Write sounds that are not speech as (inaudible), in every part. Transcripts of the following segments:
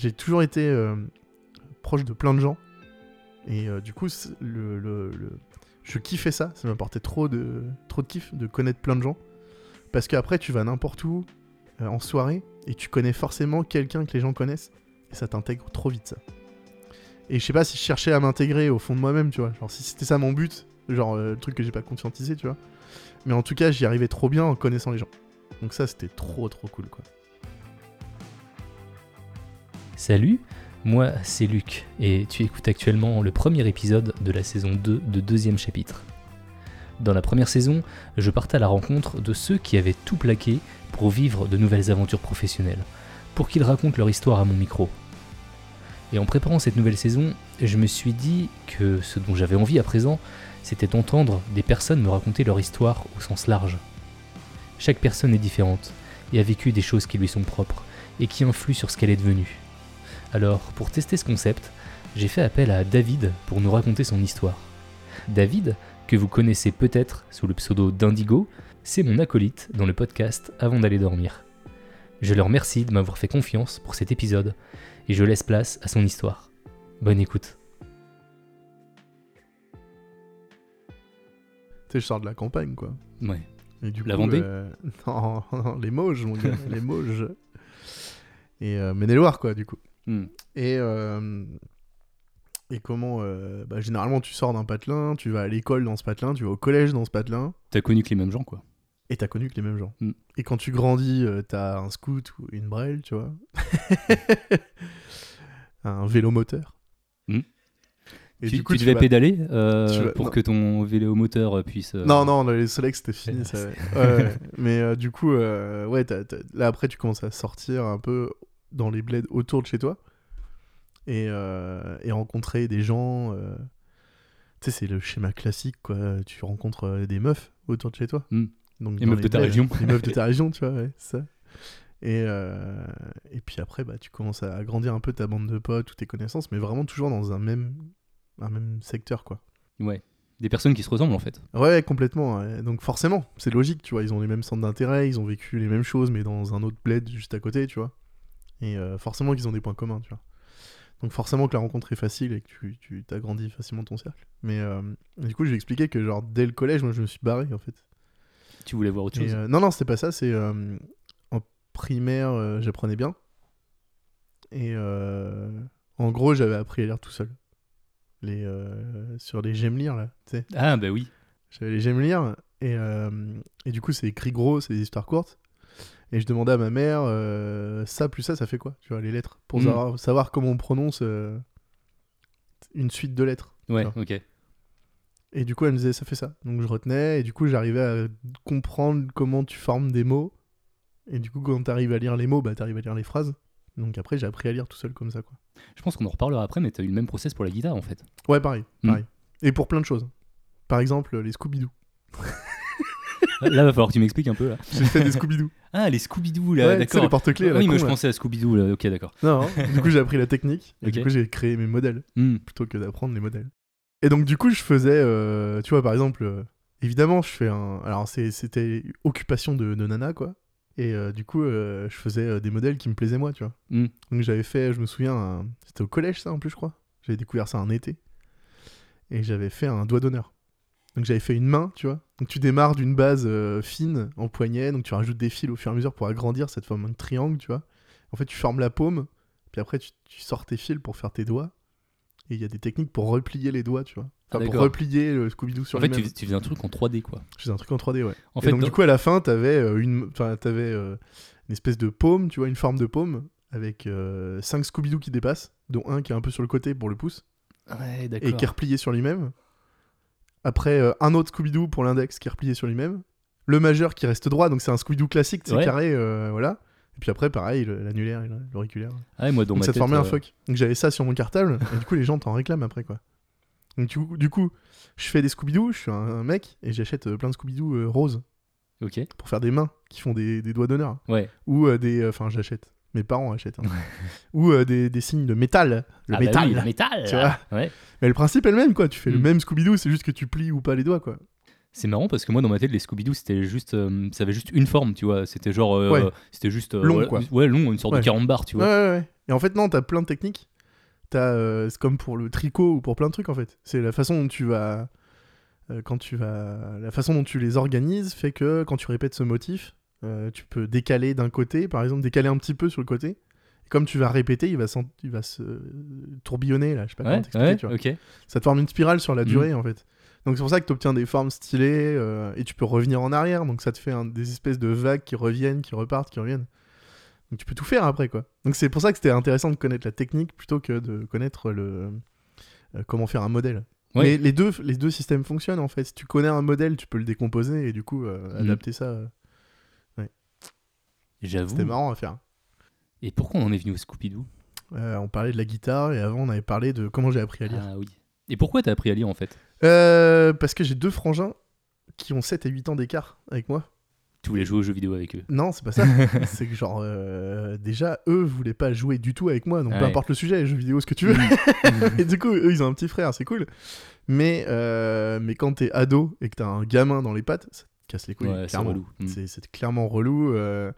j'ai toujours été euh, proche de plein de gens. Et euh, du coup, je kiffais ça. Ça m'apportait trop de, trop de kiff de connaître plein de gens. Parce qu'après, tu vas n'importe où euh, en soirée et tu connais forcément quelqu'un que les gens connaissent. Et ça t'intègre trop vite, ça. Et je sais pas si je cherchais à m'intégrer au fond de moi-même, tu vois. Genre, si c'était ça mon but, genre le truc que j'ai pas conscientisé, tu vois. Mais en tout cas, j'y arrivais trop bien en connaissant les gens. Donc ça, c'était trop trop cool, quoi. Salut, moi c'est Luc et tu écoutes actuellement le premier épisode de la saison 2 de deuxième chapitre. Dans la première saison, je partais à la rencontre de ceux qui avaient tout plaqué pour vivre de nouvelles aventures professionnelles, pour qu'ils racontent leur histoire à mon micro. Et en préparant cette nouvelle saison, je me suis dit que ce dont j'avais envie à présent, c'était d'entendre des personnes me raconter leur histoire au sens large. Chaque personne est différente et a vécu des choses qui lui sont propres et qui influent sur ce qu'elle est devenue. Alors, pour tester ce concept, j'ai fait appel à David pour nous raconter son histoire. David, que vous connaissez peut-être sous le pseudo d'Indigo, c'est mon acolyte dans le podcast Avant d'aller dormir. Je le remercie de m'avoir fait confiance pour cet épisode et je laisse place à son histoire. Bonne écoute. Tu sais, je sors de la campagne, quoi. Ouais. Et du La coup, Vendée euh, (laughs) non, non, les Mauges, mon gars, les Mauges. Et euh, Maine-et-Loire, quoi, du coup. Hmm. Et, euh, et comment euh, bah, Généralement, tu sors d'un patelin, tu vas à l'école dans ce patelin, tu vas au collège dans ce patelin, T'as connu que les mêmes gens, quoi. et t'as connu que les mêmes gens. Mm. Et quand tu grandis, euh, t'as un scout ou une brelle, tu vois. (laughs) un vélo moteur. Mm. Et tu du coup, tu devais vas- pédaler euh, tu vas- pour non. que ton vélo moteur puisse. euh, Non, non, les Solex c'était fini. Ça, ouais. Ouais, ouais. Mais euh, du coup, euh, ouais, t'as- t'as- là après, tu commences à sortir un peu dans les bleds autour de chez toi et, euh, et rencontrer des gens. euh, Tu sais, c'est le schéma classique, quoi. Tu rencontres euh, des meufs autour de chez toi. Mm. Donc, Les meufs de ta bleds, région. Les meufs de ta (laughs) région, tu vois, ouais, ça. Et, euh, et puis après, bah, tu commences à agrandir un peu ta bande de potes ou tes connaissances, mais vraiment toujours dans un même, un même secteur, quoi. Ouais. Des personnes qui se ressemblent en fait. Ouais, ouais, complètement. ouais. Donc forcément, c'est logique, tu vois. Ils ont les mêmes centres d'intérêt, ils ont vécu les mêmes choses, mais dans un autre bled juste à côté, tu vois. Et euh, forcément qu'ils ont des points communs, tu vois. Donc forcément que la rencontre est facile et que tu, tu t'agrandis facilement ton cercle. Mais euh, du coup, je lui ai expliqué que genre dès le collège, moi je me suis barré en fait. Tu voulais voir autre Et, chose. euh, non, non, c'était pas ça. C'est en primaire, j'apprenais bien. Et en gros, j'avais appris à lire tout seul. Les, sur les j'aime lire là, tu sais. Ah, bah oui. J'avais les j'aime lire et, et du coup c'est écrit gros, c'est des histoires courtes. Et je demandais à ma mère euh, ça plus ça, ça fait quoi Tu vois les lettres? Pour Mm. savoir, savoir comment on prononce euh, une suite de lettres. Ouais, ok. Et du coup elle me disait ça fait ça. Donc je retenais et du coup j'arrivais à comprendre comment tu formes des mots. Et du coup quand t'arrives à lire les mots, bah t'arrives à lire les phrases. Donc après j'ai appris à lire tout seul comme ça quoi. Je pense qu'on en reparlera après, mais t'as eu le même process pour la guitare en fait. Ouais pareil, Mm. pareil. Et pour plein de choses. Par exemple les Scooby-Doo. (laughs) Là, va falloir que tu m'expliques un peu là. J'ai fait des Scooby-Doo. Ah, les Scooby-Doo là, ouais, d'accord. les porte-clés oui, mais je pensais à Scooby-Doo là, ok, d'accord. Non, du coup j'ai appris la technique et du coup j'ai créé mes modèles Hmm. plutôt que d'apprendre les modèles. Et donc du coup je faisais, euh, tu vois par exemple, euh, évidemment je fais un, alors c'était occupation de, de nana quoi. Et euh, du coup je faisais des modèles qui me plaisaient moi, tu vois. Hmm. Donc j'avais fait, je me souviens, un- c'était au collège ça en plus je crois. J'avais découvert ça un été et j'avais fait un doigt d'honneur. Donc j'avais fait une main, tu vois. Donc tu démarres d'une base euh, fine en poignet, donc tu rajoutes des fils au fur et à mesure pour agrandir cette forme de triangle, tu vois. En fait, tu formes la paume, puis après tu, tu sors tes fils pour faire tes doigts. Et il y a des techniques pour replier les doigts, tu vois. Ah, Enfin, pour replier le Scooby-Doo sur En fait, tu, tu faisais un truc en 3D quoi. Je faisais un truc en 3D, ouais. En et fait, donc dans- du coup, à la fin, t'avais euh, une, t'avais euh, une espèce de paume, tu vois, une forme de paume avec 5 Scooby-Doo qui dépassent, dont un qui est un peu sur le côté pour le pouce Ouais, et qui est replié sur lui-même. Après, euh, un autre Scooby-Doo pour l'index qui est replié sur lui-même. Le majeur qui reste droit, donc c'est un Scooby-Doo classique, c'est Ouais. carré, euh, voilà. Et puis après, pareil, l'annulaire et l'auriculaire. Ah, ouais, moi dans Donc ma ça te tête. formait un euh, fuck. Donc j'avais ça sur mon cartable, et du coup, les gens t'en réclament après, quoi. Donc du coup, du coup je fais des Scooby-Doo, je suis un, un mec, et j'achète euh, plein de Scooby-Doo euh, roses Ok. pour faire des mains qui font des, des doigts d'honneur. Ouais. Ou euh, des. Enfin, j'achète. Mes parents achètent. hein. (laughs) Ou euh, des, des signes de métal. Le Ah, bah métal. oui, le métal. Tu vois Ouais. Mais le principe est le même, quoi. Tu fais le Mm. même Scooby-Doo, c'est juste que tu plies ou pas les doigts, quoi. C'est marrant parce que moi dans ma tête les Scooby-Doo c'était juste euh, ça avait juste une forme tu vois c'était genre euh, Ouais. c'était juste euh, Long, quoi. ouais long une sorte Ouais. de carambar tu Ouais, vois ouais, ouais. Et en fait, non, t'as plein de techniques. T'as, euh, c'est comme pour le tricot ou pour plein de trucs en fait. C'est la façon dont tu vas. euh, quand tu vas. La façon dont tu les organises fait que quand tu répètes ce motif, euh, tu peux décaler d'un côté, par exemple, décaler un petit peu sur le côté. Et comme tu vas répéter, il va, il va se tourbillonner là, je sais pas comment t'expliquer, ouais, tu vois. ok Ça te forme une spirale sur la Mhm. durée en fait. Donc c'est pour ça que tu obtiens des formes stylées euh, et tu peux revenir en arrière. Donc ça te fait des espèces de vagues qui reviennent, qui repartent, qui reviennent. Donc tu peux tout faire après quoi. Donc c'est pour ça que c'était intéressant de connaître la technique plutôt que de connaître le euh, comment faire un modèle. Ouais. Mais les deux, les deux systèmes fonctionnent en fait. Si tu connais un modèle, tu peux le décomposer et du coup euh, Mhm. adapter ça. J'avoue C'était marrant à faire. et pourquoi on en est venu au Scooby-Doo? Euh, on parlait de la guitare et avant on avait parlé de comment j'ai appris à lire. ah oui et pourquoi t'as appris à lire en fait? Euh, parce que j'ai deux frangins qui ont 7 et 8 ans d'écart avec moi. tu voulais jouer aux jeux vidéo avec eux? Non, c'est pas ça. (laughs) c'est que genre, euh, déjà, eux voulaient pas jouer du tout avec moi, donc peu Ouais. importe le sujet, jeux vidéo, ce que tu veux. Mhm. (laughs) et du coup, eux, ils ont un petit frère, c'est cool. Mais, euh, mais quand t'es ado et que t'as un gamin dans les pattes, ça te casse les couilles, ouais c'est clairement. relou Mm. C'est c'est clairement relou. euh.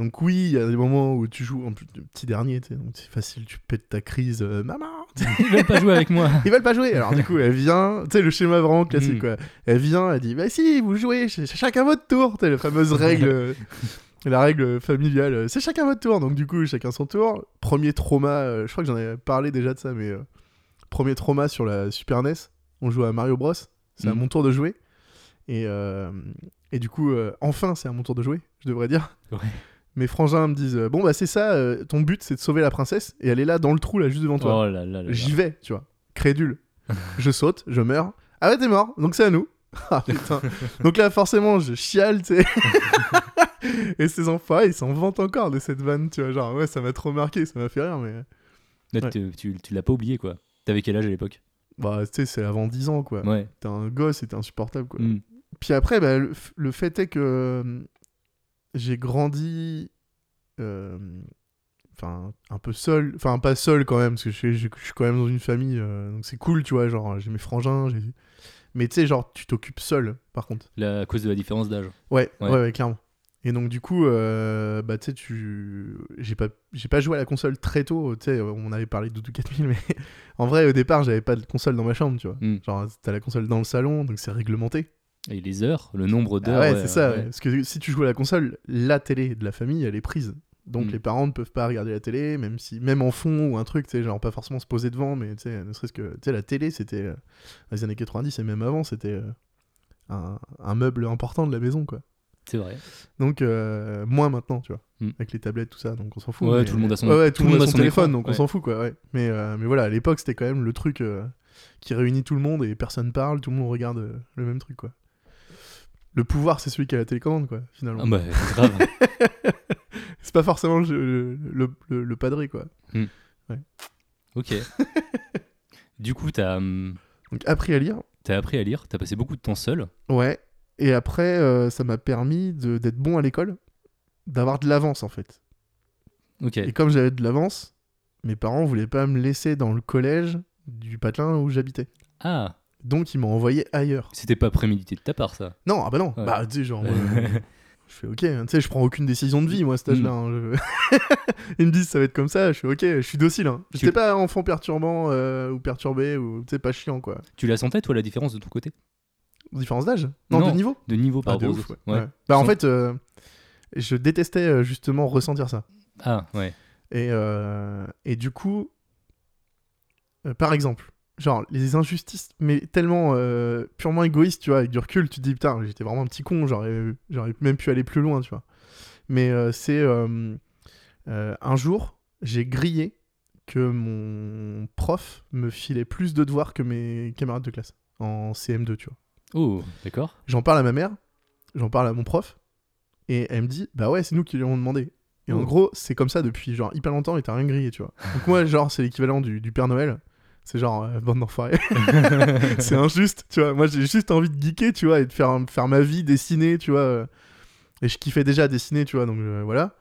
Donc oui, il y a des moments où tu joues, en plus, le petit dernier, donc c'est facile, tu pètes ta crise, euh, maman, (laughs) ils veulent pas jouer avec moi (laughs) ils veulent pas jouer. Alors du coup, elle vient, tu sais, le schéma vraiment classique, Mm. quoi. Elle vient, elle dit, bah si, vous jouez, ch- chacun votre tour. Tu sais, la fameuse règle, euh, la règle familiale, euh, c'est chacun votre tour. Donc du coup, chacun son tour. Premier trauma, euh, je crois que j'en ai parlé déjà de ça, mais euh, premier trauma sur la Super NES, on joue à Mario Bros. C'est à Mm. mon tour de jouer. Et, euh, et du coup, enfin, c'est à mon tour de jouer, je devrais dire. Ouais. Mes frangins me disent, euh, bon bah c'est ça, euh, ton but c'est de sauver la princesse, et elle est là dans le trou, là, juste devant toi. oh là là là là. J'y vais, tu vois. Crédule. (laughs) je saute, je meurs. Ah ouais, t'es mort, donc c'est à nous. (laughs) ah putain. donc là, forcément, je chiale, tu sais. (laughs) Et ces enfants, ils s'en vantent encore de cette vanne, tu vois. Genre, ouais, ça m'a trop marqué, ça m'a fait rire, mais. Là, Ouais. tu, tu- tu l'as pas oublié quoi t'avais quel âge à l'époque? Bah, tu sais, c'est avant 10 ans, quoi. ouais T'es un gosse t'es insupportable, quoi. Mm. Puis après, bah, le fait est que euh, j'ai grandi. euh, Enfin, un peu seul. Enfin, pas seul quand même, parce que je, suis- je- je suis quand même dans une famille. euh, donc c'est cool, tu vois. Genre, j'ai mes frangins. Mais tu sais, genre, tu t'occupes seul, par contre. À cause de la différence d'âge Ouais, Ouais. ouais, ouais, clairement. Et donc, du coup, euh, bah, tu sais, tu. J'ai pas, j'ai pas joué à la console très tôt. Tu sais, on avait parlé de Doudou 4000, mais (laughs) en vrai, au départ, j'avais pas de console dans ma chambre, tu vois. Mm. Genre, t'as la console dans le salon, donc c'est réglementé. Et les heures le nombre Ah d'heures ouais, ouais, c'est ça. ouais. Parce que si tu joues à la console, la télé de la famille, elle est prise. Donc Mm. les parents ne peuvent pas regarder la télé, même si, même en fond ou un truc, tu sais, genre pas forcément se poser devant, mais tu sais, ne serait-ce que, tu sais, la télé, c'était euh, dans les années 90 et même avant, c'était euh, un, un meuble important de la maison, quoi. c'est vrai Donc euh, moins maintenant, tu vois, Mm. avec les tablettes, tout ça, donc on s'en fout. Ouais, mais- tout le monde a son- ouais, ouais, tout, le monde a son, téléphone, écran, donc on s'en fout, quoi. Ouais. Mais, euh, mais voilà, à l'époque, c'était quand même le truc euh, qui réunit tout le monde et personne parle, tout le monde regarde euh, le même truc, quoi. Le pouvoir, c'est celui qui a la télécommande, quoi, finalement. ah bah grave (laughs) C'est pas forcément le, le, le- le padré, quoi. ok (laughs) du coup t'as hum, Donc, appris à lire. t'as appris à lire t'as passé beaucoup de temps seul Ouais. Et après, euh, ça m'a permis de- d'être bon à l'école, d'avoir de l'avance, en fait. ok Et comme j'avais de l'avance, mes parents voulaient pas me laisser dans le collège du patelin où j'habitais. ah Donc, ils m'ont envoyé ailleurs. c'était pas prémédité de ta part ça? Non, ah bah non. Ouais. Bah, tu sais, genre. (laughs) euh, je fais ok, hein, tu sais, je prends aucune décision de vie, moi, à cet âge-là. hein, je- (laughs) Ils me disent ça va être comme ça, je fais ok, je suis docile. Hein. Tu- J'étais pas enfant perturbant euh, ou perturbé ou, tu sais, pas chiant, quoi. tu la sentais toi la différence de ton côté? Différence d'âge? Non, Non. de niveau? De niveau par Ah, de ouf, autres ouais. Ouais. Ouais. Bah, en fait, euh, je détestais justement ressentir ça. ah ouais Et, euh, et du coup, par exemple, genre les injustices, mais tellement euh, purement égoïstes, tu vois, avec du recul, tu te dis putain, j'étais vraiment un petit con, j'aurais j'aurais même pu aller plus loin, tu vois. Mais euh, c'est euh, un jour, j'ai grillé que mon prof me filait plus de devoirs que mes camarades de classe en CM2, tu vois. oh d'accord J'en parle à ma mère, j'en parle à mon prof, et elle me dit Bah ouais, c'est nous qui lui avons demandé. Et en gros, c'est comme ça depuis genre hyper longtemps et t'as rien grillé, tu vois. Donc moi, genre, c'est l'équivalent du, du Père Noël. C'est genre, euh, bande d'enfoirés. (laughs) c'est injuste, tu vois. Moi, j'ai juste envie de geeker, tu vois, et de faire, faire ma vie, dessiner, tu vois. euh. Et je kiffais déjà dessiner, tu vois, donc euh, voilà.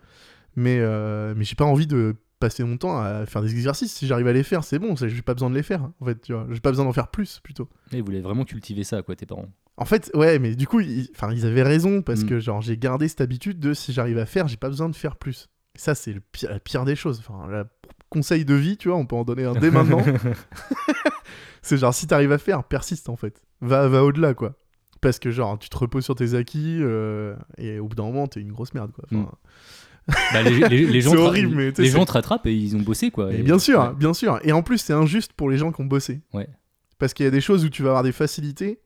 Mais, euh, mais j'ai pas envie de passer mon temps à faire des exercices. Si j'arrive à les faire, c'est bon, j'ai pas besoin de les faire, en fait, tu vois. J'ai pas besoin d'en faire plus, plutôt. ils voulaient vraiment cultiver ça quoi tes parents En fait, ouais, mais du coup, ils, ils avaient raison parce Mm. que genre j'ai gardé cette habitude de si j'arrive à faire, j'ai pas besoin de faire plus. Et ça, c'est le pire, la pire des choses. Enfin, la conseil de vie, tu vois, on peut en donner un dès maintenant. (laughs) c'est genre si t'arrives à faire, persiste en fait. Va, va au-delà, quoi. Parce que genre tu te reposes sur tes acquis euh, et au bout d'un moment t'es une grosse merde, quoi. Enfin, Bah, les, les- les (laughs) gens, horrible, mais les gens te rattrapent et ils ont bossé quoi. Et- bien sûr, ouais. bien sûr. Et en plus, c'est injuste pour les gens qui ont bossé. Ouais. Parce qu'il y a des choses où tu vas avoir des facilités.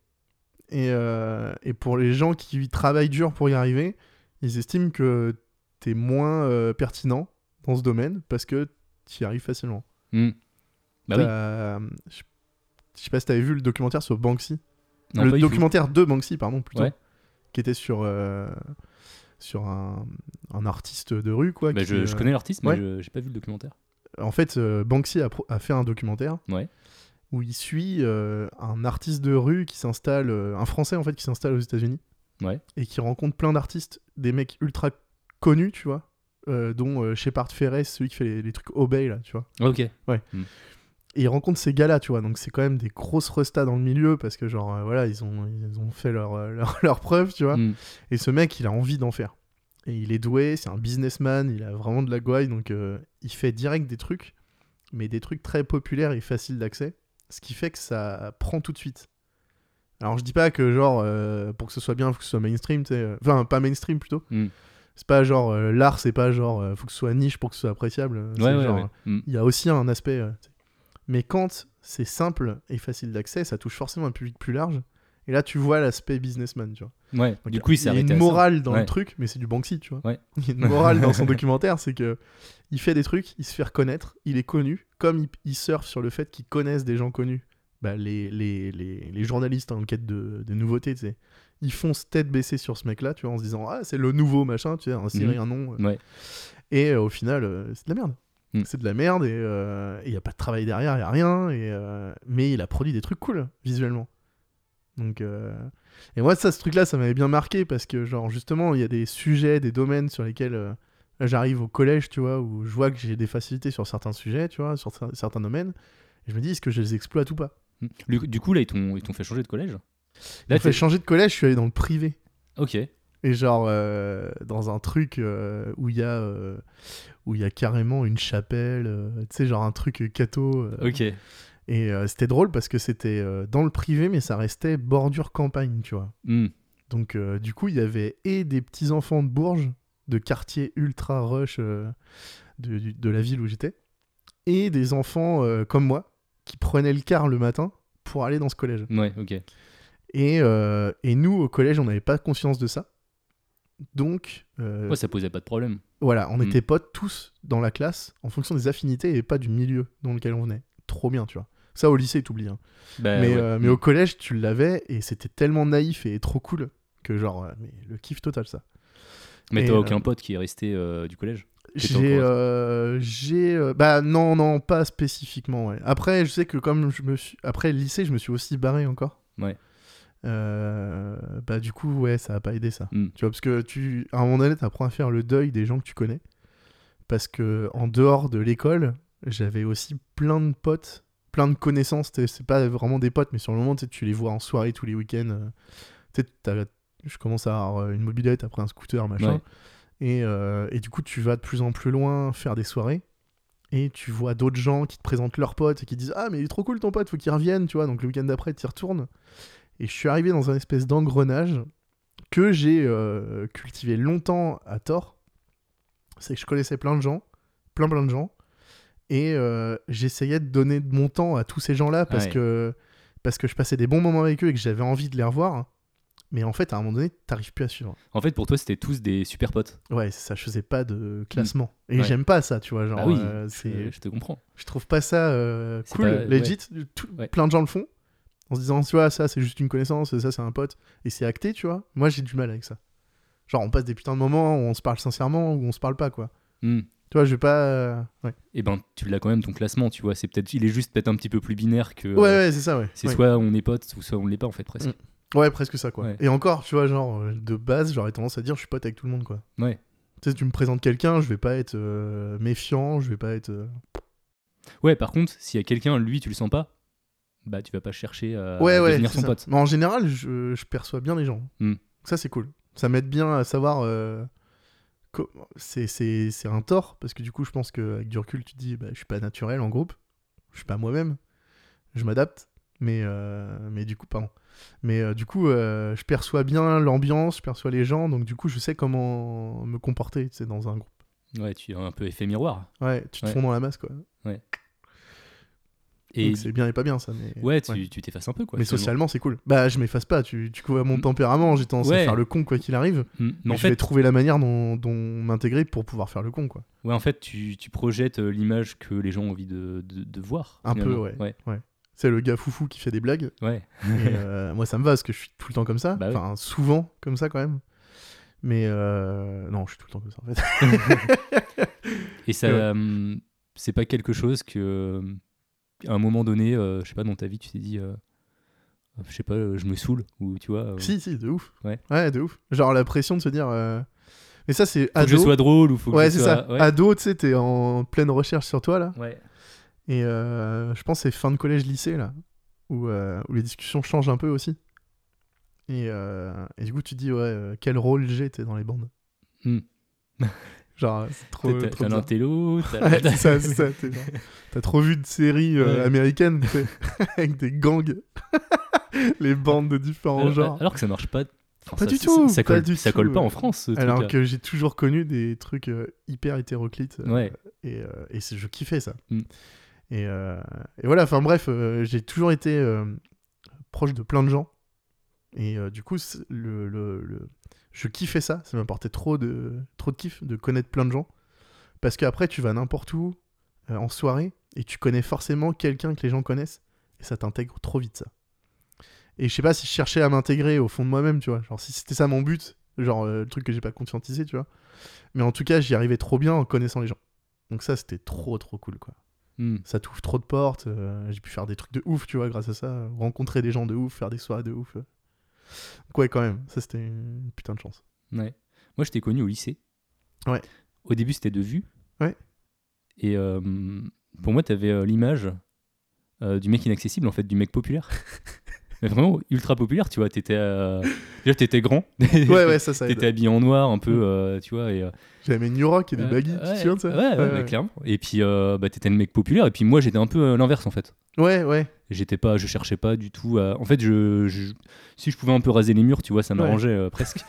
Et, euh, et pour les gens qui travaillent dur pour y arriver, ils estiment que t'es moins euh, pertinent dans ce domaine parce que tu y arrives facilement. Hmm. Bah oui. T'as- Je sais pas si t'avais vu le documentaire sur Banksy. Non, le documentaire de Banksy, pardon, plutôt. Ouais. Qui était sur, euh, sur un, un artiste de rue, quoi. Bah, qui, je, je euh, connais l'artiste, mais ouais. j'ai pas vu le documentaire. En fait, euh, Banksy a, fait un documentaire Ouais. où il suit euh, un artiste de rue qui s'installe, euh, un Français en fait qui s'installe aux États-Unis Ouais. et qui rencontre plein d'artistes, des mecs ultra connus, tu vois, euh, dont euh, Shepard Ferres, celui qui fait les, les trucs Obey là, tu vois. Ok. Et il rencontre ces gars-là, tu vois, donc c'est quand même des grosses restas dans le milieu parce que genre euh, voilà, ils ont ils ont fait leur (laughs) leur, leur preuve, tu vois. Hmm. Et ce mec, il a envie d'en faire. Et il est doué, c'est un businessman, il a vraiment de la gouaille, donc euh, il fait direct des trucs, mais des trucs très populaires et faciles d'accès, ce qui fait que ça prend tout de suite. Alors je dis pas que genre, euh, pour que ce soit bien, faut que ce soit mainstream, tu sais, enfin pas mainstream plutôt. Hmm. C'est pas genre, euh, l'art c'est pas genre, euh, faut que ce soit niche pour que ce soit appréciable. c'est Ouais, ouais. Il y a aussi un aspect... euh, mais quand c'est simple et facile d'accès, ça touche forcément un public plus large. Et là, tu vois l'aspect businessman, tu vois. Donc, Du coup, il y a une morale dans le truc, mais c'est du Banksy, tu vois. (laughs) Il y a une morale dans son (laughs) documentaire, c'est que il fait des trucs, il se fait reconnaître, il est connu, comme il, il surfe sur le fait qu'il connaisse des gens connus. Bah, les, les, les, les journalistes en quête de, de nouveautés, ils foncent tête baissée sur ce mec-là, tu vois, en se disant ah c'est le nouveau machin, tu sais, un série, Mhm. un nom. euh. Ouais. Et euh, au final, euh, c'est de la merde. Mm. C'est de la merde et il n'y a pas de travail derrière, il n'y a rien. Et, mais il a produit des trucs cool visuellement. Donc, Et moi, ça, ce truc-là, ça m'avait bien marqué parce que, genre, justement, il y a des sujets, des domaines sur lesquels j'arrive au collège, tu vois, où je vois que j'ai des facilités sur certains sujets, tu vois, sur cer- certains domaines. Et je me dis, est-ce que je les exploite ou pas? Hmm. Du, coup, là, ils t'ont fait changer de collège? Là, t'es- changer de collège, je suis allé dans le privé. Ok. Et genre, euh, dans un truc euh, où il y a. euh, où y a carrément une chapelle, tu sais, genre un truc catho. Ok. Et c'était drôle parce que c'était dans le privé, mais ça restait bordure campagne, tu vois. Hmm. Donc, du coup, il y avait et des petits enfants de Bourges, de quartier ultra rush de, de la ville où j'étais, et des enfants comme moi qui prenaient le car le matin pour aller dans ce collège. Ouais, ok. Et, euh, et nous, au collège, on n'avait pas conscience de ça. Donc, euh, Ouais, ça posait pas de problème. voilà, on Mm. était potes tous dans la classe en fonction des affinités et pas du milieu dans lequel on venait. Trop bien, tu vois. Ça, au lycée, t'oublies. hein. Bah, mais, ouais. euh, mais au collège, tu l'avais et c'était tellement naïf et trop cool que, genre, euh, mais le kiff total, ça. Mais t'as euh, aucun pote qui est resté euh, du collège? J'ai. euh, j'ai. euh, bah, non, non, pas spécifiquement, ouais. Après, je sais que comme je me suis. Après le lycée, je me suis aussi barré encore. Ouais. Euh, bah, du coup, ouais, ça a pas aidé ça. Hmm. Tu vois, parce que tu. À un moment donné, t'apprends à faire le deuil des gens que tu connais. Parce que en dehors de l'école, j'avais aussi plein de potes, plein de connaissances. C'est pas vraiment des potes, mais sur le moment, tu les vois en soirée tous les week-ends. euh, Je commence à avoir euh, une mobilette après un scooter, machin. Ouais. Et, euh, et du coup, tu vas de plus en plus loin faire des soirées. Et tu vois d'autres gens qui te présentent leurs potes et qui disent Ah, mais il est trop cool ton pote, faut qu'il revienne, tu vois. Donc le week-end d'après, tu y retournes. Et je suis arrivé dans un espèce d'engrenage que j'ai euh, cultivé longtemps à tort. C'est que je connaissais plein de gens, plein plein de gens. Et euh, j'essayais de donner de mon temps à tous ces gens-là parce, Ouais. que, parce que je passais des bons moments avec eux et que j'avais envie de les revoir. Mais en fait, à un moment donné, t'arrives plus à suivre. En fait, pour toi, c'était tous des super potes. Ouais, ça, je faisais pas de classement. Et Mm. Ouais. j'aime pas ça, tu vois. Genre, bah oui, euh, je, te comprends. je trouve pas ça euh, cool, pas- legit. Tout- Ouais. Plein de gens le font. En se disant, tu vois, ça c'est juste une connaissance, ça c'est un pote. Et c'est acté, tu vois. Moi j'ai du mal avec ça. Genre, on passe des putains de moments où on se parle sincèrement ou on se parle pas, quoi. Hmm. Tu vois, je vais pas. euh, Ouais, Et ben, tu l'as quand même ton classement, tu vois. C'est peut-être, il est juste peut-être un petit peu plus binaire que. ouais, euh, ouais, c'est ça, ouais. C'est ouais. soit on est potes ou soit on l'est pas en fait presque. Mm. Ouais, presque ça, quoi. Ouais. Et encore, tu vois, genre, euh, de base, j'aurais tendance à dire, je suis pote avec tout le monde, quoi. Ouais. Tu sais, tu me présentes quelqu'un, je vais pas être euh, méfiant, je vais pas être. euh, Ouais. Par contre, s'il y a quelqu'un, lui, tu le sens pas. Bah tu vas pas chercher à ouais, ouais, devenir son ça. pote. Mais en général, je, je perçois bien les gens. Hmm. Ça, c'est cool. Ça m'aide bien à savoir. euh, c'est, un tort, parce que du coup, je pense qu'avec du recul, tu te dis, bah, je suis pas naturel en groupe. Je suis pas moi-même. Je m'adapte. Mais, euh, mais du coup, pardon. Mais euh, du coup, euh, je perçois bien l'ambiance, je perçois les gens, donc du coup, je sais comment me comporter tu sais, dans un groupe. Ouais, tu es un peu effet miroir. Ouais, tu te Ouais. fonds dans la masse, quoi. Et c'est bien et pas bien, ça. Mais, ouais, tu t'effaces un peu quoi. mais finalement. socialement, c'est cool. Bah, je m'efface pas. Tu, tu vois mon Mm. tempérament, j'ai tendance à Ouais. faire le con quoi qu'il arrive. Mm, Mais, Mais en je vais trouver la manière dont, dont m'intégrer pour pouvoir faire le con, quoi. ouais, en fait, tu, tu projettes euh, l'image que les gens ont envie de, de, de voir. Un peu, finalement. ouais. Ouais. C'est le gars foufou qui fait des blagues. ouais. Euh, (laughs) moi, ça me va parce que je suis tout le temps comme ça. Bah. Enfin, souvent comme ça, quand même. Mais euh, non, je suis tout le temps comme ça, en fait. (laughs) Et ça, Ouais. euh, c'est pas quelque chose que, à un moment donné, euh, je sais pas, dans ta vie, tu t'es dit, euh, je sais pas, euh, je me saoule, ou tu vois. euh, si, si, de ouf. Ouais. de ouf. Genre la pression de se dire. euh, Mais ça, c'est faut que ado. je sois drôle, ou faut que Ouais, je c'est sois. ça. Ouais. Ado, tu sais, t'es en pleine recherche sur toi, là. Ouais. Et euh, je pense que c'est fin de collège-lycée, là, où, euh, où les discussions changent un peu aussi. Et, euh, et du coup, tu te dis, ouais, euh, quel rôle j'ai t'es dans les bandes Hmm. Genre, c'est trop. T'as- trop T'as bizarre. l'intello, t'as- Ouais, c'est ça, c'est ça. t'es genre- T'as trop vu de séries euh, Ouais. américaines, (laughs) avec des gangs, (laughs) les bandes de différents alors, genres. alors que ça marche pas. enfin, Pas ça- du tout, Ça colle, du ça tout, colle pas en France, ce Alors que j'ai toujours connu des trucs euh, hyper hétéroclites. euh, Ouais. Et, euh, et c'est- je kiffais ça. Mm. Et, et voilà, enfin bref, j'ai toujours été proche de plein de gens. Et du coup, le- le- je kiffais ça. Ça m'apportait trop de, trop de kiff de connaître plein de gens. Parce qu'après, tu vas n'importe où euh, en soirée et tu connais forcément quelqu'un que les gens connaissent. Et ça t'intègre trop vite, ça. Et je sais pas si je cherchais à m'intégrer au fond de moi-même, tu vois. Genre, si c'était ça mon but, genre euh, le truc que j'ai pas conscientisé, tu vois. Mais en tout cas, j'y arrivais trop bien en connaissant les gens. Donc ça, c'était trop, trop cool, quoi Hmm. ça t'ouvre trop de portes. euh, j'ai pu faire des trucs de ouf, tu vois, grâce à ça. Rencontrer des gens de ouf, faire des soirées de ouf. Donc, ouais, quand même, ça c'était une putain de chance. Ouais. Moi, je t'ai connu au lycée. Ouais. Au début, c'était de vue. Ouais. Et euh, pour moi, t'avais euh, l'image euh, du mec inaccessible, en fait, du mec populaire. (laughs) Mais vraiment ultra populaire, tu vois. T'étais, euh, (laughs) déjà, t'étais grand. Ouais, ouais, ça, ça. (laughs) T'étais habillé en noir, un peu, euh, tu vois. Et, euh, J'avais New Rock et des euh, tu te ouais, souviens de ça ouais, ouais, clairement. Et puis, bah, t'étais le mec populaire. Et puis, moi, j'étais un peu l'inverse, en fait. ouais, ouais. J'étais pas, je cherchais pas du tout à. En fait, je, je- si je pouvais un peu raser les murs, tu vois, ça m'arrangeait presque.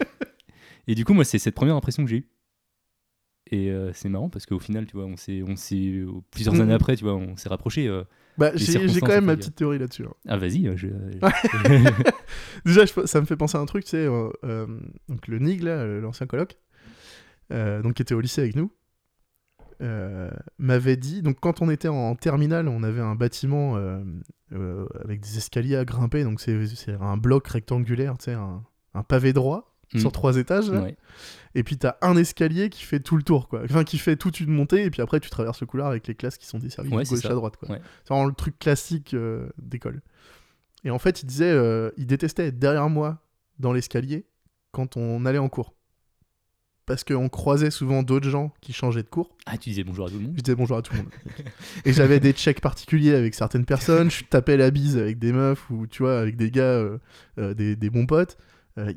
(laughs) et du coup, moi, c'est cette première impression que j'ai eue. Et euh, c'est marrant parce qu'au final, tu vois, on s'est, on s'est, euh, plusieurs Mhm. années après, tu vois, on s'est rapprochés. euh. Bah, j'ai j'ai quand même ma petite théorie là-dessus. hein. Ah, vas-y, euh, je. (laughs) Déjà, je- ça me fait penser à un truc, tu sais, euh, donc le Nig, là, l'ancien coloc, donc qui était au lycée avec nous, m'avait dit, donc quand on était en terminale, on avait un bâtiment avec des escaliers à grimper, donc c'est c'est un bloc rectangulaire, tu sais, un, un pavé droit Mm. sur trois étages, là. et puis t'as un escalier qui fait tout le tour, quoi. Enfin, qui fait toute une montée, et puis après tu traverses le couloir avec les classes qui sont desservies Ouais, de gauche à droite, quoi. Ouais. C'est vraiment le truc classique euh, d'école. Et en fait, il disait, euh, il détestait être derrière moi dans l'escalier quand on allait en cours. Parce qu'on croisait souvent d'autres gens qui changeaient de cours. Ah, tu disais bonjour à tout le Je monde. disais bonjour à tout le monde. et j'avais des checks particuliers avec certaines personnes. Je tapais la bise avec des meufs ou tu vois, avec des gars, euh, des, des bons potes. Euh,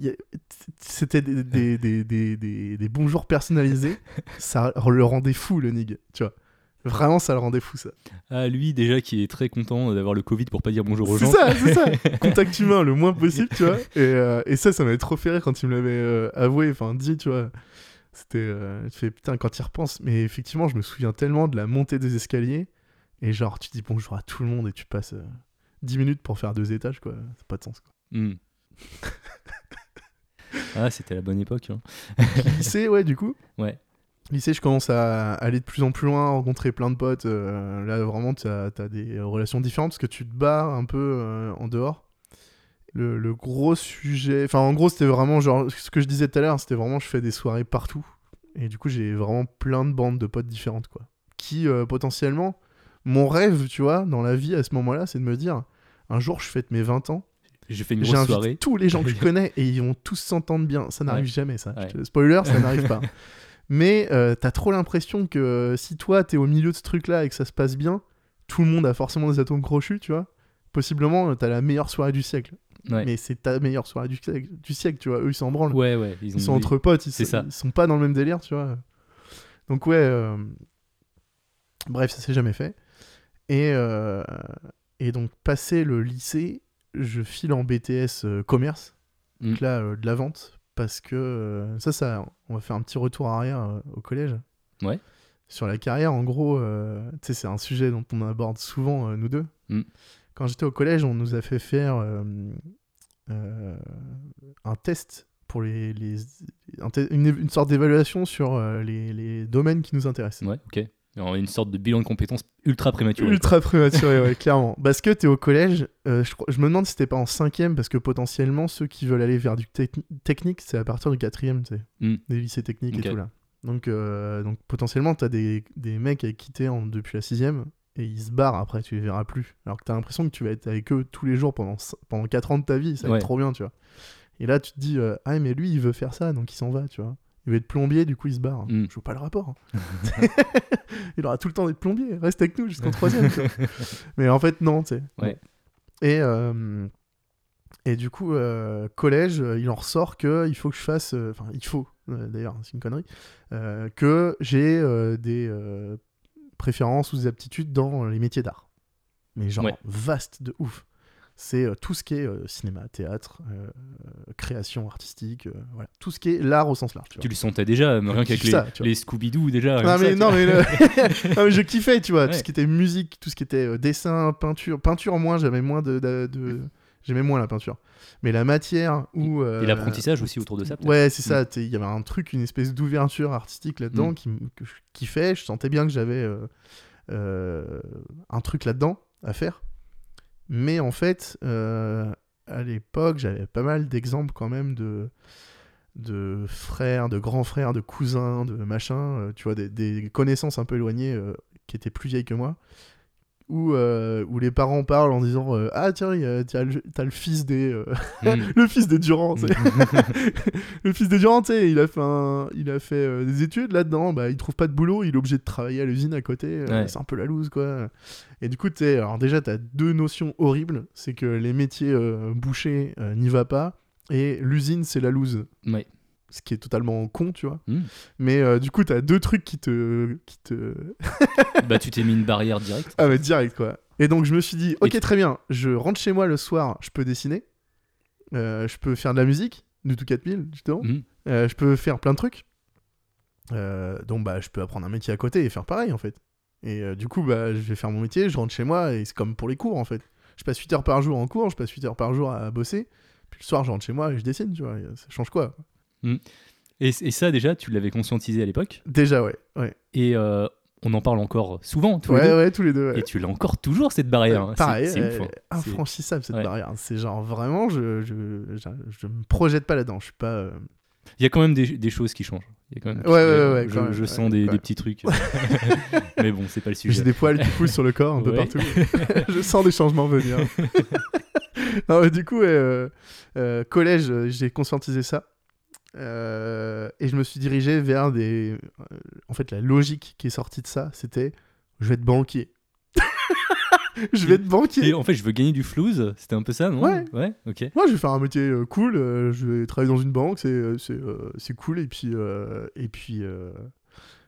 C'était (laughs) des, des, des, des, des- bonjours personnalisés. Ça le rendait fou, le nig. Tu vois. Vraiment, ça le rendait fou, ça. Ah, lui, déjà, qui est très content d'avoir le Covid pour pas dire bonjour aux C'est gens. ça, c'est ça. (laughs) Contact humain le moins possible, tu vois. Et, euh, et ça, ça m'avait trop fait rire quand il me l'avait euh, avoué, enfin dit, tu vois. C'était. Euh, tu fais putain, quand il repense. Mais effectivement, je me souviens tellement de la montée des escaliers. Et genre, tu dis bonjour à tout le monde et tu passes euh, 10 minutes pour faire deux étages, quoi. N'a pas de sens, quoi. Hmm. Ah, c'était la bonne époque. hein. (laughs) Lycée, ouais, du coup. Ouais. Lycée, je commence à aller de plus en plus loin, rencontrer plein de potes. euh, là, vraiment, tu as, des relations différentes parce que tu te barres un peu euh, en dehors. Le, le gros sujet. Enfin, en gros, c'était vraiment genre. Ce que je disais tout à l'heure, c'était vraiment je fais des soirées partout. Et du coup, j'ai vraiment plein de bandes de potes différentes, quoi. Qui, euh, potentiellement, mon rêve, tu vois, dans la vie à ce moment-là, c'est de me dire un jour, je fête mes 20 ans. J'ai fait une grosse soirée. tous les gens que je (laughs) connais et ils vont tous s'entendre bien. Ça n'arrive Ouais. jamais, ça. Je Ouais. te- Spoiler, ça (laughs) n'arrive pas. Mais euh, t'as trop l'impression que euh, si toi t'es au milieu de ce truc-là et que ça se passe bien, tout le monde a forcément des atomes crochus, tu vois. Possiblement, t'as la meilleure soirée du siècle. Ouais. Mais c'est ta meilleure soirée du siècle, du siècle, tu vois. Eux, ils s'en branlent. Ouais, ouais. Ils, ont Ils sont entre potes, ils, ça. ils sont pas dans le même délire, tu vois. Donc ouais, euh, bref, ça s'est jamais fait. Et, euh, et donc, passé le lycée, je file en BTS euh, commerce, Mm. donc là, euh, de la vente, parce que euh, ça, ça, on va faire un petit retour arrière au collège. Ouais. Sur la carrière, en gros, tu sais, c'est un sujet dont on aborde souvent, nous deux. Mm. Quand j'étais au collège, on nous a fait faire un test pour les, les une, une sorte d'évaluation sur les, les domaines qui nous intéressent. Ouais, ok. Une sorte de bilan de compétences ultra prématuré. Ultra prématuré, ouais, (laughs) clairement. Parce que t'es au collège, euh, je, me demande si t'es pas en cinquième, parce que potentiellement, ceux qui veulent aller vers du techni- technique, c'est à partir du quatrième, tu sais, Mm. des lycées techniques et tout là. Donc, euh, donc potentiellement, t'as des, des mecs avec qui t'es en- depuis la sixième, et ils se barrent après, tu les verras plus. Alors que t'as l'impression que tu vas être avec eux tous les jours pendant, pendant 4 ans de ta vie, ça va Ouais. être trop bien, tu vois. Et là, tu te dis, euh, ah, mais lui, il veut faire ça, donc il s'en va, tu vois. Il veut être plombier, du coup, il se barre. Mm. Je vois pas le rapport. hein. (laughs) il aura tout le temps d'être plombier, reste avec nous jusqu'en troisième. (laughs) Mais en fait, non, tu sais. Ouais. Et, euh, et du coup, euh, collège, euh, il en ressort que il faut que je fasse. Enfin, il faut, d'ailleurs, c'est une connerie. que j'ai des préférences ou des aptitudes dans les métiers d'art. Mais genre, Ouais. vaste de ouf. C'est euh, tout ce qui est euh, cinéma, théâtre, euh, création artistique, voilà. Tout ce qui est l'art au sens large. tu le sentais déjà, mais rien qu'avec les, les Scooby-Doo déjà. Non mais, ça, non, mais le- (laughs) (laughs) non, mais je kiffais, tu vois, tout ce qui était musique, tout ce qui était dessin, peinture. Peinture, moins, j'avais moins de. de- de- J'aimais moins la peinture. Mais la matière ou. euh, Et l'apprentissage aussi autour de ça. Ouais, c'est ça. t'sais, Il y avait un truc, une espèce d'ouverture artistique là-dedans Mm. qui, que je kiffais. Je sentais bien que j'avais euh, un truc là-dedans à faire. Mais en fait, euh, à l'époque, j'avais pas mal d'exemples quand même de, frères, de grands frères, de cousins, de machins, euh, tu vois, des, des connaissances un peu éloignées euh, qui étaient plus vieilles que moi. Où, euh, où les parents parlent en disant euh, Ah, tiens, t'as le, fils des. euh, Mm. (laughs) le fils des Durand, (laughs) le fils des Durand, il a fait, un- il a fait euh, des études là-dedans, bah, il trouve pas de boulot, il est obligé de travailler à l'usine à côté, Ouais. c'est un peu la loose, quoi. Et du coup, alors déjà, t'as deux notions horribles, c'est que les métiers euh, n'y va pas, et l'usine, c'est la loose. Ouais. Ce qui est totalement con, tu vois. Mm. Mais euh, du coup, t'as deux trucs qui te... Qui te... (laughs) bah, tu t'es mis une barrière directe. Ah mais direct quoi. Et donc je me suis dit, ok très bien, je rentre chez moi le soir, je peux dessiner, Euh, je peux faire de la musique, du tout 4000 justement, Mm. Euh, je peux faire plein de trucs. Donc bah je peux apprendre un métier à côté et faire pareil en fait. Et du coup bah je vais faire mon métier, je rentre chez moi et c'est comme pour les cours en fait. Je passe 8 heures par jour en cours, je passe 8 heures par jour à bosser, puis le soir je rentre chez moi et je dessine, tu vois, ça change quoi? Et, et ça, déjà, tu l'avais conscientisé à l'époque. Déjà ouais, ouais. Et euh, on en parle encore souvent, tous les Ouais deux. ouais, tous les deux. Et tu l'as encore toujours, cette barrière. hein. C'est- Pareil, c'est ouf, hein. est infranchissable cette barrière. C'est genre vraiment, je, je, je, je me projette pas là-dedans. Je suis pas. euh, Il y a quand même des, des choses qui changent. Il y a quand même, Ouais, ouais, ouais, je, quand même, je ouais, sens des, petits trucs. (laughs) (laughs) Mais bon, c'est pas le J'ai sujet. des poils qui poussent sur le corps un peu partout. (laughs) je sens des changements venir. non, mais du coup, euh, euh, collège, euh, j'ai conscientisé ça. Euh, et je me suis dirigé vers des. euh, en fait, la logique qui est sortie de ça, c'était je vais être banquier. (laughs) je vais être banquier. Et en fait, je veux gagner du flouze. C'était un peu ça, non? Ouais. Ouais, ok. Moi, je vais faire un métier euh, cool. euh, je vais travailler dans une banque, c'est c'est c'est cool. Et puis et puis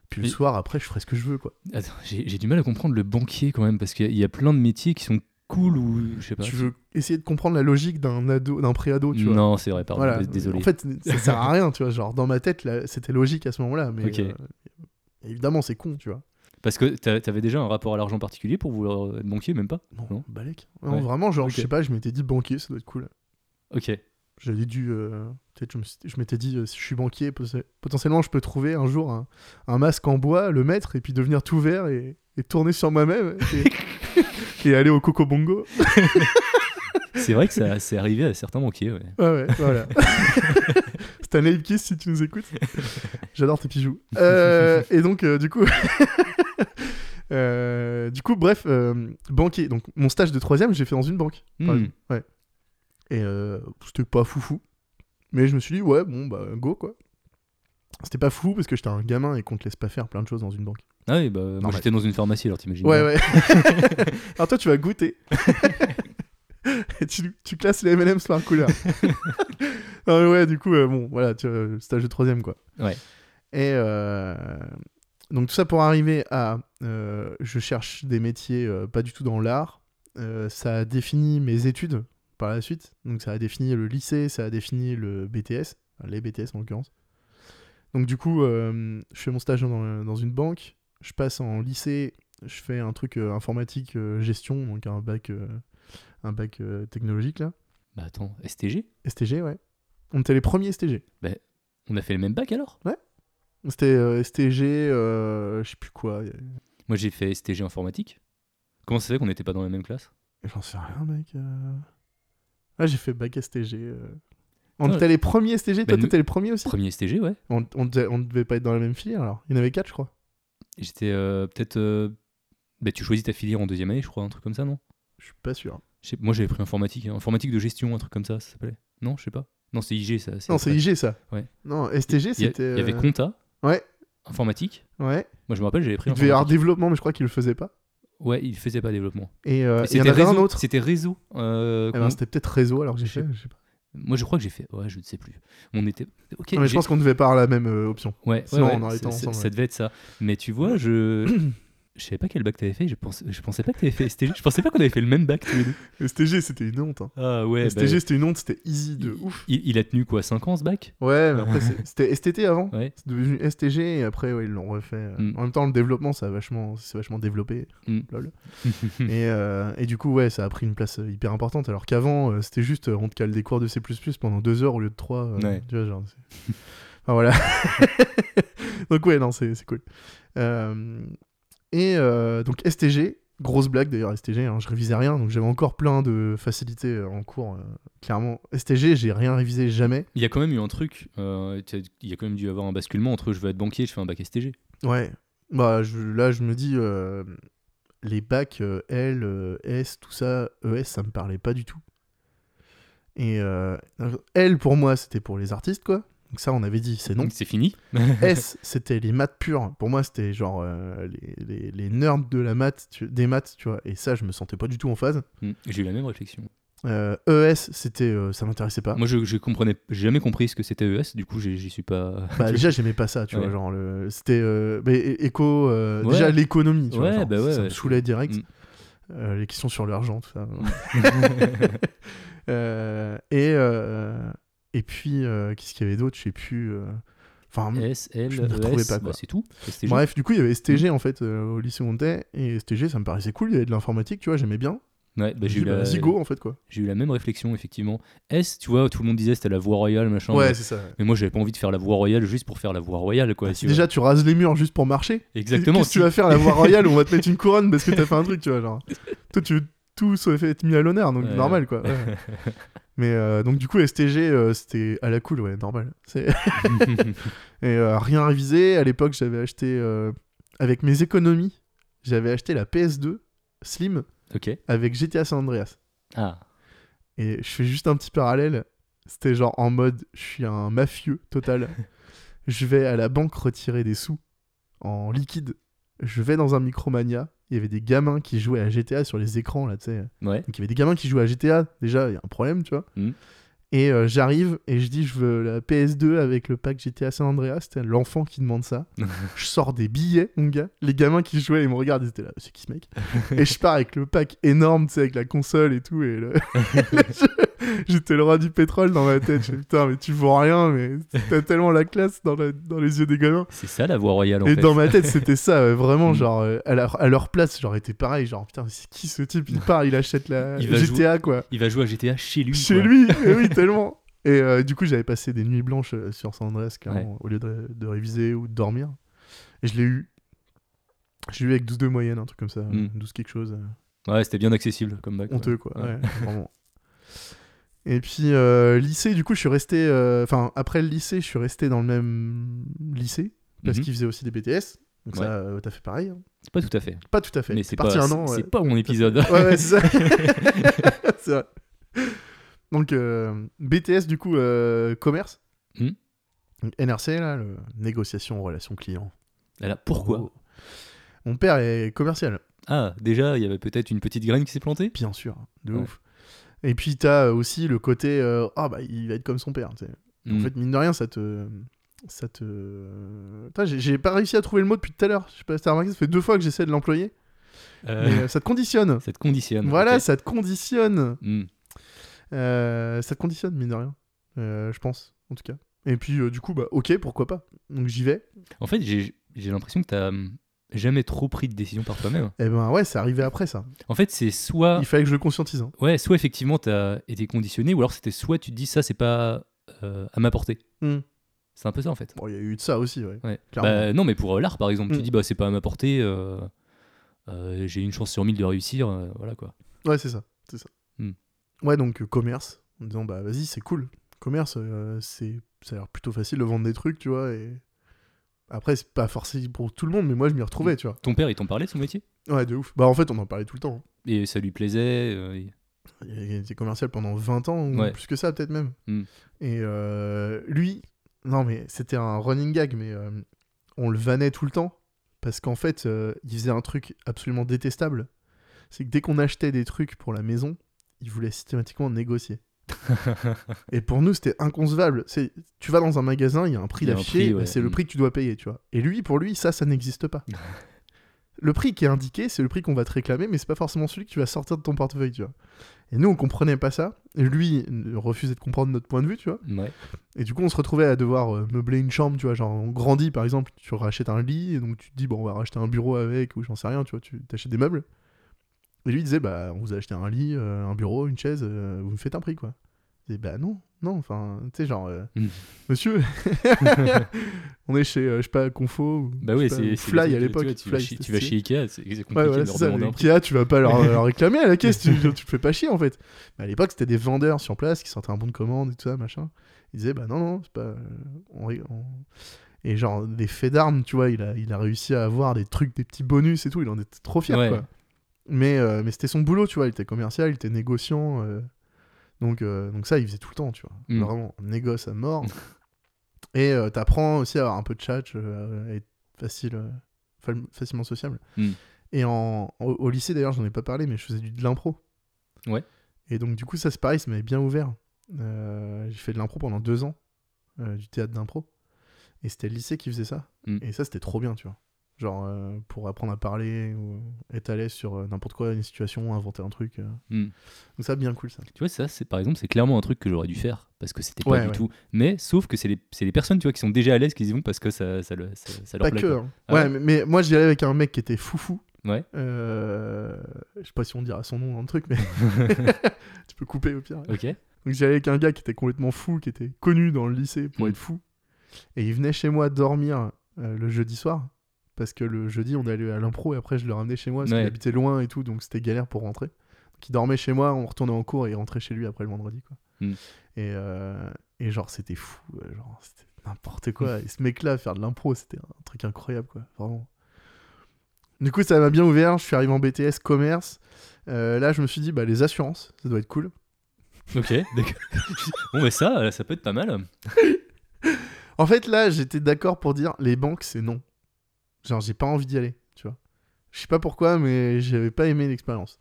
puis le Mais- soir après, je ferai ce que je veux quoi. Attends, j'ai j'ai du mal à comprendre le banquier quand même, parce qu'il y a plein de métiers qui sont cool ou je sais pas. tu veux essayer de comprendre la logique d'un ado, d'un préado, tu vois. Non, c'est vrai, pardon, Voilà. désolé. En fait, ça sert à rien, tu vois. Genre dans ma tête, là, c'était logique à ce moment-là, mais euh, évidemment, c'est con, tu vois. Parce que t'a- t'avais déjà un rapport à l'argent particulier pour vouloir être banquier, même pas? Non, Non? balèque. Non, Ouais. vraiment, genre, je sais pas, je m'étais dit banquier, ça doit être cool. Ok. J'avais dû. euh, Peut-être, je m'étais dit, euh, si je suis banquier, poten- potentiellement, je peux trouver un jour un, un masque en bois, le mettre, et puis devenir tout vert et, et tourner sur moi-même et, (laughs) et aller au Coco Bongo. (laughs) C'est vrai que ça c'est arrivé à certains banquiers, ouais. Ouais, ouais, voilà. (laughs) Stanley Ipkiss, si tu nous écoutes. J'adore tes pigeons. Euh, (laughs) et donc, euh, du coup. euh, du coup, bref, euh, banquier. Donc, mon stage de troisième, j'ai fait dans une banque. Hmm. Ouais. Et c'était pas foufou. Mais je me suis dit, ouais, bon, bah, go, quoi. C'était pas fou parce que j'étais un gamin et qu'on te laisse pas faire plein de choses dans une banque. Ah oui, bah, moi j'étais dans une pharmacie, alors t'imagines. Ouais, bien. ouais. (laughs) Alors toi, tu vas goûter. Et (laughs) tu, tu classes les M&M's par couleur. (laughs) non, mais ouais, du coup, euh, bon, voilà, tu vois, stage de troisième, quoi. Ouais. Et euh, donc tout ça pour arriver à... euh, je cherche des métiers euh, pas du tout dans l'art. Euh, ça a défini mes études par la suite. Donc ça a défini le lycée, ça a défini le BTS, les BTS en l'occurrence. Donc du coup, euh, je fais mon stage dans, dans une banque. Je passe en lycée, je fais un truc euh, informatique euh, gestion, donc un bac, euh, un bac technologique là. Bah attends, STG STG, ouais. On était les premiers STG. On a fait le même bac alors? C'était euh, STG, je sais plus quoi. Moi j'ai fait STG informatique. Comment ça fait qu'on n'était pas dans la même classe? J'en sais rien, mec. Ah, j'ai fait bac STG. On Ouais. était les premiers STG, toi Bah, nous- t'étais les premiers aussi? Premier STG, ouais. on, on, devait, on devait pas être dans la même filière alors. Il y en avait quatre, je crois. J'étais euh, peut-être. euh, Bah, tu choisis ta filière en deuxième année, je crois, un truc comme ça, non? Je suis pas sûr. Moi j'avais pris informatique, hein. informatique de gestion, un truc comme ça, ça s'appelait. Non, je sais pas. Non, c'est IG ça. Non, c'est. IG ça. Ouais. Non, STG c'était. il y avait euh, compta, Ouais, informatique. ouais. Moi je me rappelle, j'avais pris Il devait y avoir développement, mais je crois qu'il le faisait pas. Ouais, il faisait pas développement. Et euh, Mais il y en c'était un autre. C'était réseau. euh, Eh ben, c'était peut-être réseau alors que j'ai fait. Je sais pas. Moi je crois que j'ai fait. Ouais, je ne sais plus. On était. Ok. Non, mais je pense qu'on devait pas avoir la même euh, option. Ouais, Sinon, ouais, on ouais, aurait c'est- été ensemble, ça ouais. devait être ça. Mais tu vois, je. (clears throat) Je savais pas quel bac t'avais fait, je, pense... je pensais pas que t'avais fait STG, je pensais pas qu'on avait fait le même bac tous les (laughs) deux. STG c'était une honte. Hein. Ah ouais, STG c'était une honte, c'était easy de il, ouf. il- il a tenu quoi, 5 ans ce bac? Ouais, mais après (laughs) c'était STT avant. Ouais. C'est devenu STG et après ouais, ils l'ont refait. euh. Mm. En même temps le développement ça a vachement, c'est vachement développé. Mm. Lol. (laughs) et, euh, et du coup ouais ça a pris une place euh, hyper importante alors qu'avant euh, c'était juste euh, on te cale des cours de C++ pendant deux heures au lieu de trois. euh, Ouais. Tu vois genre. enfin voilà. donc ouais non c'est c'est cool. Euh, et euh, donc STG. Grosse blague d'ailleurs STG, hein, je révisais rien donc j'avais encore plein de facilités euh, en cours. euh, clairement STG j'ai rien révisé jamais. Il y a quand même eu un truc, euh, il y a quand même dû avoir un basculement entre je veux être banquier et je fais un bac STG. Ouais. Bah, je- là, je me dis, les bacs L, S, tout ça, ES, ça me parlait pas du tout. Et L, pour moi, c'était pour les artistes, quoi. Donc ça, on avait dit, c'est non. C'est fini. (laughs) S, c'était les maths pures. Pour moi, c'était genre euh, les, les, les nerds de la maths, tu- des maths, tu vois. Et ça, je me sentais pas du tout en phase. Mm, J'ai eu la même réflexion. Euh, ES, c'était, euh, ça m'intéressait pas. Moi je, je comprenais, j'ai jamais compris ce que c'était ES, du coup j'y suis pas. (laughs) Bah, déjà, j'aimais pas ça, tu Ouais. vois. Genre, le... c'était. mais é- éco. Ouais. Déjà, l'économie, tu vois. Genre, bah ouais, ça me saoulait direct. Mm. Euh, les questions sur l'argent, tout ça. (laughs) Euh, et, euh, et puis, euh, qu'est-ce qu'il y avait d'autre? Je sais plus. euh, Enfin, S, L, Je me retrouvais ES, pas, bah, quoi. c'est tout. STG. bref, du coup, il y avait STG en fait euh, au lycée où on était. Et STG, ça me paraissait cool. Il y avait de l'informatique, tu vois, j'aimais bien. Ouais, bah, J'ai j'ai eu, dit, bah, la... Zigo en fait, quoi. j'ai eu la même réflexion, effectivement. S, tu vois, tout le monde disait c'était la voie royale, machin. ouais, c'est ça. mais moi j'avais pas envie de faire la voie royale juste pour faire la voie royale, quoi. tu. Déjà, tu rases les murs juste pour marcher. Exactement. Qu'est-ce que tu vas faire la voie royale où on va te mettre une couronne parce que t'as fait un truc, tu vois, genre. (laughs) Toi, tu veux tout soit fait être mis à l'honneur, donc Ouais. normal, quoi. (laughs) ouais. Mais euh, donc, du coup, STG, euh, c'était à la cool, ouais, normal. (laughs) (laughs) Et euh, rien révisé. À l'époque, j'avais acheté, avec mes économies, j'avais acheté la PS2 Slim avec GTA San Andreas. Ah. Et je fais juste un petit parallèle. C'était genre en mode, je suis un mafieux total. (laughs) je vais à la banque retirer des sous en liquide. Je vais dans un Micromania. Il y avait des gamins qui jouaient à GTA sur les écrans, là, tu sais. Ouais. Donc il y avait des gamins qui jouaient à GTA. Déjà, il y a un problème, tu vois. Mhm. Et euh, j'arrive et je dis, je veux la PS2 avec le pack GTA San Andreas. C'était l'enfant qui demande ça. (laughs) je sors des billets, mon gars. Les gamins qui jouaient, ils me regardent, ils étaient là, c'est qui ce mec? (laughs) Et je pars avec le pack énorme, tu sais, avec la console et tout. Et le- (laughs) (laughs) J'étais le roi du pétrole dans ma tête. Je putain, mais tu vaux rien, mais t'as tellement la classe dans, la- dans les yeux des gamins. C'est ça la voie royale en et fait. dans ma tête, c'était ça, ouais, vraiment, (laughs) Mm. genre, euh, à, leur, à leur place, j'aurais été pareil. Genre, putain, mais c'est qui ce type? Il part, il achète la Il GTA, quoi. Il va jouer à GTA chez lui. Chez quoi. lui, (laughs) oui, tellement. Et euh, du coup, j'avais passé des nuits blanches euh, sur San Andreas, au lieu de, de réviser ou de dormir. Et je l'ai eu. J'ai eu avec 12 de moyenne, un truc comme ça, Mm. 12 quelque chose. Ouais, c'était bien accessible comme bac. honteux, quoi. Ouais. ouais, vraiment. Et puis, euh, lycée, du coup, je suis resté. euh, Enfin, après le lycée, je suis resté dans le même lycée, parce Mhm. qu'il faisait aussi des BTS. Donc, Ouais. ça, euh, t'as fait pareil. hein. C'est pas tout à fait. Pas tout à fait. Mais c'est parti pas, un an. c'est ouais. pas mon épisode. Ouais, ouais, c'est ça. (laughs) (laughs) c'est vrai. Donc, euh, BTS, du coup, commerce. Hmm. Donc, NRC, là, le négociation relation client. Alors, pourquoi Oh. Mon père est commercial, Ah, déjà, il y avait peut-être une petite graine qui s'est plantée? Bien sûr, de ouf. Et puis t'as aussi le côté euh, ah bah il va être comme son père. sais. En Hmm. fait mine de rien ça te ça te. J'ai- pas réussi à trouver le mot depuis tout à l'heure. Je sais pas si t'as remarqué, ça fait deux fois que j'essaie de l'employer. Euh, Mais euh, ça te conditionne. (laughs) Ça te conditionne. Voilà, ça te conditionne. Euh, ça te conditionne, mine de rien. Euh, je pense, en tout cas. Et puis, euh, du coup, bah, ok, pourquoi pas. Donc j'y vais. En fait, j'ai j'ai l'impression que t'as jamais trop pris de décision par toi-même. Et ben ouais, c'est arrivé après ça. En fait, c'est soit, Il fallait que je le conscientise. hein. ouais, soit effectivement t'as été conditionné, ou alors c'était soit tu te dis ça c'est pas euh, à ma portée. Hmm. C'est un peu ça en fait. Bon, il y a eu de ça aussi, ouais. Ouais. Bah, non, mais pour euh, l'art par exemple, tu Mm. dis bah c'est pas à ma portée, euh, j'ai une chance sur mille de réussir, voilà quoi. Ouais, c'est ça. C'est ça. Hmm. Ouais, donc commerce. En disant, bah vas-y, c'est cool. Commerce, c'est ça a l'air plutôt facile de vendre des trucs, tu vois. Et après, c'est pas forcément pour tout le monde, mais moi, je m'y retrouvais, tu vois. Ton père, il t'en parlait de son métier? Ouais, de ouf. Bah en fait, on en parlait tout le temps. hein. Et ça lui plaisait euh, et- Il été commercial pendant 20 ans, ou Ouais. plus que ça, peut-être même. Hmm. Et euh, lui, non, mais c'était un running gag, mais euh, on le vannait tout le temps. Parce qu'en fait, il faisait un truc absolument détestable. C'est que dès qu'on achetait des trucs pour la maison, il voulait systématiquement négocier. (laughs) Et pour nous, c'était inconcevable. C'est, tu vas dans un magasin, il y a un prix d'affiché, ouais. c'est le Mm. prix que tu dois payer, tu vois. Et lui, pour lui, ça, ça n'existe pas. (laughs) le prix qui est indiqué, c'est le prix qu'on va te réclamer, mais c'est pas forcément celui que tu vas sortir de ton portefeuille, tu vois. Et nous, on comprenait pas ça. Et lui refusait de comprendre notre point de vue, tu vois. Ouais. Et du coup, on se retrouvait à devoir euh, meubler une chambre, tu vois. Genre, on grandit, par exemple, tu rachètes un lit, et donc tu te dis, bon, on va racheter un bureau avec, ou j'en sais rien, tu vois, tu t'achètes des meubles. Et lui, il disait, bah, on vous a acheté un lit, euh, un bureau, une chaise, euh, vous me faites un prix, quoi. Et bah, non, non, enfin, tu sais, genre, euh, Mm. monsieur, (laughs) on est chez, je sais pas, Confo, ou, Bah pas, c'est Fly à l'époque. Tu, tu vas chez- c'était tu vas stylé. chez Ikea, c'est compliqué Ouais, voilà, de c'est leur ça. demander un le prix. Ikea, tu vas pas leur, leur réclamer à la caisse, tu, (laughs) tu te fais pas chier en fait. Mais à l'époque, c'était des vendeurs sur place qui sortaient un bon de commande et tout ça, machin. Ils disaient, bah non, non, c'est pas. on ri- on- Et genre, des faits d'armes, tu vois, il a, il a réussi à avoir des trucs, des petits bonus et tout, il en était trop fier, Ouais. quoi. Mais, euh, mais c'était son boulot, tu vois, il était commercial, il était négociant. euh, Donc, euh, donc ça, il faisait tout le temps, tu vois. Mm. Vraiment, négoce à mort. et t'apprends aussi à avoir un peu de chat, à être facile, fa- facilement sociable. Mm. Et en, au, au lycée, d'ailleurs, j'en ai pas parlé, mais je faisais du, de l'impro. Ouais. Et donc, du coup, ça, c'est pareil, ça m'avait bien ouvert. J'ai fait de l'impro pendant deux ans, du théâtre d'impro. Et c'était le lycée qui faisait ça. Mm. Et ça, c'était trop bien, tu vois. Genre, euh, pour apprendre à parler, ou être à l'aise sur euh, n'importe quoi, une situation, inventer un truc. euh. Hmm. Donc, ça, bien cool, ça. Tu vois, ça, c'est par exemple, c'est clairement un truc que j'aurais dû faire parce que c'était pas Ouais, du ouais. tout. Mais sauf que c'est les, c'est les personnes, tu vois, qui sont déjà à l'aise qui y vont parce que ça, ça, le- ça, ça leur Pas plaît. que. hein. Ah ouais, ouais mais, mais moi, j'y allais avec un mec qui était foufou. Ouais. Je sais pas si on dira son nom dans le truc, mais (laughs) tu peux couper au pire. Ok. Donc j'allais avec un gars qui était complètement fou, qui était connu dans le lycée pour Mm. être fou. Et il venait chez moi dormir le jeudi soir. Parce que le jeudi, on allait à l'impro et après, je le ramenais chez moi parce Ouais. qu'il habitait loin et tout, donc c'était galère pour rentrer. Donc il dormait chez moi, on retournait en cours et il rentrait chez lui après le vendredi. Quoi. Mm. Et, euh, et genre, c'était fou. Genre, c'était n'importe quoi. Et ce mec-là, faire de l'impro, c'était un truc incroyable, quoi. Vraiment. Du coup, ça m'a bien ouvert. Je suis arrivé en BTS commerce. Euh, là, je me suis dit, bah, les assurances, ça doit être cool. Ok, (laughs) d'accord. bon, mais ça, ça peut être pas mal. En fait, là, j'étais d'accord pour dire les banques, c'est non. Genre, j'ai pas envie d'y aller, tu vois. Je sais pas pourquoi, mais j'avais pas aimé l'expérience.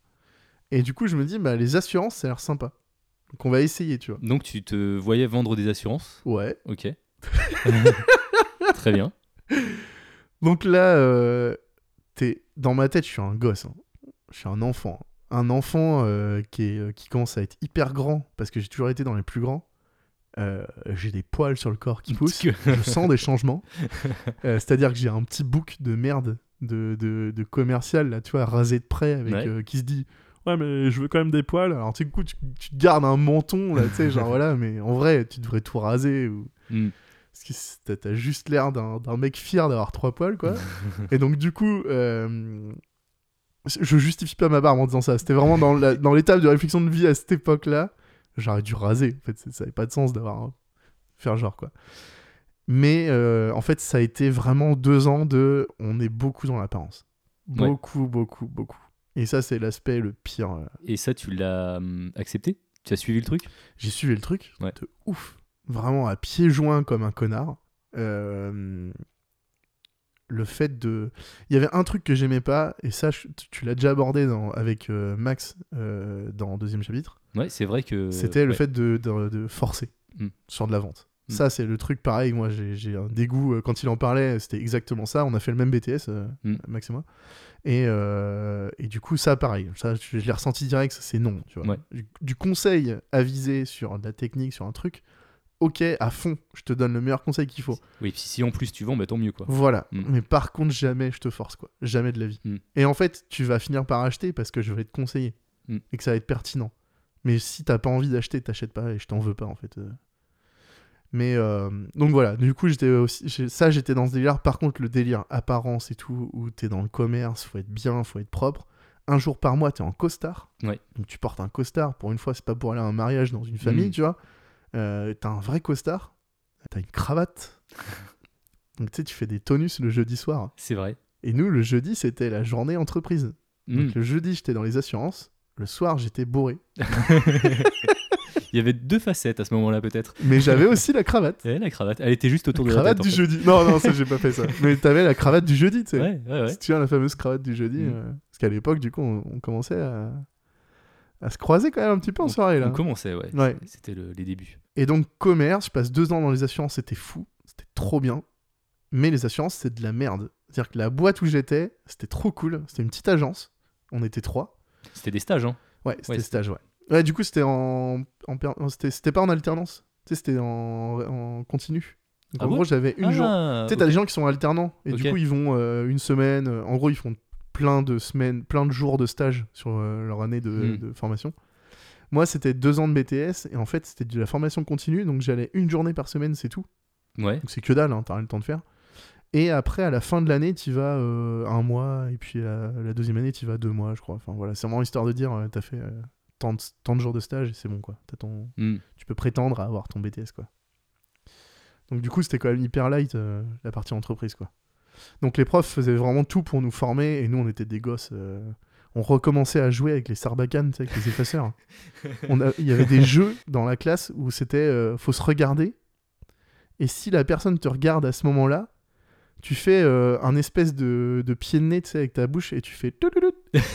Et du coup, je me dis, bah, les assurances, ça a l'air sympa. Donc, on va essayer, tu vois. Donc, tu te voyais vendre des assurances? Ouais. Ok. (laughs) Très bien. Donc là, euh, t'es... dans ma tête, je suis un gosse. hein. Je suis un enfant. Un enfant euh, qui, est, euh, qui commence à être hyper grand, parce que j'ai toujours été dans les plus grands. Euh, j'ai des poils sur le corps qui (laughs) poussent. Je sens des changements. (laughs) Euh, C'est-à-dire que j'ai un petit bouc de merde de, de, de commercial, là, tu vois, rasé de près, avec, Ouais. euh, qui se dit Ouais, mais je veux quand même des poils. Alors, tu coup, tu, tu te gardes un menton, là, tu sais, genre (laughs) voilà, mais en vrai, tu devrais tout raser. Ou... Hmm. Parce que t'as- juste l'air d'un mec fier d'avoir trois poils, quoi. Et donc, du coup, je justifie pas ma barbe en disant ça. C'était vraiment dans l'étape de réflexion de vie à cette époque-là. J'aurais dû raser. En fait, ça n'avait pas de sens d'avoir un- faire genre, quoi. Mais euh, en fait, ça a été vraiment deux ans de. On est beaucoup dans l'apparence. Ouais. Beaucoup, beaucoup, beaucoup. Et ça, c'est l'aspect le pire. euh. Et ça, tu l'as hum, accepté? Tu as suivi le truc? J'ai suivi le truc Ouais. de ouf. Vraiment à pieds joints comme un connard. euh, le fait de. Il y avait un truc que j'aimais pas, et ça, je- tu- l'as déjà abordé dans- avec euh, Max euh, dans le deuxième chapitre. Ouais, c'est vrai que. C'était le fait de, de- de forcer Mm. sur de la vente. Mm. Ça, c'est le truc pareil. Moi, j'ai un dégoût. euh, Quand il en parlait, c'était exactement ça. On a fait le même BTS, euh, Mm. Max et moi. Et, et du coup, ça, pareil. Ça, je, je l'ai ressenti direct. C'est non. Tu vois. Ouais. Du, du conseil avisé sur de la technique, sur un truc. Ok, à fond, je te donne le meilleur conseil qu'il faut. Oui, puis si en plus tu vends, bah tant mieux quoi. Voilà. Mm. Mais par contre, jamais je te force, quoi. Jamais de la vie. Mm. Et en fait, tu vas finir par acheter parce que je vais te conseiller. Mm. Et que ça va être pertinent. Mais si t'as pas envie d'acheter, t'achètes pas et je t'en veux pas, en fait. euh. Mais euh, donc voilà, du coup, j'étais aussi. Ça, j'étais dans ce délire. Par contre, le délire apparence et tout, où t'es dans le commerce, faut être bien, faut être propre. Un jour par mois, t'es en costard. Ouais. Donc tu portes un costard. Pour une fois, c'est pas pour aller à un mariage dans une famille, tu vois. Euh, t'as un vrai costard. T'as une cravate. (laughs) Donc tu sais, tu fais des tonus le jeudi soir. C'est vrai. Et nous, le jeudi, c'était la journée entreprise. Mm. Donc le jeudi, j'étais dans les assurances. Le soir, j'étais bourré. (laughs) Il y avait deux facettes à ce moment-là peut-être. Mais j'avais aussi la cravate. Et la cravate, elle était juste autour La de la cravate tête. du en fait. jeudi. Non, non, ça, j'ai pas fait ça. (laughs) Mais t'avais la cravate du jeudi, tu sais. Ouais, ouais, ouais. Si tu as la fameuse cravate du jeudi. Mm. euh, parce qu'à l'époque, du coup, on, on commençait à... à se croiser quand même un petit peu en soirée, là. On commençait, ouais. Ouais. C'était le- les débuts. Et donc, commerce, je passe deux ans dans les assurances, c'était fou. C'était trop bien. Mais les assurances, c'est de la merde. C'est-à-dire que la boîte où j'étais, c'était trop cool. C'était une petite agence. On était trois. C'était des stages, hein. Ouais, c'était Ouais, stage, ouais. Ouais, du coup, c'était en. c'était pas en alternance. Tu sais, c'était en, en continu. Donc, Ah en gros, j'avais une journée. Ah, Tu sais, t'as des gens qui sont alternants. Et du coup, ils vont euh, une semaine. en gros, ils font plein de semaines, plein de jours de stage sur euh, leur année de, Hmm. de formation. Moi, c'était deux ans de BTS. Et en fait, c'était de la formation continue. Donc, j'allais une journée par semaine, c'est tout. Ouais. Donc, c'est que dalle, hein, t'as rien le temps de faire. Et après, à la fin de l'année, tu vas euh, un mois. Et puis, la, la deuxième année, tu vas deux mois, je crois. Enfin, voilà. C'est vraiment histoire de dire, euh, t'as fait euh, tant, de, tant de jours de stage et c'est bon, quoi. T'as ton, Mm. tu peux prétendre à avoir ton BTS quoi. Donc du coup c'était quand même hyper light la partie entreprise quoi. Donc les profs faisaient vraiment tout pour nous former et nous on était des gosses. euh, on recommençait à jouer avec les sarbacanes, avec les effaceurs. (laughs) Il y avait des jeux dans la classe où c'était euh, faut se regarder et si la personne te regarde à ce moment-là, tu fais euh, un espèce de, de pied de nez avec ta bouche et tu fais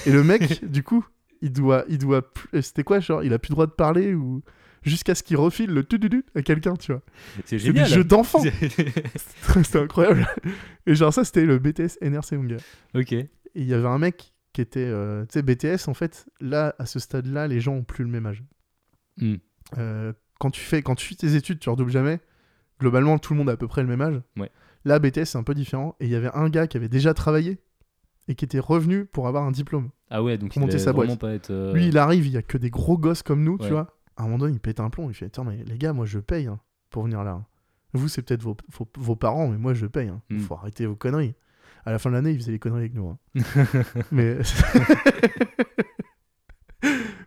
et le mec (laughs) du coup il doit il doit c'était quoi genre il a plus le droit de parler ou jusqu'à ce qu'il refile le touloulout à quelqu'un tu vois C'est c'est des génial. jeux d'enfants (laughs) c'était (laughs) incroyable et genre ça c'était le BTS NRC mon gars ok. et il y avait un mec qui était euh, tu sais BTS en fait là à ce stade là les gens ont plus le même âge Mm. Euh, quand tu fais quand tu fais tes études tu redoubles jamais globalement tout le monde a à peu près le même âge Ouais. là BTS c'est un peu différent et il y avait un gars qui avait déjà travaillé et qui était revenu pour avoir un diplôme Ah ouais, donc Pour il monter sa boîte. pas être. euh, lui il arrive il y a que des gros gosses comme nous Ouais. tu vois à un moment donné il pète un plomb il fait attends mais les gars moi je paye hein, pour venir là vous c'est peut-être vos, vos, vos parents mais moi je paye hein. Mm. faut arrêter vos conneries à la fin de l'année il faisait les conneries avec nous hein. (laughs) mais (laughs)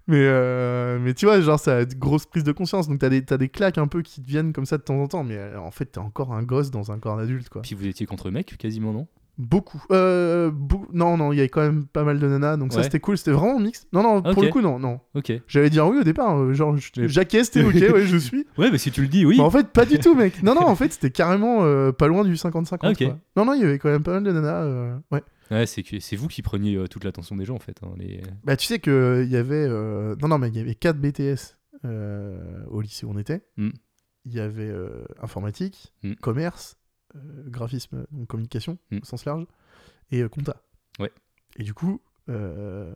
mais euh, mais tu vois genre ça a une grosse prise de conscience donc t'as des t'as des claques un peu qui te viennent comme ça de temps en temps mais euh, en fait t'es encore un gosse dans un corps d'adulte quoi Puis vous étiez contre mecs quasiment, non? Beaucoup euh, non non il y avait quand même pas mal de nanas donc ça Ouais. c'était cool c'était vraiment mixte non non pour Ok. le coup non non Ok. j'allais dire oui au départ euh, genre je- Mais- j'acquiesce t'es ok (laughs) ouais je suis Ouais, bah si tu le dis, oui. mais en fait pas du (laughs) tout mec non non en fait c'était carrément euh, pas loin du 50-50 Ah, ok. quoi. non non il y avait quand même pas mal de nanas euh, ouais Ouais, c'est que c'est vous qui preniez euh, toute l'attention des gens en fait. hein, les... Bah, tu sais que il y avait. euh, Non, non, mais il y avait 4 BTS euh, au lycée où on était. Mm. Il y avait euh, informatique, Mm. commerce, euh, graphisme, donc communication Mm. au sens large, et euh, compta. Ouais. Et du coup, euh,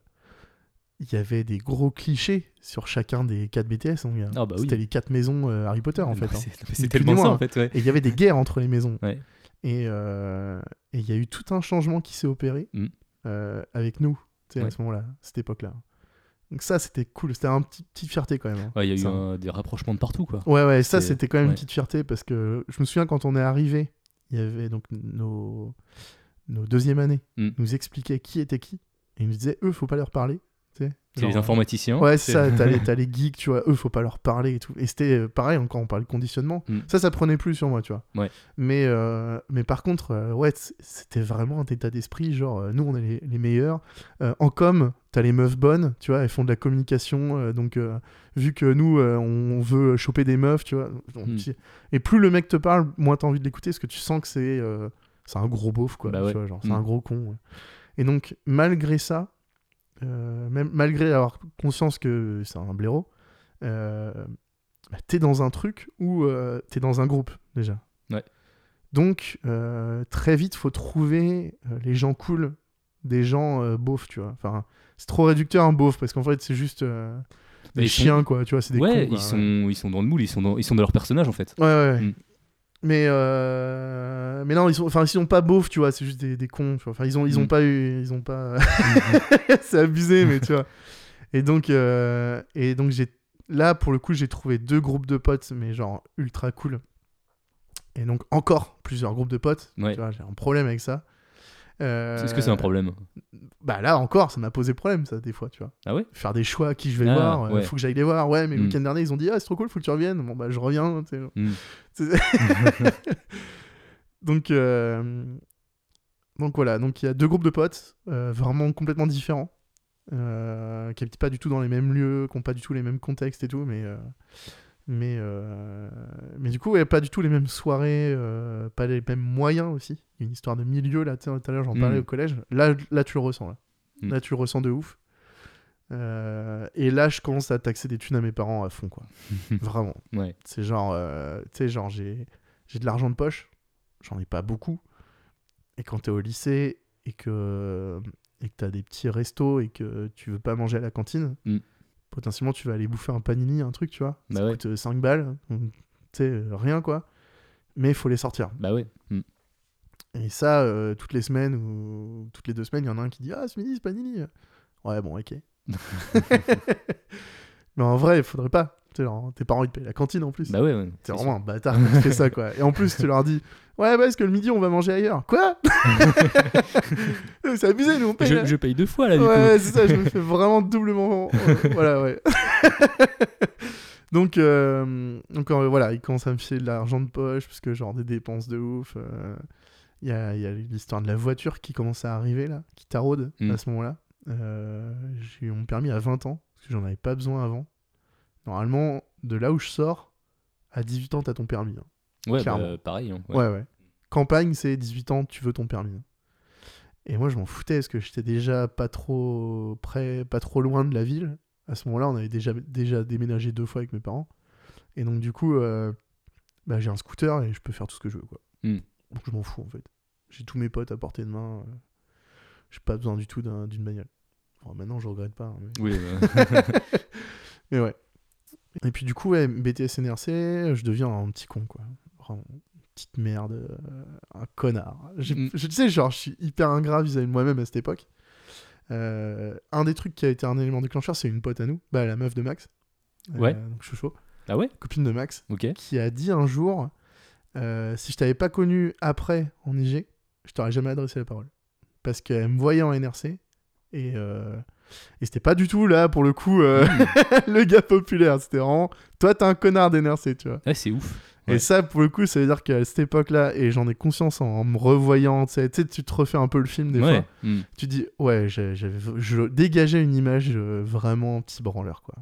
il y avait des gros clichés sur chacun des 4 BTS. gars. Ah, bah oui. C'était les 4 maisons euh, Harry Potter en fait. Hein. c'est- tellement ça en fait, ouais. Et il y avait des guerres entre les maisons. Ouais. Et euh, il y a eu tout un changement qui s'est opéré Mm. euh, avec nous, tu sais, à Ouais. ce moment-là, cette époque-là. Donc ça, c'était cool. C'était un petit petite fierté quand même. hein. Ouais, il y a eu un- des rapprochements de partout quoi. Ouais, ouais, ça, c'était quand même ouais. une petite fierté parce que je me souviens quand on est arrivé, il y avait donc nos, nos deuxième années Mm. nous expliquaient qui était qui. Et ils nous disaient, eux, faut pas leur parler. tu sais. C'est les informaticiens. Ouais, c'est ça, (laughs) t'as les, geeks, tu vois, eux, faut pas leur parler et tout. Et c'était euh, pareil, encore on parle de conditionnement. Mm. Ça, ça prenait plus sur moi, tu vois. Ouais. Mais, euh, mais par contre, euh, ouais, c'était vraiment un état d'esprit, genre, euh, nous, on est les, les meilleurs. Euh, en com, t'as les meufs bonnes, tu vois, elles font de la communication. euh, donc, euh, vu que nous, euh, on veut choper des meufs, tu vois. donc, Mm. Et plus le mec te parle, moins t'as envie de l'écouter, parce que tu sens que c'est euh, c'est un gros beauf, quoi. Bah tu ouais. vois, genre, c'est Mm. un gros con. ouais. Et donc, malgré ça, même malgré avoir conscience que c'est un blaireau, euh, bah, t'es dans un truc où euh, t'es dans un groupe déjà. Ouais. Donc euh, très vite, faut trouver euh, les gens cool, des gens euh, beaufs, tu vois. Enfin, c'est trop réducteur un beauf parce qu'en fait c'est juste euh, des sont- chiens quoi, tu vois, c'est des ouais, cons, ils, sont, ils sont dans le moule, ils sont dans, ils sont dans leur personnage en fait. Ouais, ouais. ouais. Mm. Mais, euh, mais non, ils sont, enfin, ils sont pas beaufs, tu vois, c'est juste des, des cons. tu vois. Enfin, ils ont, ils ont Mm. pas eu, ils ont pas. (laughs) c'est abusé, mais tu vois. (laughs) Et donc, euh, et donc j'ai, là pour le coup, j'ai trouvé deux groupes de potes, mais genre ultra cool. Et donc encore plusieurs groupes de potes. Ouais. Tu vois, j'ai un problème avec ça. Euh, Est-ce que c'est un problème Bah là encore, ça m'a posé problème, ça, des fois, tu vois. Ah ouais Faire des choix, qui je vais Ah, voir, euh, ouais. faut que j'aille les voir. Ouais, mais le Mm. week-end dernier, ils ont dit, ah, c'est trop cool, faut que tu reviennes. Bon, bah, je reviens. tu sais. Mm. (laughs) (laughs) Donc, euh, donc voilà, donc il y a deux groupes de potes, euh, vraiment complètement différents, qui habitent pas du tout dans les mêmes lieux, qui n'ont pas du tout les mêmes contextes et tout, mais, mais, euh, mais du coup, ouais, pas du tout les mêmes soirées, euh, pas les mêmes moyens aussi. Il y a une histoire de milieu, là, tu sais, tout à l'heure j'en parlais Mm. au collège, là, là tu le ressens, là. Mm. Là tu le ressens de ouf. Euh, et là, je commence à taxer des thunes à mes parents à fond, quoi. (laughs) Vraiment. Ouais. C'est genre, euh, tu sais, genre, j'ai, j'ai de l'argent de poche, j'en ai pas beaucoup. Et quand t'es au lycée et que, et que t'as des petits restos et que tu veux pas manger à la cantine, Mm. Potentiellement tu vas aller bouffer un panini, un truc, tu vois. Bah ça ouais. coûte 5 balles, donc, tu sais, euh, rien quoi. Mais il faut les sortir. Bah ouais. Mm. Et ça, euh, toutes les semaines ou toutes les deux semaines, il y en a un qui dit Ah, ce midi, c'est panini. Ouais, bon, ok. (laughs) (laughs) Mais en vrai, il faudrait pas. Tes parents, ils te payent la cantine en plus. Bah ouais. ouais, T'es c'est vraiment un bâtard quand tu fais ça, quoi. Et en plus, tu leur dis Ouais, bah, est-ce que le midi, on va manger ailleurs Quoi (laughs) (laughs) C'est abusé, nous, on paye. Je, paye deux fois là du ouais, c'est ça, je me fais vraiment doublement. euh, voilà, ouais. (laughs) donc, euh, donc euh, voilà, il commence à me filer de l'argent de poche, parce que genre des dépenses de ouf. euh, Il y, a, y a l'histoire de la voiture qui commence à arriver, là, qui taraude Mm. à ce moment-là. J'ai eu mon permis à 20 ans, parce que j'en avais pas besoin avant. Normalement, de là où je sors, à 18 ans, t'as ton permis. hein. Ouais, bah, pareil. hein, ouais. Ouais, ouais. Campagne, c'est 18 ans, tu veux ton permis. Et moi, je m'en foutais parce que j'étais déjà pas trop près, pas trop loin de la ville. À ce moment-là, on avait déjà, déjà déménagé deux fois avec mes parents. Et donc, du coup, euh, bah, j'ai un scooter et je peux faire tout ce que je veux, quoi. Hmm. Donc, je m'en fous, en fait. J'ai tous mes potes à portée de main. euh, J'ai pas besoin du tout d'un- d'une bagnole. Bon, maintenant, je regrette pas. hein, mais... Oui, bah, (laughs) Mais ouais. Et puis du coup, ouais, BTS NRC, je deviens un petit con, quoi. Vraiment, une petite merde, euh, un connard. Mm. Je sais, genre, je suis hyper ingrat vis-à-vis de moi-même à cette époque. Euh, un des trucs qui a été un élément déclencheur, c'est une pote à nous, bah, la meuf de Max. Euh, Ouais. donc Chocho, ah ouais? Copine de Max, Ok. qui a dit un jour si je t'avais pas connu après en IG, je t'aurais jamais adressé la parole. Parce qu'elle me voyait en NRC et, et c'était pas du tout là pour le coup euh, (laughs) le gars populaire. C'était vraiment toi, t'es un connard d'NRC, tu vois. Ouais, c'est ouf. Et Ouais. ça, pour le coup, ça veut dire qu'à cette époque-là, et j'en ai conscience en, en me revoyant, tu sais, tu te refais un peu le film des ouais. fois. Mm. Tu dis, ouais, j'ai- j'avais, je dégageais une image euh, vraiment petit branleur, quoi.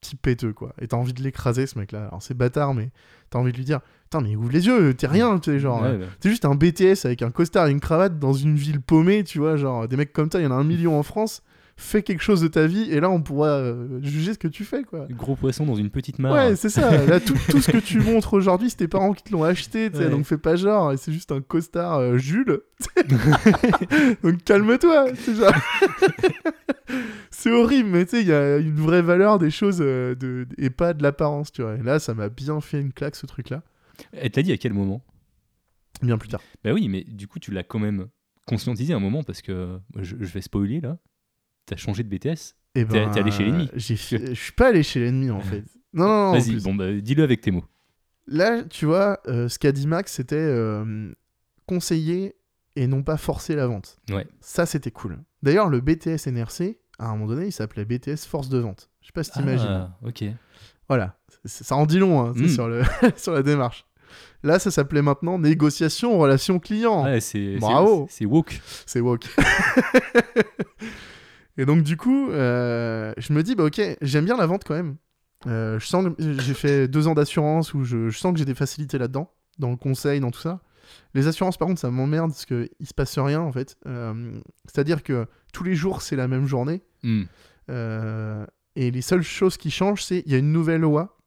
Petit péteux, quoi. Et t'as envie de l'écraser, ce mec-là. Alors, c'est bâtard, mais t'as envie de lui dire, putain, mais ouvre les yeux, t'es rien, tu sais, genre. Ouais, bah. T'es juste un BTS avec un costard et une cravate dans une ville paumée, tu vois, genre, des mecs comme ça, il y en a un million en France. Fais quelque chose de ta vie, et là, on pourra euh, juger ce que tu fais, quoi. Gros poisson dans une petite mare. Ouais, c'est ça. Là, tout, (laughs) tout ce que tu montres aujourd'hui, c'est tes parents qui te l'ont acheté, Ouais. donc fais pas genre, et c'est juste un costard euh, Jules. (laughs) donc calme-toi, c'est genre. (laughs) c'est horrible, mais tu sais, il y a une vraie valeur des choses euh, de, et pas de l'apparence, tu vois. Et là, ça m'a bien fait une claque, ce truc-là. Elle t'a dit à quel moment? Bien plus tard. Bah oui, mais du coup, tu l'as quand même conscientisé à un moment parce que je, je vais spoiler là. T'as changé de BTS. Et T'es- ben, t'es allé chez l'ennemi. (laughs) Je suis pas allé chez l'ennemi, en fait. Non, non, non. Vas-y, bon, bah, dis-le avec tes mots. Là, tu vois, euh, ce qu'a dit Max, c'était euh, conseiller et non pas forcer la vente. Ouais. Ça, c'était cool. D'ailleurs, le BTS NRC à un moment donné, il s'appelait BTS Force de Vente. Je sais pas si t'imagines. Ah, ok. Voilà, ça en dit long hein, c'est Mm. sur, le (laughs) sur la démarche. Là, ça s'appelait maintenant négociation, relation client. Ouais, c'est- Bravo. c'est woke. C'est woke. (laughs) et donc, du coup, euh, je me dis, bah ok, j'aime bien la vente quand même. Euh, je sens j'ai fait deux ans d'assurance où je, je sens que j'ai des facilités là-dedans, dans le conseil, dans tout ça. Les assurances, par contre, ça m'emmerde parce qu'il se passe rien en fait. Euh, C'est-à-dire que tous les jours, c'est la même journée. Hmm. Et les seules choses qui changent, c'est il y a une nouvelle loi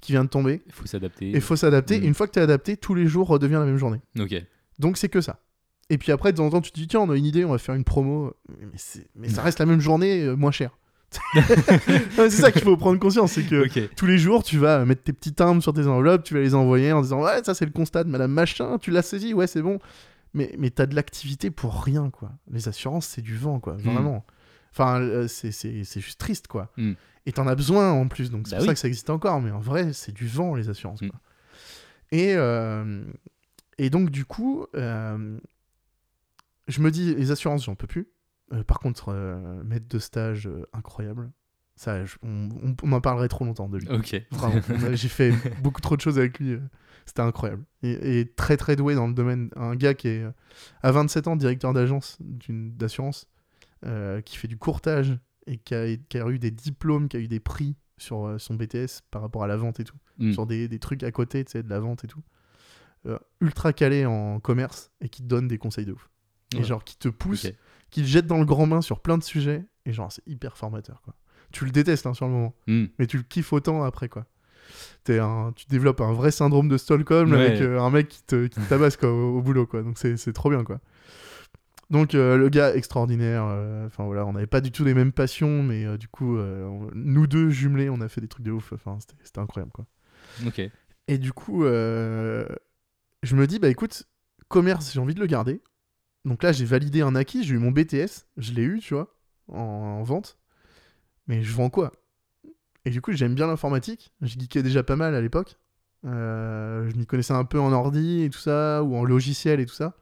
qui vient de tomber Il faut s'adapter. et il faut s'adapter. Mm. Et Une fois que tu es adapté, tous les jours redevient la même journée. Ok. Donc c'est que ça. Et puis après, de temps en temps, tu te dis, tiens, on a une idée, on va faire une promo. Mais, ça reste la même journée, euh, moins cher. (laughs) C'est ça qu'il faut prendre conscience, c'est que tous les jours, tu vas mettre tes petits timbres sur tes enveloppes, tu vas les envoyer en disant, ouais, ça c'est le constat de Madame Machin, tu l'as saisi, ouais, c'est bon. Mais, mais t'as de l'activité pour rien, quoi. Les assurances, c'est du vent, quoi, vraiment. Enfin, euh, c'est- juste triste, quoi. Mm. Et t'en as besoin en plus, donc c'est Bah pour oui. ça que ça existe encore, mais en vrai, c'est du vent, les assurances, Mm. quoi. Et, euh, et donc, du coup, euh, je me dis, les assurances, j'en peux plus. Euh, par contre, euh, maître de stage, euh, incroyable. Ça, je- on, on- on en parlerait trop longtemps de lui. Ok. J'ai fait (laughs) beaucoup trop de choses avec lui. euh, C'était incroyable. Et, et très très doué dans le domaine. Un gars qui est à 27 ans directeur d'agence d'assurance, qui fait du courtage et qui a, qui a eu des diplômes, qui a eu des prix sur son BTS par rapport à la vente et tout. Hmm. Sur des, des trucs à côté, tu sais, de la vente et tout. Ultra calé en commerce et qui te donne des conseils de ouf. Et Ouais. genre qui te pousse, qui te jette dans le grand bain sur plein de sujets. Et genre, c'est hyper formateur, quoi. Tu le détestes hein, sur le moment Hmm. mais tu le kiffes autant après quoi. Un, tu développes un vrai syndrome de Stockholm Ouais. avec euh, un mec qui te, qui te tabasse quoi, au, au boulot quoi. Donc c'est, trop bien quoi. Donc euh, le gars extraordinaire. euh, Enfin voilà, on n'avait pas du tout les mêmes passions, mais euh, du coup on- nous deux jumelés, on a fait des trucs de ouf. Enfin c'était, c'était incroyable quoi. Ok. Et du coup, je me dis bah écoute, commerce, j'ai envie de le garder. Donc là j'ai validé un acquis, j'ai eu mon BTS, je l'ai eu tu vois en, en vente. Mais je vends quoi? Et du coup, j'aime bien l'informatique. Je geekais déjà pas mal à l'époque. Euh, je m'y connaissais un peu en ordi et tout ça, ou en logiciel et tout ça.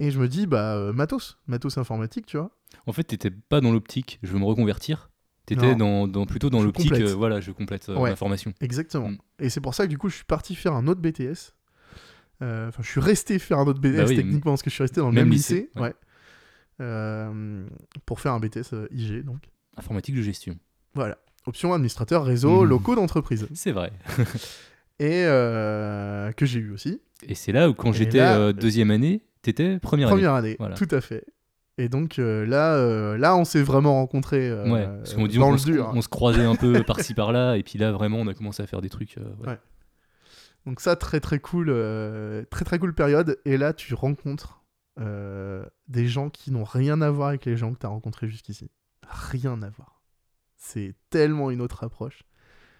Et je me dis, bah, euh, matos, matos informatique, tu vois. En fait, t'étais pas dans l'optique, je veux me reconvertir. T'étais dans, dans- plutôt dans l'optique, euh, voilà, je complète euh, Ouais. ma formation. Exactement. Mm. Et c'est pour ça que du coup, je suis parti faire un autre BTS. Euh, Enfin, je suis resté faire un autre BTS Bah oui, techniquement, parce que je suis resté dans le même même, lycée, lycée. ouais. Euh, pour faire un BTS euh, IG, donc. Informatique de gestion. Voilà. Option administrateur réseau Mm. locaux d'entreprise. C'est vrai. (laughs) Et euh, que j'ai eu aussi. Et c'est là où, quand j'étais euh, deuxième année, t'étais première, Première année, Voilà. tout à fait. Et donc euh, là, là, on s'est vraiment rencontrés année. Ouais, parce qu'on dit dans on, le dur. on se croisait un peu par-ci par-là, et puis là, vraiment, on a commencé à faire des trucs. ouais. Ouais. Donc ça, très très cool, euh, très très cool période. Et là, tu rencontres euh, des gens qui n'ont rien à voir avec les gens que tu as rencontrés jusqu'ici. Rien à voir. C'est tellement une autre approche.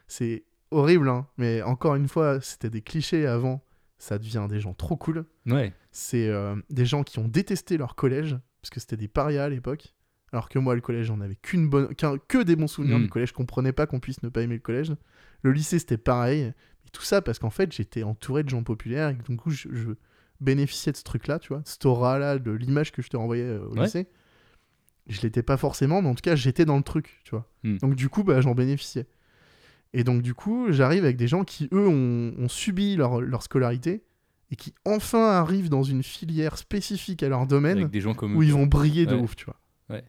C'est horrible, hein, mais encore une fois, c'était des clichés avant. Ça devient des gens trop cool. Ouais. c'est euh, des gens qui ont détesté leur collège, parce que c'était des parias à l'époque. Alors que moi, le collège, j'en avais qu'une bonne, qu'un- que des bons souvenirs Mm. du collège. Je comprenais pas qu'on puisse ne pas aimer le collège. Le lycée, c'était pareil. Et tout ça parce qu'en fait, j'étais entouré de gens populaires et que, du coup, je, je bénéficiais de ce truc-là, tu vois, cette aura-là, de l'image que je te renvoyais euh, au Ouais. lycée. Je l'étais pas forcément, mais en tout cas, j'étais dans le truc, tu vois. Mm. Donc, du coup, bah, j'en bénéficiais. Et donc, du coup, j'arrive avec des gens qui, eux, ont, ont subi leur, leur scolarité et qui enfin arrivent dans une filière spécifique à leur domaine Avec des gens comme où ils vont briller de Ouais. ouf, tu vois. Ouais.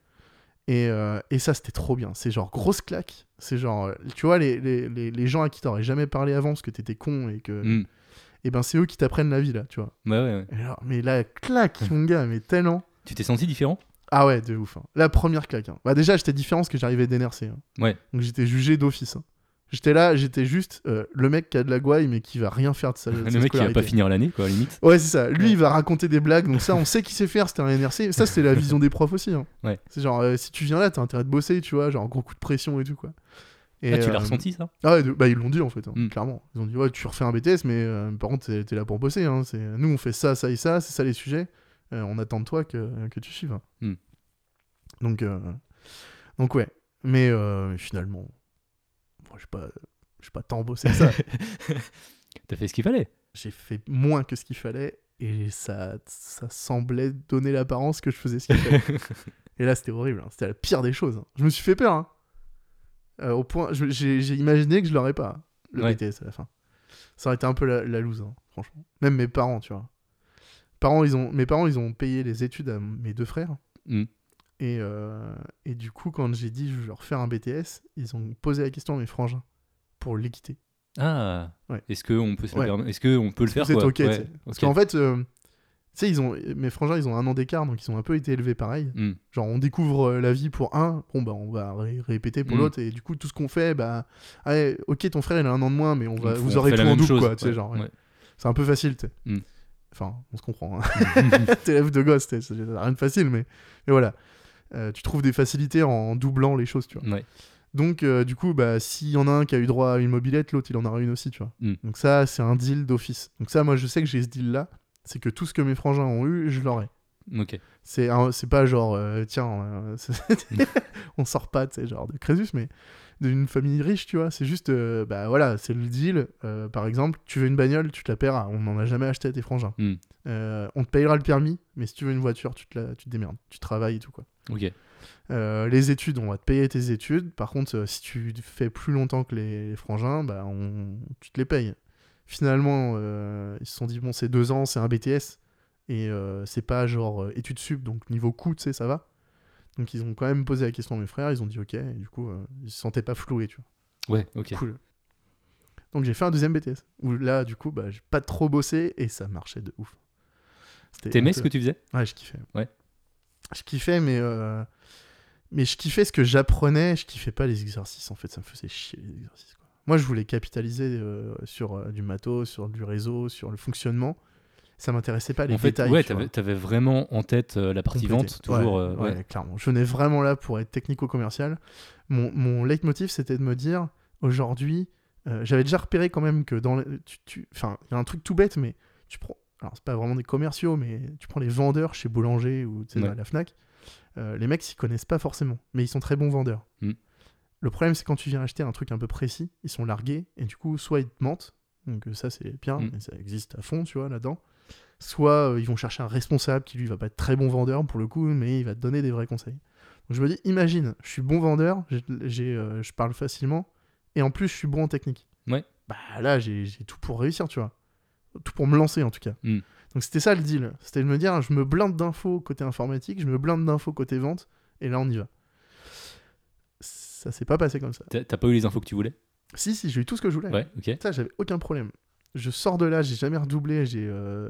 Et, euh, et ça, c'était trop bien. C'est genre grosse claque. C'est genre, euh, tu vois, les, les, les, les gens à qui t'aurais jamais parlé avant parce que t'étais con et que. Hmm. Et ben, c'est eux qui t'apprennent la vie, là, tu vois. Ouais, ouais, ouais. Alors, mais là, claque, (laughs) mon gars, mais tellement. Tu t'es senti différent? Ah ouais, de ouf. hein. La première claque. hein. Bah, déjà, j'étais différent parce que j'arrivais d'NRC. hein. Ouais. Donc, j'étais jugé d'office. hein. J'étais là, j'étais juste euh, le mec qui a de la gouaille, mais qui va rien faire de sa. (laughs) Le sa mec qui va pas finir l'année, quoi, à limite. Ouais, c'est ça. Lui, Ouais. il va raconter des blagues, donc ça, on sait qu'il sait faire. C'était un NRC. Ça, c'était la vision des profs aussi. hein. Ouais. C'est genre, euh, si tu viens là, t'as intérêt de bosser, tu vois, genre gros coup de pression et tout, quoi. Et, Ah, tu l'as euh, ressenti, ça? Ah ouais, de- bah ils l'ont dit en fait, hein, Mm. clairement. Ils ont dit, ouais, tu refais un BTS, mais par contre, t'es là pour bosser. Hein. C'est- Nous, on fait ça, ça et ça, c'est ça les sujets. On attend de toi que, que tu suives. hein. Mm. Donc, donc, ouais. Mais finalement, bon, j'ai pas, pas tant bossé que ça. (laughs) T'as fait ce qu'il fallait. j'ai fait moins que ce qu'il fallait et ça, ça semblait donner l'apparence que je faisais ce qu'il fallait. (laughs) et là, c'était horrible. hein. C'était la pire des choses. hein. Je me suis fait peur. hein. Euh, au point, je- j'ai j'ai imaginé que je l'aurais pas, le Ouais. BTS à la fin. Ça aurait été un peu la, la loose, franchement. Même mes parents, tu vois. Parents, ils ont, mes parents, ils ont payé les études à mes deux frères. Mm. Et, euh, et du coup, quand j'ai dit je vais leur faire un BTS, ils ont posé la question à mes frangins pour l'équiter. Ah. Ouais. Est-ce qu'on peut, se le Ouais. Est-ce que on peut le faire quoi ok, Ouais, Parce qu'en fait, euh, tu sais, ils ont, mes frangins, ils ont un an d'écart, donc ils ont un peu été élevés pareil. Hmm. Genre, on découvre euh, la vie pour un, bon, bah, on va ré- répéter pour Mm. l'autre, et du coup, tout ce qu'on fait, bah, allez, ok, ton frère, il a un an de moins, mais on va, vous on aurez tout en double, quoi, tu sais, ouais, genre. C'est un peu facile, tu sais. Mm. Enfin, on se comprend. Hein. (laughs) T'élèves de gosse, tu sais, c'est rien de facile, mais, mais voilà. Euh, tu trouves des facilités en doublant les choses, tu vois. Ouais. Donc, euh, du coup, bah, s'il y en a un qui a eu droit à une mobilette, l'autre, il en aura une aussi, tu vois. Mm. Donc, ça, c'est un deal d'office. Donc, ça, moi, je sais que j'ai ce deal-là. C'est que tout ce que mes frangins ont eu, je l'aurai. Ok. C'est c'est pas genre, euh, tiens, (laughs) on sort pas, tu sais, genre de Crésus, mais d'une famille riche, tu vois. C'est juste, bah voilà, c'est le deal. Par exemple, tu veux une bagnole, tu te la paieras. On n'en a jamais acheté à tes frangins. Mm. Euh, on te payera le permis, mais si tu veux une voiture, tu te, la- tu te démerdes. Tu travailles et tout, quoi. Ok. Euh, les études, on va te payer tes études. Par contre, euh, si tu fais plus longtemps que les, les frangins, bah, on, tu te les payes. Finalement, ils se sont dit, bon, c'est deux ans, c'est un BTS. Et c'est pas genre études sup, donc niveau coût, tu sais, ça va. Donc ils ont quand même posé la question à mes frères, ils ont dit ok, et du coup, ils se sentaient pas floués, tu vois. Ouais. Ok. Cool. Donc j'ai fait un deuxième BTS, où là, du coup, bah, j'ai pas trop bossé, et ça marchait de ouf. T'aimais ce que tu faisais? Ouais, je kiffais. Ouais. Je kiffais, mais, euh, mais je kiffais ce que j'apprenais, je kiffais pas les exercices. En fait, ça me faisait chier les exercices. quoi. Moi, je voulais capitaliser euh, sur euh, du matos, sur du réseau, sur le fonctionnement. Ça m'intéressait pas les En fait, détails. ouais, t'avais vraiment en tête euh, la partie Compléter. vente, toujours. Ouais, ouais, ouais. clairement. Je venais vraiment là pour être technico-commercial. Mon, mon leitmotiv, c'était de me dire, aujourd'hui, j'avais déjà repéré quand même que dans... le- tu- tu- Enfin, il y a un truc tout bête, mais tu prends... Alors, c'est pas vraiment des commerciaux, mais tu prends les vendeurs chez Boulanger ou tu sais, Ouais. à la FNAC. euh, les mecs s'y connaissent pas forcément, mais ils sont très bons vendeurs. Mm. Le problème, c'est quand tu viens acheter un truc un peu précis, ils sont largués, et du coup, soit ils te mentent, donc euh, ça c'est bien, Mm. et ça existe à fond, tu vois, là-dedans. Soit euh, ils vont chercher un responsable qui lui va pas être très bon vendeur pour le coup, mais il va te donner des vrais conseils. Donc je me dis, imagine, je suis bon vendeur, j'ai, euh, je parle facilement, et en plus je suis bon en technique. Ouais. Bah là, j'ai tout pour réussir, tu vois. Tout pour me lancer en tout cas. Mm. Donc c'était ça le deal. C'était de me dire, je me blinde d'infos côté informatique, je me blinde d'infos côté vente, et là on y va. Ça s'est pas passé comme ça. T'as pas eu les infos que tu voulais? Si, si, j'ai eu tout ce que je voulais. Ouais. Ok. Ça, j'avais aucun problème. Je sors de là, j'ai jamais redoublé, j'ai. euh,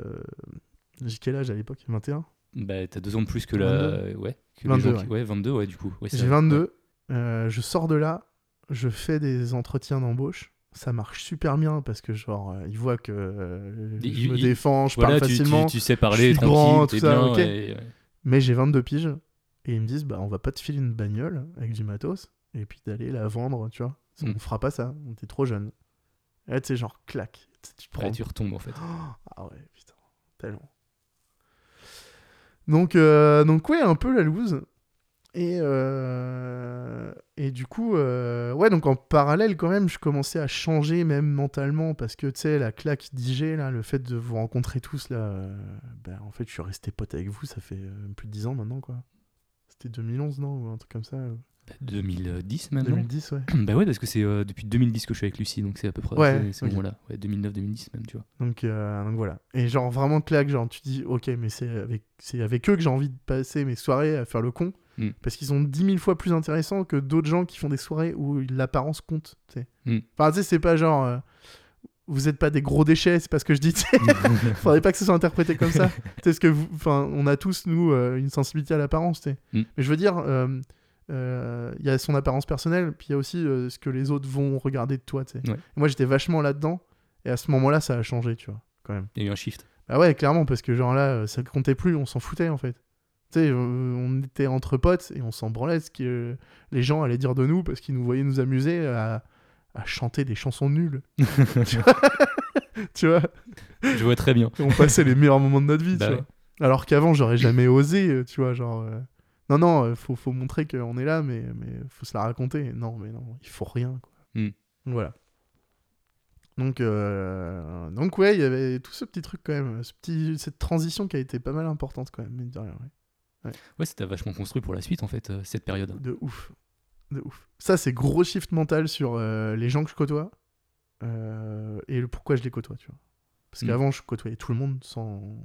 J'ai quel âge à l'époque? 21 Bah, t'as deux ans de plus que la. Ouais. Que les 22, gens qui- ouais. ouais, 22, ouais, du coup. Ouais, J'ai vrai. 22. euh, je sors de là, je fais des entretiens d'embauche. Ça marche super bien parce que, genre, euh, ils voient que euh, Il- je me il- défends, je Voilà, parle tu, facilement. tu sais je parler suis grand, tout ça, bien. ok. et- ouais. Mais j'ai 22 piges et ils me disent, bah, on va pas te filer une bagnole avec du matos et puis d'aller la vendre, tu vois. On Mm. fera pas ça, on t'es trop jeune. Et là, tu sais, genre, clac. Tu prends tu retombes en fait. (gasps) Ah ouais, putain, tellement. Donc, euh, donc ouais, un peu la loose. Et, euh, et du coup, euh, ouais, donc en parallèle, quand même, je commençais à changer, même mentalement, parce que, tu sais, la claque d'IG, là, le fait de vous rencontrer tous, là, euh, ben, en fait, je suis resté pote avec vous, ça fait plus de 10 ans maintenant, quoi. C'était 2011, non Ou un truc comme ça euh, Bah, 2010 maintenant 2010, ouais. (clears throat) Bah ouais, parce que c'est depuis 2010 que je suis avec Lucie, donc c'est à peu près Ouais, c'est- c'est ok. bon, là. Ouais, 2009-2010 même, tu vois. Donc, donc voilà. Et genre vraiment claque, genre tu dis ok mais c'est avec, c'est avec eux que j'ai envie de passer mes soirées à faire le con. Mm. Parce qu'ils sont 10 000 fois plus intéressants que d'autres gens qui font des soirées où l'apparence compte. Mm. Enfin tu sais c'est pas genre euh, vous êtes pas des gros déchets, c'est pas ce que je dis. (laughs) (laughs) Faudrait pas que ce soit interprété comme ça. (laughs) ce que vous, enfin on a tous nous euh, une sensibilité à l'apparence. Mm. Mais je veux dire. euh, euh, il y a son apparence personnelle, puis il y a aussi ce que les autres vont regarder de toi. Ouais. Moi, j'étais vachement là-dedans, et à ce moment-là, ça a changé, tu vois, quand même. Il y a eu un shift. Bah ouais, clairement, parce que genre là, ça comptait plus, on s'en foutait en fait. On était entre potes et on s'en branlait ce que les gens allaient dire de nous parce qu'ils nous voyaient nous amuser à, à chanter des chansons nulles. (laughs) tu vois, (laughs) Tu vois Je vois très bien. on passait les meilleurs moments de notre vie, Bah tu ouais. vois. Alors qu'avant, j'aurais jamais osé, euh, tu vois, genre. euh, Non, non, euh, faut, faut montrer qu'on est là, mais, mais faut se la raconter. Non, mais non, il faut rien, quoi. Hmm. Voilà. Donc, euh, donc ouais, il y avait tout ce petit truc quand même, ce petit, cette transition qui a été pas mal importante quand même, mine de rien, ouais. Ouais, t'a vachement construit pour la suite, en fait, euh, cette période. De ouf. De ouf. Ça, c'est gros shift mental sur euh, les gens que je côtoie euh, et le pourquoi je les côtoie, tu vois. Parce Mm. qu'avant, je côtoyais tout le monde sans,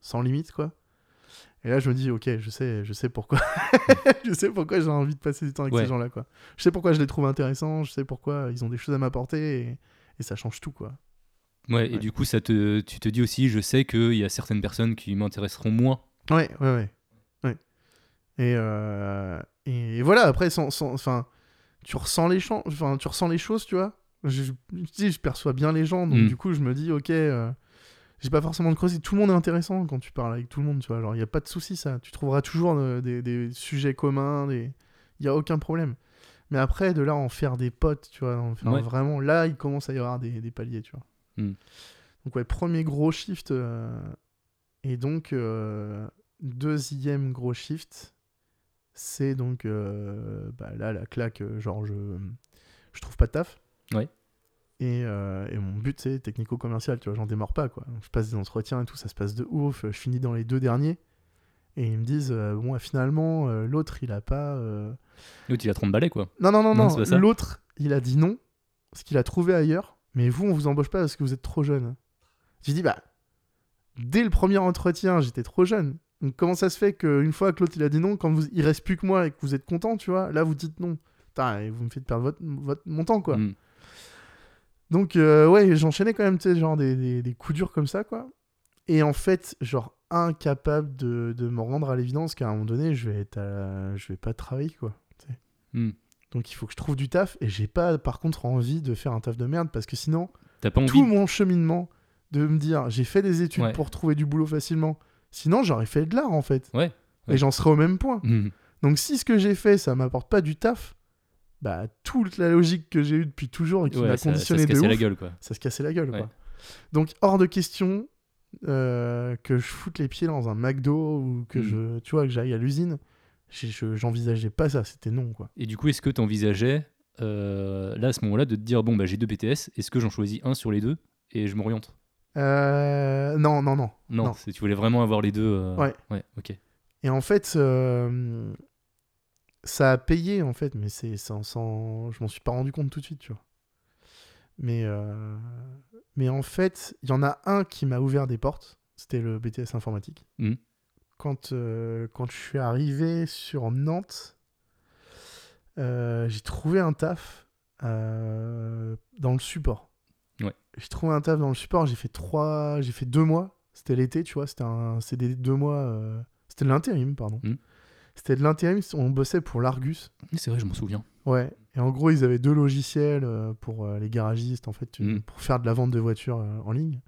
sans limite, quoi. Et là, je me dis, ok, je sais, je sais pourquoi. (laughs) je sais pourquoi j'ai envie de passer du temps avec Ouais. ces gens-là, quoi. Je sais pourquoi je les trouve intéressants, je sais pourquoi ils ont des choses à m'apporter et, et ça change tout, quoi. Ouais, et du coup, ça te, tu te dis aussi, je sais qu'il y a certaines personnes qui m'intéresseront moins. Ouais, ouais. ouais. Et, euh, et voilà, après, sans, sans- enfin, tu ressens les enfin, tu ressens les choses, tu vois. Je, je, je perçois bien les gens, donc Mm. du coup, je me dis, ok, euh, j'ai pas forcément de creuser. Tout le monde est intéressant quand tu parles avec tout le monde, tu vois. Genre, il y a pas de souci, ça. Tu trouveras toujours euh, des, des sujets communs, des... il y a aucun problème. Mais après, de là, en faire des potes, tu vois, en faire Ouais. vraiment, là, il commence à y avoir des, des paliers, tu vois. Mm. Donc, ouais, premier gros shift. euh, Et donc, euh, deuxième gros shift, c'est donc euh, bah, là la claque, euh, genre je, je trouve pas de taf. Et, euh, et mon but c'est technico-commercial, tu vois, j'en démarre pas quoi. Je passe des entretiens et tout, ça se passe de ouf. Je finis dans les deux derniers. Et ils me disent, euh, bon, finalement, l'autre il a pas. L'autre, il a 30 balais, quoi. Non, non, non, Non. L'autre il a dit non, parce qu'il a trouvé ailleurs. Mais vous, on vous embauche pas parce que vous êtes trop jeune. J'ai dit, bah, dès le premier entretien, j'étais trop jeune. Donc comment ça se fait qu'une fois que l'autre il a dit non, quand vous, il reste plus que moi et que vous êtes content, tu vois, là vous dites non. Putain, et vous me faites perdre votre, votre, mon temps, quoi. Mm. Donc, euh, ouais, j'enchaînais quand même, tu sais, genre des, des, des coups durs comme ça, quoi. Et en fait, genre, incapable de, de me rendre à l'évidence qu'à un moment donné, je vais, être à- je vais pas travailler, quoi. Mm. Donc, il faut que je trouve du taf. Et j'ai pas, par contre, envie de faire un taf de merde parce que sinon, T'as pas envie tout mon cheminement de me dire, j'ai fait des études Ouais. pour trouver du boulot facilement. Sinon, j'aurais fait de l'art, en fait. Ouais, ouais. Et j'en serais au même point. Mm. Donc, si ce que j'ai fait, ça m'apporte pas du taf, bah, toute la logique que j'ai eue depuis toujours et qui Ouais, m'a ça, ça conditionné se de ouf, la gueule, quoi. ça se cassait la gueule. Ouais. Quoi. Donc, hors de question euh, que je foute les pieds dans un McDo ou que Mm. je, tu vois, que j'aille à l'usine. J'envisageais pas ça, c'était non, quoi. Et du coup, est-ce que tu envisageais, là, à ce moment-là, de te dire, bon, bah, j'ai deux BTS, est-ce que j'en choisis un sur les deux et je m'oriente? Euh, non, non, non. Non, tu voulais vraiment avoir les deux. euh, Ouais. Ouais, ok. Et en fait, euh, ça a payé, en fait, mais c'est sans, sans... je m'en suis pas rendu compte tout de suite, tu vois. Mais, mais en fait, il y en a un qui m'a ouvert des portes, c'était le BTS informatique. Mhm. Quand, quand je suis arrivé sur Nantes, j'ai trouvé un taf dans le support. Ouais. J'ai trouvé un taf dans le support, j'ai fait trois, j'ai fait deux mois. C'était l'été, tu vois, c'était un CDD de deux mois. euh, C'était de l'intérim, pardon. Mhm. C'était de l'intérim, on bossait pour l'Argus. C'est vrai, je m'en souviens. Ouais. Et en gros, ils avaient deux logiciels euh, pour euh, les garagistes, en fait, Mhm. pour faire de la vente de voitures en ligne.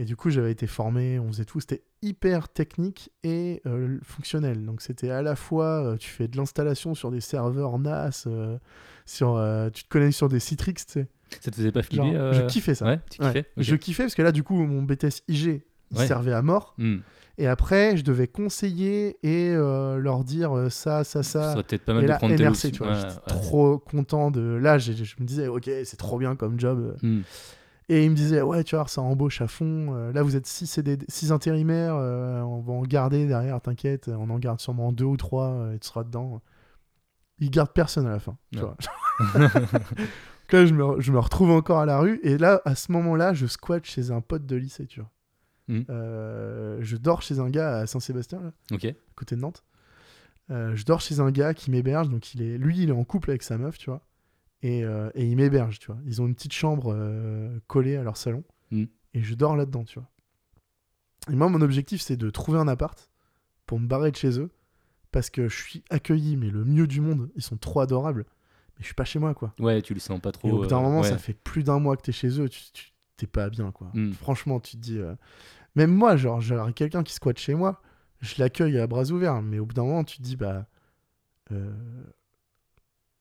Et du coup, j'avais été formé, on faisait tout. C'était hyper technique et euh, fonctionnel. Donc, c'était à la fois, euh, tu fais de l'installation sur des serveurs NAS, euh, sur, tu te connectes sur des Citrix, tu sais. Ça te faisait pas Genre, flipper euh, Je kiffais ça. Ouais, tu Ouais. kiffais Ok. Je kiffais parce que là, du coup, mon BTS IG, il Ouais. servait à mort. Hmm. Et après, je devais conseiller et euh, leur dire euh, ça, ça, Ça ça. peut-être pas mal Et de là, prendre NRC, tu vois, j'étais trop content de. Là, je me disais, ok, c'est trop bien comme job. Hmm. Et il me disait, ouais, tu vois, ça embauche à fond. Euh, là, vous êtes 6 CDD six intérimaires, euh, on va en garder derrière, t'inquiète. On en garde sûrement deux ou trois euh, et tu seras dedans. Il garde personne à la fin. tu vois. (laughs) (laughs) Là, je me, je me retrouve encore à la rue. Et là, à ce moment-là, je squatte chez un pote de lycée, tu vois. Mhm. Euh, je dors chez un gars à Saint-Sébastien, là, à côté de Nantes. Euh, je dors chez un gars qui m'héberge, donc il est, lui, il est en couple avec sa meuf, tu vois, et, euh, et il m'héberge, tu vois. Ils ont une petite chambre collée à leur salon, Mm. et je dors là-dedans, tu vois. Et moi, mon objectif, c'est de trouver un appart pour me barrer de chez eux, parce que je suis accueilli, mais le mieux du monde, ils sont trop adorables, mais je suis pas chez moi, quoi. Ouais, tu le sens pas trop. Et au bout d'un euh, moment, ouais. ça fait plus d'un mois que t'es chez eux, tu, tu- t'es pas bien, quoi. Mm. Franchement, tu te dis. euh, Même moi, genre, j'aurais quelqu'un qui squatte chez moi, je l'accueille à bras ouverts, mais au bout d'un moment, tu te dis, bah. euh,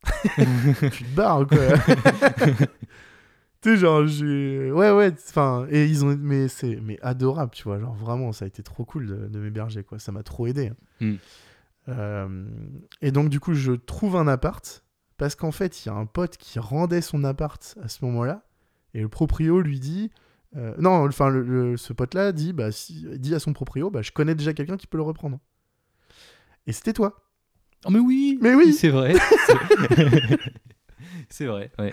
(laughs) tu te barres, quoi. (laughs) tu sais, genre, j'ai. Ouais, ouais, enfin. Et ils ont. Mais c'est mais adorable, tu vois. Genre, vraiment, ça a été trop cool de, de m'héberger, quoi. Ça m'a trop aidé. Mm. Euh, Et donc, du coup, je trouve un appart. Parce qu'en fait, il y a un pote qui rendait son appart à ce moment-là. Et le proprio lui dit. euh, non, enfin, le, le- ce pote-là dit, bah, si, dit à son proprio bah, Je connais déjà quelqu'un qui peut le reprendre. Et c'était toi. Oh, mais oui Mais oui. C'est vrai. C'est- vrai, (laughs) ouais.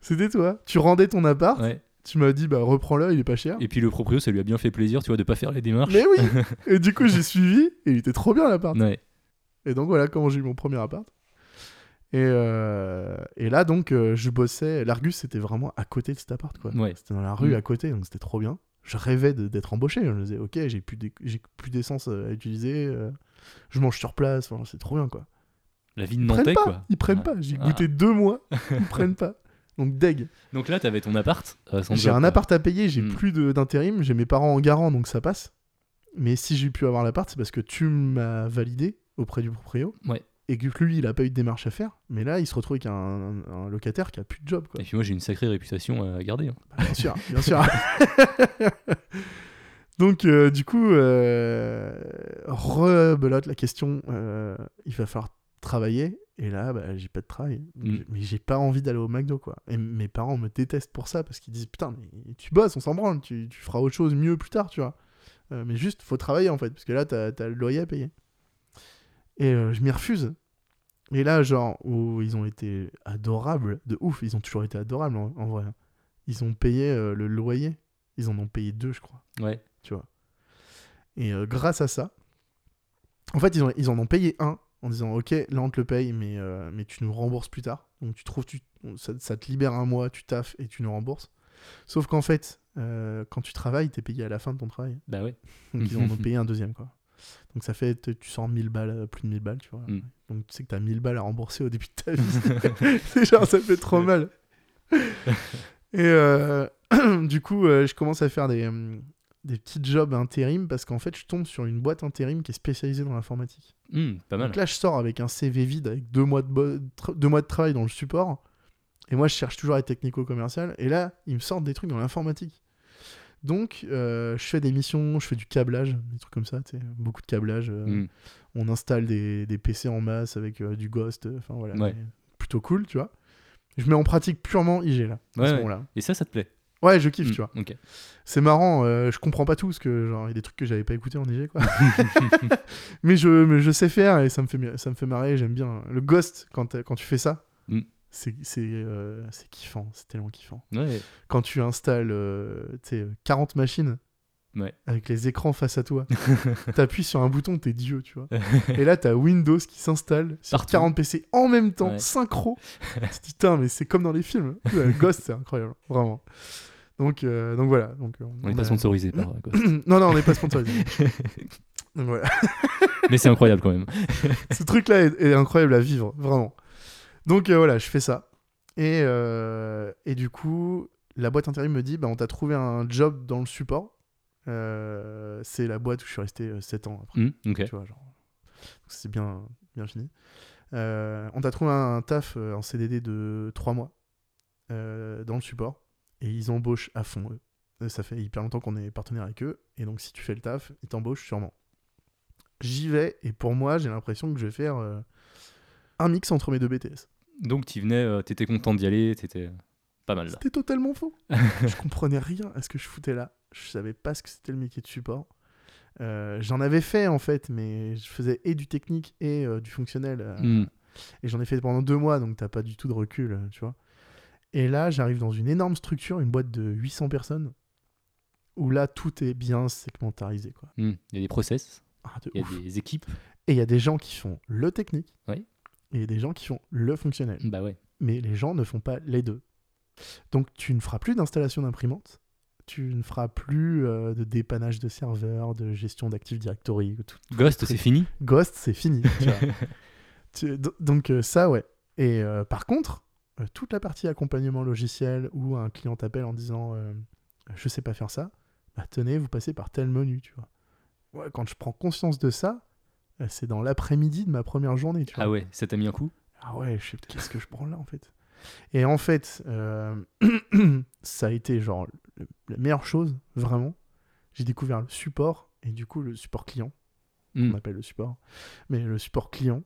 C'était toi. Tu rendais ton appart. ouais. Tu m'as dit, bah reprends-le, il est pas cher. Et puis le proprio, ça lui a bien fait plaisir, tu vois, de pas faire les démarches. Mais oui (laughs) Et du coup, j'ai suivi, et il était trop bien l'appart. Ouais. Et donc voilà comment j'ai eu mon premier appart. Et, euh, et là, donc, euh, je bossais. L'Argus, c'était vraiment à côté de cet appart, quoi. Ouais. C'était dans la rue Mm. à côté, donc c'était trop bien. Je rêvais d'être embauché. Je me disais, ok, j'ai plus d'é- j'ai plus d'essence à utiliser. euh, je mange sur place. Enfin, c'est trop bien, quoi. La vie de Nantais, pas. quoi. Ils prennent Ah. pas. J'ai Ah. goûté deux mois. (laughs) Ils prennent pas. Donc, deg. Donc là, t'avais ton appart. euh, J'ai un appart à payer, j'ai Mm. plus d'intérim, j'ai mes parents en garant, donc ça passe. Mais si j'ai pu avoir l'appart, c'est parce que tu m'as validé auprès du proprio. Ouais. Et que lui, il a pas eu de démarche à faire. Mais là, il se retrouve avec un, un- un locataire qui a plus de job, quoi. Et puis moi, j'ai une sacrée réputation à garder. hein. Bah, bien sûr, bien sûr. (laughs) donc, euh, du coup, euh, rebelote la question. euh, il va falloir travailler. Et là, bah, j'ai pas de travail. Mm. Mais j'ai pas envie d'aller au McDo, quoi. Et mes parents me détestent pour ça parce qu'ils disent Putain, mais tu bosses, on s'en branle, tu, tu feras autre chose mieux plus tard, tu vois. Euh, mais juste, faut travailler en fait, parce que là, t'as as le loyer à payer. Et euh, je m'y refuse. Et là, genre, où ils ont été adorables, de ouf, ils ont toujours été adorables en, en vrai. Ils ont payé euh, le loyer. Ils en ont payé deux, je crois, Ouais. tu vois. Et euh, grâce à ça, en fait, ils, ont, ils en ont payé un en disant Ok, là on te le paye, mais, euh, mais tu nous rembourses plus tard. Donc tu trouves, tu, ça, ça te libère un mois, tu taffes et tu nous rembourses. Sauf qu'en fait, quand tu travailles, t'es payé à la fin de ton travail. Bah ouais. Donc ils en ont (laughs) payé un deuxième, quoi. Donc ça fait, tu sors 1000 balles, euh, plus de 1000 balles, tu vois. Mm. Donc tu sais que t'as 1000 balles à rembourser au début de ta vie. (laughs) (laughs) C'est genre, ça fait trop mal. (laughs) Et euh, (clears throat) du coup, euh, je commence à faire des, hum, des petits jobs intérim parce qu'en fait, je tombe sur une boîte intérim qui est spécialisée dans l'informatique. Pas mal. Donc là, je sors avec un CV vide, avec deux mois de, bo- deux mois de travail dans le support. Et moi, je cherche toujours à être technico-commercial. Et là, ils me sortent des trucs dans l'informatique. Donc, euh, je fais des missions, je fais du câblage, des trucs comme ça, tu sais, beaucoup de câblage. euh, Hmm. On installe des, des PC en masse avec euh, du Ghost, enfin voilà. Ouais. Plutôt cool, tu vois. Je mets en pratique purement IG là, à Ouais, ce ouais. moment-là. Et ça, ça te plaît? Ouais, je kiffe, Hmm, tu vois. C'est marrant, je comprends pas tout, parce que genre, il y a des trucs que j'avais pas écouté en IG, quoi. (laughs) mais, je, mais je sais faire et ça me fait, ça me fait marrer, j'aime bien. Le Ghost, quand, quand tu fais ça, Mm. C'est c'est, euh, c'est kiffant, c'est tellement kiffant. Ouais. Quand tu installes euh, tu sais, 40 machines Ouais. avec les écrans face à toi, (laughs) t'appuies sur un bouton, t'es Dieu, tu vois. Et là, t'as Windows qui s'installe sur Partout. 40 PC en même temps, Ouais. synchro. (laughs) tu te dis, putain, mais c'est comme dans les films. Ouais, Ghost, c'est incroyable, vraiment. Donc, euh, donc voilà. Donc, On n'est pas sponsorisé par euh, Ghost. (clears throat) non, non, on n'est pas sponsorisé. (laughs) donc voilà. Mais c'est incroyable quand même. Ce truc-là est, est incroyable à vivre, vraiment. Donc euh, voilà, je fais ça. Et, euh, et du coup, la boîte intérim me dit, bah, on t'a trouvé un job dans le support. Euh, c'est la boîte où je suis resté 7 ans après. Ok. tu vois, genre. Donc c'est bien, bien fini. On t'a trouvé un, taf en CDD de 3 mois dans le support et ils embauchent à fond eux. Ça fait hyper longtemps qu'on est partenaire avec eux et donc si tu fais le taf, ils t'embauchent sûrement. J'y vais et pour moi, j'ai l'impression que je vais faire euh, un mix entre mes deux BTS. Donc tu venais, euh, t'étais content d'y aller, t'étais pas mal là. C'était totalement faux. (laughs) je comprenais rien à ce que je foutais là. Je savais pas ce que c'était le métier de support. Euh, j'en avais fait en fait, mais je faisais et du technique et euh, du fonctionnel. Hmm. Et j'en ai fait pendant deux mois, donc t'as pas du tout de recul, tu vois. Et là, j'arrive dans une énorme structure, une boîte de 800 personnes, où là, tout est bien segmentarisé, quoi. Hmm. Il y a des process, Ah, il y ouf. a des équipes. Et il y a des gens qui font le technique, Oui. Et des gens qui font le fonctionnel. Bah ouais. Mais les gens ne font pas les deux. Donc tu ne feras plus d'installation d'imprimante, tu ne feras plus euh, de dépannage de serveurs, de gestion d'Active Directory, tout, Ghost, c'est fini? Ghost, c'est fini. tu vois. (laughs) Tu- do- donc euh, ça, ouais. Et euh, par contre, toute la partie accompagnement logiciel où un client t'appelle en disant je sais pas faire ça, bah tenez, vous passez par tel menu, tu vois. Ouais, quand je prends conscience de ça, c'est dans l'après-midi de ma première journée, tu vois. Ah ouais, ça t'a mis un coup? Ah ouais, je sais qu'est-ce que je prends là en fait? Et en fait, euh, (clears throat) ça a été genre le- la meilleure chose, vraiment. J'ai découvert le support et du coup le support client Hmm. on appelle le support, mais le support client.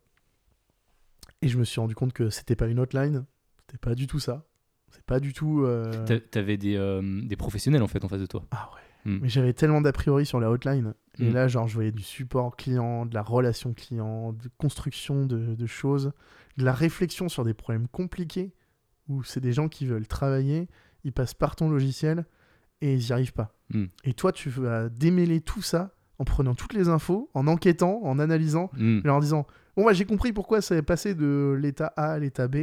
Et je me suis rendu compte que c'était pas une hotline, c'était pas du tout ça. C'est pas du tout. euh, T'a- T'avais des, euh, des professionnels en fait en face de toi. Ah Mm. Mais j'avais tellement d'a priori sur la hotline. Et Mm. là, genre, je voyais du support client, de la relation client, de construction de, de choses, de la réflexion sur des problèmes compliqués où c'est des gens qui veulent travailler, ils passent par ton logiciel et ils n'y arrivent pas. Mm. Et toi, tu vas démêler tout ça en prenant toutes les infos, en enquêtant, en analysant, Mm. et en disant Bon, bah, j'ai compris pourquoi ça est passé de l'état A à l'état B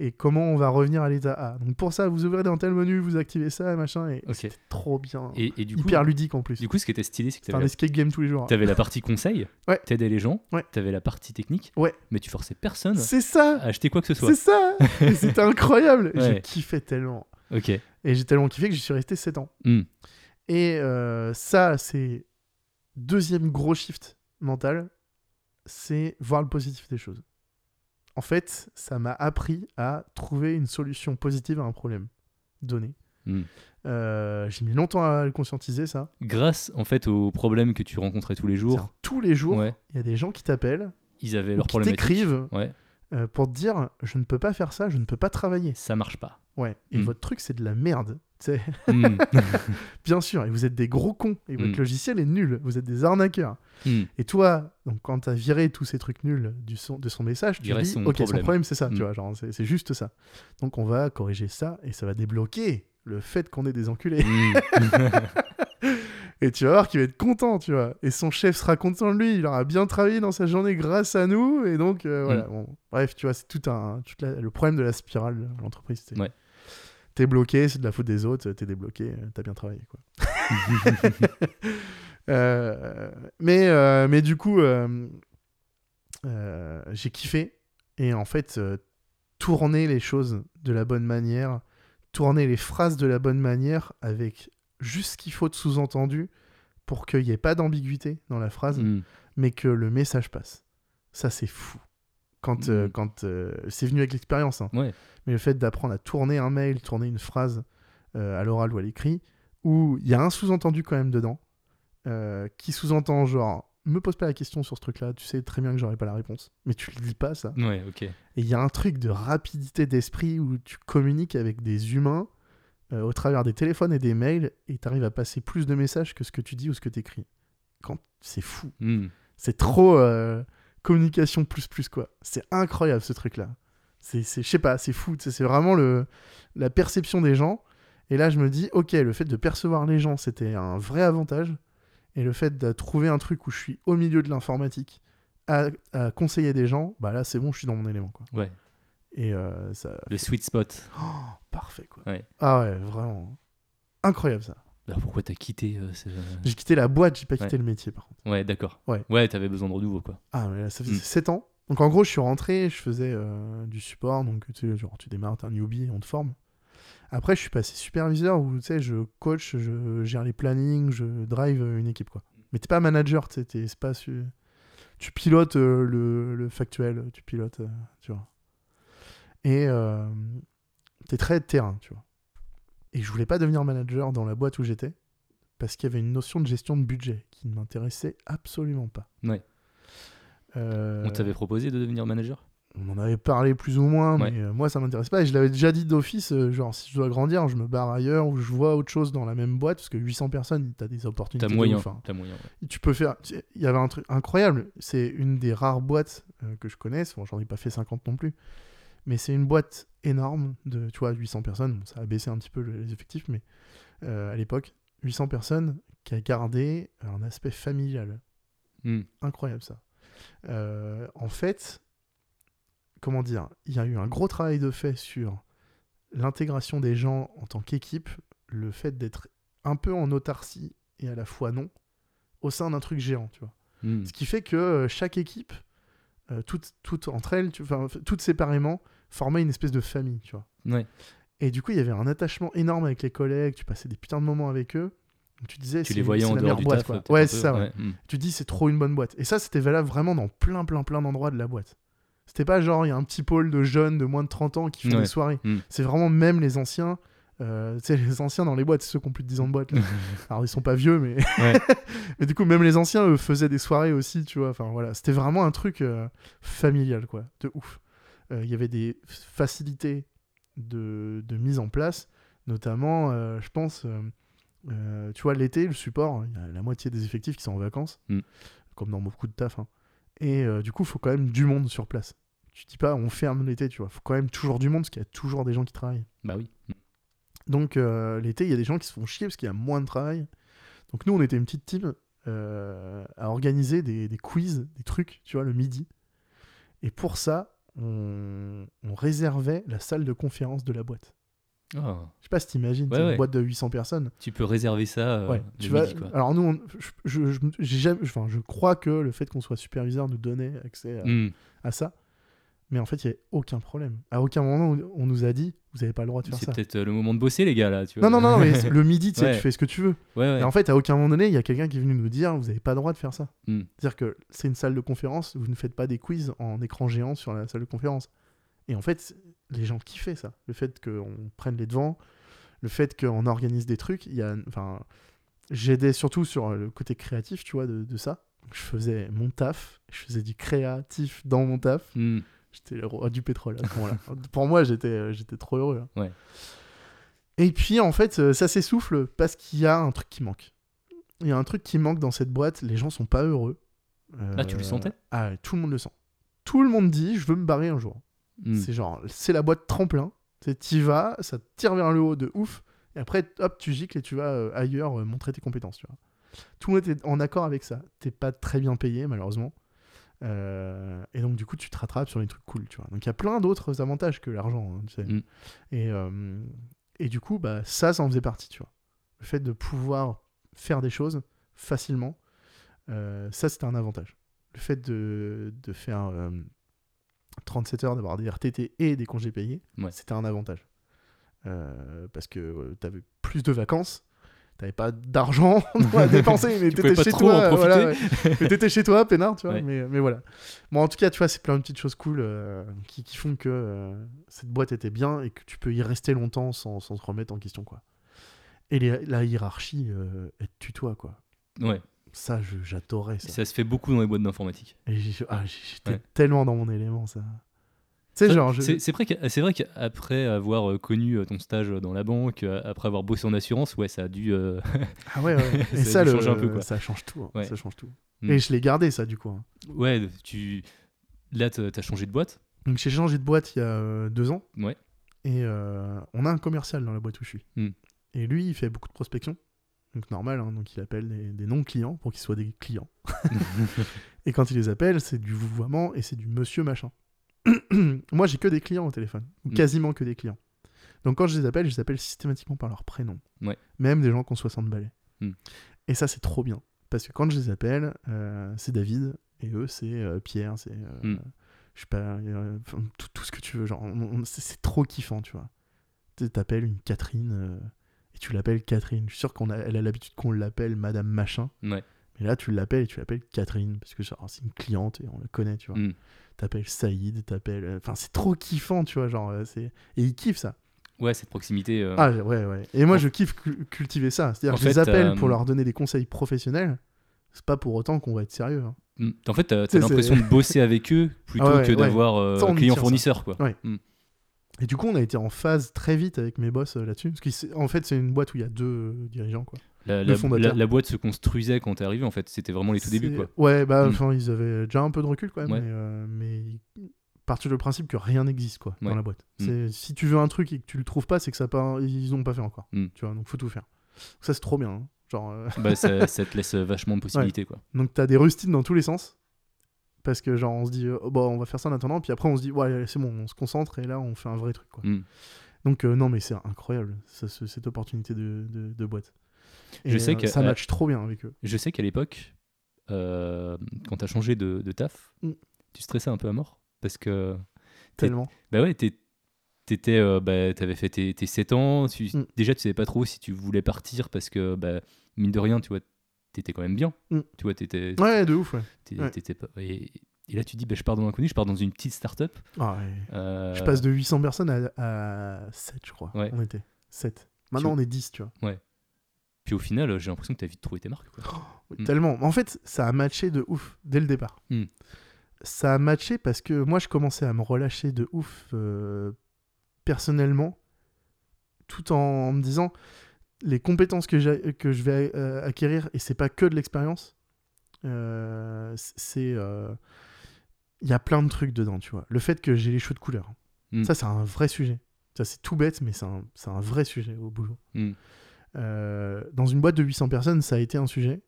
et comment on va revenir à l'état A. Donc, pour ça, vous ouvrez dans tel menu, vous activez ça, machin, et Ok. c'était trop bien. Et, et du coup, Hyper ludique en plus. du coup, ce qui était stylé, c'est que C'est un t'avais escape game tous les jours. avais la partie conseil, (laughs) Ouais. t'aidais les gens, Ouais. t'avais la partie technique, Ouais. mais tu forçais personne C'est ça à acheter quoi que ce soit. C'est ça (laughs) C'était incroyable Ouais. J'ai kiffé tellement. Ok. Et j'ai tellement kiffé que j'y suis resté 7 ans. Mm. Et euh, ça, c'est deuxième gros shift mental, c'est voir le positif des choses. En fait, ça m'a appris à trouver une solution positive à un problème donné. Mm. Euh, j'ai mis longtemps à le conscientiser, ça. Grâce en fait aux problèmes que tu rencontrais tous les jours, Tous les jours, il ouais, y a des gens qui t'appellent, ils avaient leurs qui problématiques. t'écrivent Ouais, euh, pour te dire je ne peux pas faire ça, je ne peux pas travailler. ça marche pas. Ouais. Et Mm. votre truc, c'est de la merde. Tu sais. Mm. (laughs) Bien sûr, et vous êtes des gros cons, et votre Mm. logiciel est nul, vous êtes des arnaqueurs. Mm. Et toi, donc quand t'as viré tous ces trucs nuls du son, de son message, tu dis, son ok, son problème. problème c'est ça, tu vois, genre c'est c'est juste ça. Donc on va corriger ça, et ça va débloquer le fait qu'on est des enculés. (laughs) Et tu vas voir qu'il va être content, tu vois. Et son chef sera content de lui, il aura bien travaillé dans sa journée grâce à nous, et donc euh, voilà. Bon, bref, tu vois, c'est tout un, tout la- le problème de la spirale de l'entreprise. c'est- Ouais. T'es bloqué, c'est de la faute des autres, t'es débloqué, euh, t'as bien travaillé, quoi. (laughs) (laughs) Euh, mais, euh, mais du coup, euh, j'ai kiffé. Et en fait, tourner les choses de la bonne manière, tourner les phrases de la bonne manière avec juste ce qu'il faut de sous-entendu pour qu'il n'y ait pas d'ambiguïté dans la phrase, Mm. mais que le message passe. Ça, c'est fou. Quand, euh, Mm. quand euh, c'est venu avec l'expérience, hein. Ouais. mais le fait d'apprendre à tourner un mail, tourner une phrase euh, à l'oral ou à l'écrit, où il y a un sous-entendu quand même dedans, euh, qui sous-entend genre, me pose pas la question sur ce truc-là, tu sais très bien que j'aurai pas la réponse, mais tu le dis pas ça. Ouais, ok. Et il y a un truc de rapidité d'esprit où tu communiques avec des humains euh, au travers des téléphones et des mails, et tu arrives à passer plus de messages que ce que tu dis ou ce que tu écris. Quand... C'est fou. Mm. C'est trop euh, communication plus plus quoi. C'est incroyable ce truc là. C'est, c'est- je sais pas, c'est fou. C'est vraiment le, la perception des gens. Et là, je me dis, ok, le fait de percevoir les gens, c'était un vrai avantage. Et le fait de trouver un truc où je suis au milieu de l'informatique à, à conseiller des gens, bah là, c'est bon, je suis dans mon élément quoi. Ouais, Et euh, ça, le sweet spot. Oh, parfait quoi. Ouais. Ah ouais, vraiment incroyable ça. Alors pourquoi t'as quitté euh, ce- J'ai quitté la boîte, j'ai pas quitté Ouais. le métier par contre. Ouais, d'accord. Ouais. Ouais, t'avais besoin de renouveau, quoi. Ah, mais là, ça faisait Mm. 7 ans. Donc en gros, je suis rentré, je faisais euh, du support, donc tu sais, genre tu démarres, t'es un newbie, on te forme. Après, je suis passé superviseur où tu sais, je coach, je gère les plannings, je drive euh, une équipe quoi. Mais t'es pas manager, tu sais, t'es- c'est pas su- tu pilotes euh, le, le factuel, tu pilotes, euh, tu vois. Et euh, t'es très terrain, tu vois. Et je voulais pas devenir manager dans la boîte où j'étais parce qu'il y avait une notion de gestion de budget qui ne m'intéressait absolument pas. Ouais. Euh, On t'avait proposé de devenir manager? on en avait parlé plus ou moins, Ouais. mais euh, moi ça m'intéresse pas. Et je l'avais déjà dit d'office, euh, genre si je dois grandir, je me barre ailleurs ou je vois autre chose dans la même boîte, parce que 800 personnes, t'as des opportunités. T'as moyen. ouf, hein. T'as moyen, ouais. Tu peux faire. Il y avait un truc incroyable. C'est une des rares boîtes que je connaisse. Bon, j'en ai pas fait 50 non plus. Mais c'est une boîte énorme de, tu vois, 800 personnes. Bon, ça a baissé un petit peu le- les effectifs, mais euh, à l'époque, 800 personnes qui a gardé un aspect familial Mm. incroyable ça. Euh, en fait, comment dire, il y a eu un gros travail de fait sur l'intégration des gens en tant qu'équipe, le fait d'être un peu en autarcie et à la fois non, au sein d'un truc géant, tu vois. Mm. Ce qui fait que euh, chaque équipe, euh, toutes, toutes entre elles, tu- toutes séparément, formait une espèce de famille, tu vois. Ouais. Et du coup, il y avait un attachement énorme avec les collègues, tu passais des putains de moments avec eux. Tu disais, Tu c'est- les voyais en la dehors du boîte, taf. quoi. peut-être Ouais, c'est ça, ouais Mm. tu dis c'est trop une bonne boîte. Et ça, c'était valable vraiment dans plein, plein, plein d'endroits de la boîte. C'était pas genre, il y a un petit pôle de jeunes de moins de 30 ans qui font Ouais. des soirées. Mm. C'est vraiment même les anciens. Euh, les anciens dans les boîtes, c'est ceux qui ont plus de 10 ans de boîte. là. (laughs) Alors, ils sont pas vieux, mais. Ouais. (laughs) mais du coup, même les anciens, eux, faisaient des soirées aussi, tu vois. Enfin, voilà. C'était vraiment un truc euh, familial, quoi. De ouf. Euh, Il y avait des facilités de, de mise en place, notamment, euh, je pense, tu vois, l'été, le support, il y a la moitié des effectifs qui sont en vacances, Mm. comme dans beaucoup de taf. hein. Et du coup, il faut quand même du monde sur place. Tu dis pas, on ferme l'été, tu vois. Il faut quand même toujours du monde parce qu'il y a toujours des gens qui travaillent. Bah oui. Donc euh, l'été, il y a des gens qui se font chier parce qu'il y a moins de travail. Donc nous, on était une petite team euh, à organiser des, des quiz, des trucs, tu vois, le midi. Et pour ça, on, on réservait la salle de conférence de la boîte. Ah, Je sais pas si t'imagines, Ouais, une boîte de 800 personnes. tu peux réserver ça euh, ouais, le tu vas. midi, quoi. Alors nous, on- je, je, je- j'ai jamais- enfin, je crois que le fait qu'on soit superviseur nous donnait accès à, Hmm. à ça. Mais en fait, il n'y avait aucun problème. À aucun moment, on nous a dit, vous n'avez pas le droit de faire C'est ça. peut-être euh, le moment de bosser, les gars, là. Tu Non, vois. non, non, mais c'est- (laughs) le midi, tu sais, Ouais. tu fais ce que tu veux. Ouais, ouais. Et en fait, à aucun moment donné, il y a quelqu'un qui est venu nous dire, vous n'avez pas le droit de faire ça. Hmm. C'est-à-dire que c'est une salle de conférence, vous ne faites pas des quiz en écran géant sur la salle de conférence. Et en fait, les gens kiffaient ça. Le fait qu'on prenne les devants, le fait qu'on organise des trucs. Il y a, enfin, j'aidais surtout sur le côté créatif, tu vois, de, de ça. Donc, je faisais mon taf, je faisais du créatif dans mon taf. Hmm. J'étais le roi du pétrole à ce moment-là. (laughs) Pour moi, j'étais, euh, j'étais trop heureux. hein. Ouais. Et puis, en fait, euh, ça s'essouffle parce qu'il y a un truc qui manque. Il y a un truc qui manque dans cette boîte. Les gens sont pas heureux. Ah, tu le Euh, sentais? Ah, tout le monde le sent. Tout le monde dit, je veux me barrer un jour. Hmm. C'est genre, c'est la boîte tremplin. Tu t'y vas, ça te tire vers le haut de ouf. Et après, hop, tu gicles et tu vas ailleurs montrer tes compétences. Tu vois. Tout le monde est en accord avec ça. T'es pas très bien payé, malheureusement. Euh, et donc, du coup, tu te rattrapes sur les trucs cool. Tu vois. Donc, il y a plein d'autres avantages que l'argent. hein, tu sais. Mm. Et, euh, et du coup, bah, ça, ça en faisait partie. Tu vois. Le fait de pouvoir faire des choses facilement, euh, ça, c'était un avantage. Le fait de, de faire euh, 37 heures, d'avoir des RTT et des congés payés, Ouais. c'était un avantage. Parce que tu avais plus de vacances, t'avais pas d'argent (laughs) à (laughs) dépenser, mais t'étais chez toi. voilà, ouais. mais t'étais chez toi, peinard, tu vois. Ouais. Mais, mais voilà. Bon, en tout cas, tu vois, c'est plein de petites choses cool euh, qui, qui font que euh, cette boîte était bien et que tu peux y rester longtemps sans, sans te remettre en question, quoi. Et les- la hiérarchie, euh, elle te tutoie, quoi. Ouais. Ça, j'adorais Et ça. ça se fait beaucoup dans les boîtes d'informatique. Ah, j'étais Ouais. tellement dans mon élément, ça. Je... C'est vrai que- c'est vrai qu'après avoir euh, connu euh, ton stage dans la banque, euh, après avoir bossé en assurance, ouais, ça a dû. euh, (laughs) Ah ouais, ouais. (laughs) Et Ça ça, a dû le- changer un peu, quoi. ça change tout. hein. Ouais. Ça change tout. Mm. Et je l'ai gardé, ça, du coup. hein. ouais, tu. Là, t'as changé de boîte. Donc, j'ai changé de boîte il y a deux ans. Ouais. Et euh, on a un commercial dans la boîte où je suis. Mm. Et lui, il fait beaucoup de prospection. Donc, normal. hein. donc, il appelle des, des non-clients pour qu'ils soient des clients. (laughs) Et quand il les appelle, c'est du vouvoiement et c'est du monsieur machin. (clears throat) Moi, j'ai que des clients au téléphone. Ou Mm. quasiment que des clients. Donc, quand je les appelle, je les appelle systématiquement par leur prénom. Ouais. Même des gens qui ont 60 balais. Mm. Et ça, c'est trop bien. Parce que quand je les appelle, euh, c'est David. Et eux, c'est euh, Pierre. C'est. euh, Mm. Je sais pas. tout, tout ce que tu veux. Genre, c'est trop kiffant, tu vois. Tu t'appelles une Catherine. et tu l'appelles Catherine. Je suis sûr qu'elle a, l'habitude qu'on l'appelle Madame Machin. Ouais. Mais là, tu l'appelles et tu l'appelles Catherine, parce que c'est une cliente et on la connaît, tu vois. Mm. T'appelles Saïd, t'appelles. euh, Enfin, c'est trop kiffant, tu vois. Genre, euh, c'est... Et ils kiffent ça. Ouais, cette proximité. euh, Ah, ouais, ouais. Et moi, En- je kiffe cu- cultiver ça. C'est-à-dire que je les fait, appelle euh, pour leur donner des conseils professionnels. C'est pas pour autant qu'on va être sérieux. hein. mm. En fait, t'as t'as l'impression de bosser avec eux (laughs) plutôt Ah ouais, que ouais. d'avoir euh, client-fournisseur, quoi. Ouais. Mm. Et du coup, on a été en phase très vite avec mes boss là-dessus. Parce qu'en fait, c'est une boîte où il y a deux dirigeants, quoi. La, Le la- fondateur. la- la boîte se construisait quand t'es arrivé, en fait. C'était vraiment les tout débuts, quoi. Ouais, bah, Mm. enfin, ils avaient déjà un peu de recul quand même, Ouais. mais, euh, mais partent du principe que rien n'existe quoi dans Ouais. la boîte. Mm. Si tu veux un truc et que tu le trouves pas, c'est que ça pas, ils ont pas fait encore. Mm. Tu vois, donc faut tout faire. Ça c'est trop bien. hein. Genre, euh, bah, ça, (laughs) ça te laisse vachement de possibilités, quoi. donc t'as des rustines dans tous les sens. Parce que genre on se dit euh, oh, bon on va faire ça en attendant puis après on se dit ouais c'est bon on se concentre et là on fait un vrai truc quoi. Mm. Donc euh, non mais c'est incroyable ça, ce- cette opportunité de, de, de boîte. Et, Je sais euh, que- ça euh, match trop bien avec eux. Je sais qu'à l'époque, euh, quand t'as changé de, de taf, Mm. tu stressais un peu à mort. Parce que, Tellement. bah ouais, t'es- t'étais, euh, bah, t'avais fait tes, tes 7 ans. tu- Mm. Déjà, tu savais pas trop si tu voulais partir parce que, bah, mine de rien, tu vois, t'étais quand même bien. Mm. Tu vois, t'étais. Ouais de ouf ouais. ouais. pas- et, et là, tu dis, bah, je pars dans l'inconnu, je pars dans une petite start-up. Ah, ouais. euh, Je passe de 800 personnes à, à 7, je crois. Ouais. On était 7. Maintenant, Tu- on est 10, tu vois. Puis au final, j'ai l'impression que t'as vite trouvé tes marques. Quoi. Oui, Mm. Tellement. En fait, ça a matché de ouf dès le départ. Mm. Ça a matché parce que moi, je commençais à me relâcher de ouf euh, personnellement, tout en me disant les compétences que, que je vais euh, acquérir, et c'est pas que de l'expérience, euh, c'est. Il y a plein de trucs dedans, tu vois. Le fait que j'ai les cheveux de couleur, Mm. ça, c'est un vrai sujet. Ça, c'est tout bête, mais c'est un, c'est un vrai sujet au boulot. Euh, dans une boîte de 800 personnes, ça a été un sujet.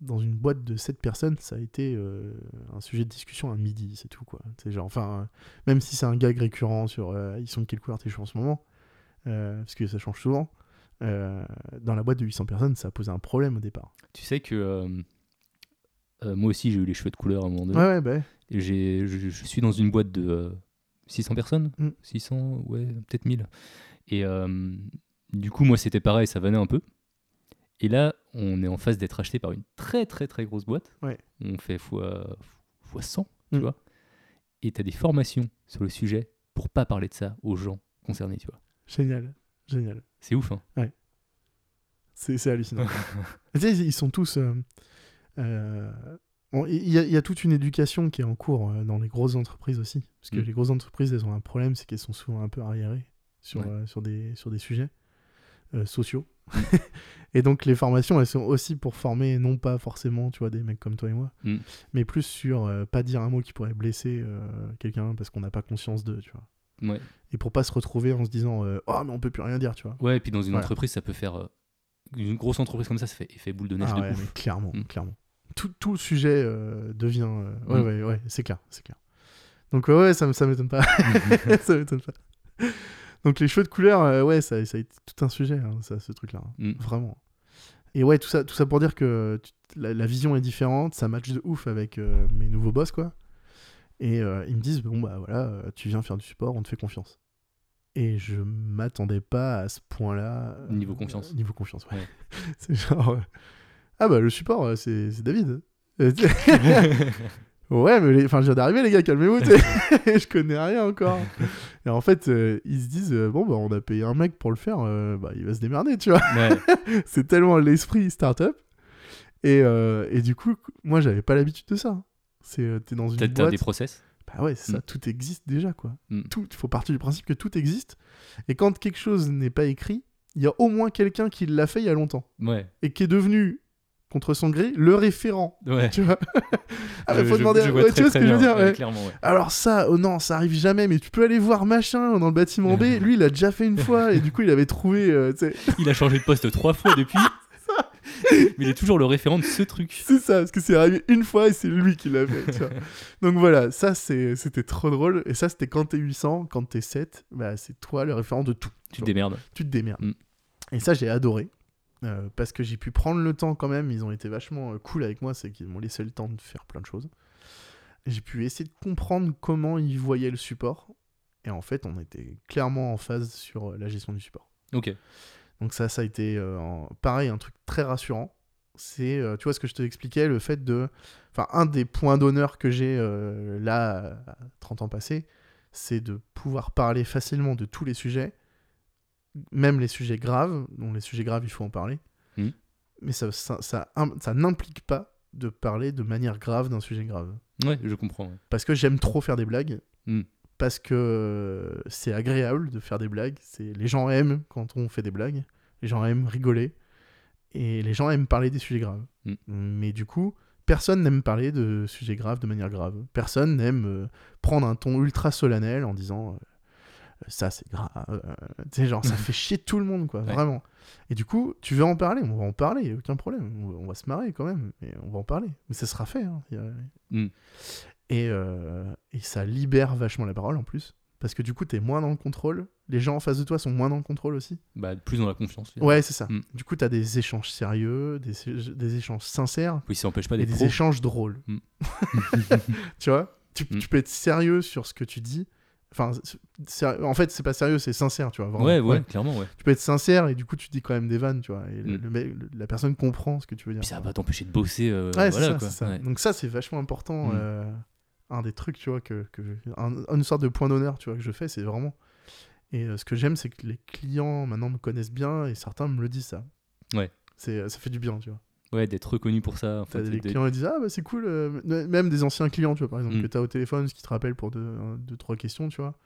Dans une boîte de 7 personnes, ça a été euh, un sujet de discussion à midi, c'est tout quoi. Genre, enfin, euh, même si c'est un gag récurrent sur ils sont de quelle couleur tes cheveux en ce moment, parce que ça change souvent. dans la boîte de 800 personnes, ça a posé un problème au départ. Tu sais que moi aussi j'ai eu les cheveux de couleur à un moment donné. Ouais, ouais, bah. Et j'ai- je, je suis dans une boîte de euh, 600 personnes? Mm. 600, ouais, peut-être 1000. Et du coup, moi, c'était pareil, ça vannait un peu. Et là, on est en phase d'être acheté par une très très très grosse boîte. Ouais. On fait fois, fois 100, tu Mm. vois. Et tu as des formations sur le sujet pour pas parler de ça aux gens concernés, tu vois. génial, génial. C'est ouf, hein. C'est c'est hallucinant. (laughs) tu sais, ils sont tous. euh, euh, bon, Il y, a- il y a toute une éducation qui est en cours euh, dans les grosses entreprises aussi. Parce que Mm. les grosses entreprises, elles ont un problème, c'est qu'elles sont souvent un peu arriérées sur, Ouais. euh, sur, des, sur des sujets euh, sociaux. (laughs) et donc, les formations, elles sont aussi pour former, non pas forcément, tu vois, des mecs comme toi et moi, Mm. mais plus sur euh, pas dire un mot qui pourrait blesser euh, quelqu'un parce qu'on n'a pas conscience d'eux, tu vois. Ouais. Et pour pas se retrouver en se disant, euh, oh, mais on peut plus rien dire, tu vois. ouais, et puis dans une Voilà. entreprise, ça peut faire. une grosse entreprise comme ça, ça fait effet boule de neige Ah de ouais, ouf. mais clairement, Mm. clairement. Tout, tout le sujet devient. ouais, Mm. ouais, ouais, c'est clair, c'est clair. Donc, ouais, ça, ça m'étonne pas. (laughs) ça m'étonne pas. Donc, les cheveux de couleur, euh, ouais, ça, ça a été tout un sujet, hein, ça, ce truc-là. hein. Mm. Vraiment. Et ouais, tout ça, tout ça pour dire que tu- la, la vision est différente, ça match de ouf avec euh, mes nouveaux boss, quoi. Et euh, ils me disent, bon, bah voilà, tu viens faire du support, on te fait confiance. Et je m'attendais pas à ce point-là. Niveau confiance. niveau confiance, ouais. Ouais. (laughs) c'est genre. ah bah le support, c'est David. (laughs) (laughs) Ouais, mais enfin, je viens d'arriver, les gars, calmez-vous. (laughs) (laughs) je connais rien encore. Et en fait, euh, ils se disent, euh, bon, bah on a payé un mec pour le faire, euh, bah il va se démerder, tu vois. Ouais. (laughs) c'est tellement l'esprit startup. Et, et du coup, moi, j'avais pas l'habitude de ça. C'est, t'es dans une T'as des process Bah ouais, c'est ça, Mm. tout existe déjà, quoi. Mm. Tout, il faut partir du principe que tout existe. Et quand quelque chose n'est pas écrit, il y a au moins quelqu'un qui l'a fait il y a longtemps. Ouais. Et qui est devenu, contre son gré, le référent. Ouais. Tu vois (laughs) Ah, faut je- demander. je ouais, très, tu vois ce que je veux dire ouais. Alors ça, oh non, ça arrive jamais, mais tu peux aller voir machin dans le bâtiment B. Lui, il a déjà fait une fois, et du coup, il avait trouvé. euh, (laughs) Il a changé de poste trois fois depuis. (laughs) Mais il est toujours le référent de ce truc. c'est ça, parce que c'est arrivé une fois et c'est lui qui l'a fait. tu vois. Donc voilà, ça, c'était trop drôle. Et ça, c'était quand t'es 800, quand t'es 7, bah, c'est toi le référent de tout. Tu te démerdes. tu te démerdes. Mm. Et ça, j'ai adoré. Euh, parce que j'ai pu prendre le temps quand même. Ils ont été vachement euh, cool avec moi. C'est qu'ils m'ont laissé le temps de faire plein de choses. J'ai pu essayer de comprendre comment ils voyaient le support. Et en fait, on était clairement en phase sur euh, la gestion du support. Ok. Donc ça, ça a été euh, pareil, un truc très rassurant. C'est, euh, tu vois ce que je te expliquais, le fait de... Enfin, un des points d'honneur que j'ai là, à 30 ans passés, c'est de pouvoir parler facilement de tous les sujets, même les sujets graves, dont les sujets graves, il faut en parler. Mhm. Mais ça, ça, ça, im- ça n'implique pas de parler de manière grave d'un sujet grave. Ouais, je comprends. ouais. Parce que j'aime trop faire des blagues. Mm. Parce que c'est agréable de faire des blagues. C'est les gens aiment quand on fait des blagues. Les gens aiment rigoler. Et les gens aiment parler des sujets graves. Mm. Mais du coup, personne n'aime parler de sujets graves de manière grave. Personne n'aime euh, prendre un ton ultra solennel en disant euh, ça c'est grave. euh, tu sais, genre ça (laughs) fait chier tout le monde, quoi, Ouais. vraiment. Et du coup, tu veux en parler, on va en parler, aucun problème. On va, on va se marrer quand même, et on va en parler. Mais ça sera fait. hein, Mm. et, euh, et ça libère vachement la parole en plus. Parce que du coup, t'es moins dans le contrôle. Les gens en face de toi sont moins dans le contrôle aussi. Bah, plus dans la confiance. Ouais, c'est ça. Mm. Du coup, t'as des échanges sérieux, des, des échanges sincères Oui, ça n'empêche pas et des pro. échanges drôles. Mm. (laughs) tu vois? Tu, tu peux être sérieux sur ce que tu dis. Enfin, en fait, c'est pas sérieux, c'est sincère, tu vois. vraiment. Ouais, ouais, clairement, ouais. Tu peux être sincère et du coup, tu dis quand même des vannes, tu vois. Et Mm. le mec- le- la personne comprend ce que tu veux dire. Puis ça va pas t'empêcher de bosser. euh, Ouais, c'est voilà, ça, quoi. ça. Ouais. Donc ça, c'est vachement important. Mm. euh, un des trucs, tu vois, que, que un- une sorte de point d'honneur, tu vois, que je fais, c'est vraiment. Et euh, ce que j'aime, c'est que les clients maintenant me connaissent bien et certains me le disent ça. Ouais. C'est, ça fait du bien, tu vois. Ouais, d'être reconnu pour ça. En fait, des clients qui disent ah bah c'est cool, euh, même des anciens clients, tu vois, par exemple, Mm. que t'as au téléphone, ce qui te rappelle pour deux, deux trois questions, tu vois.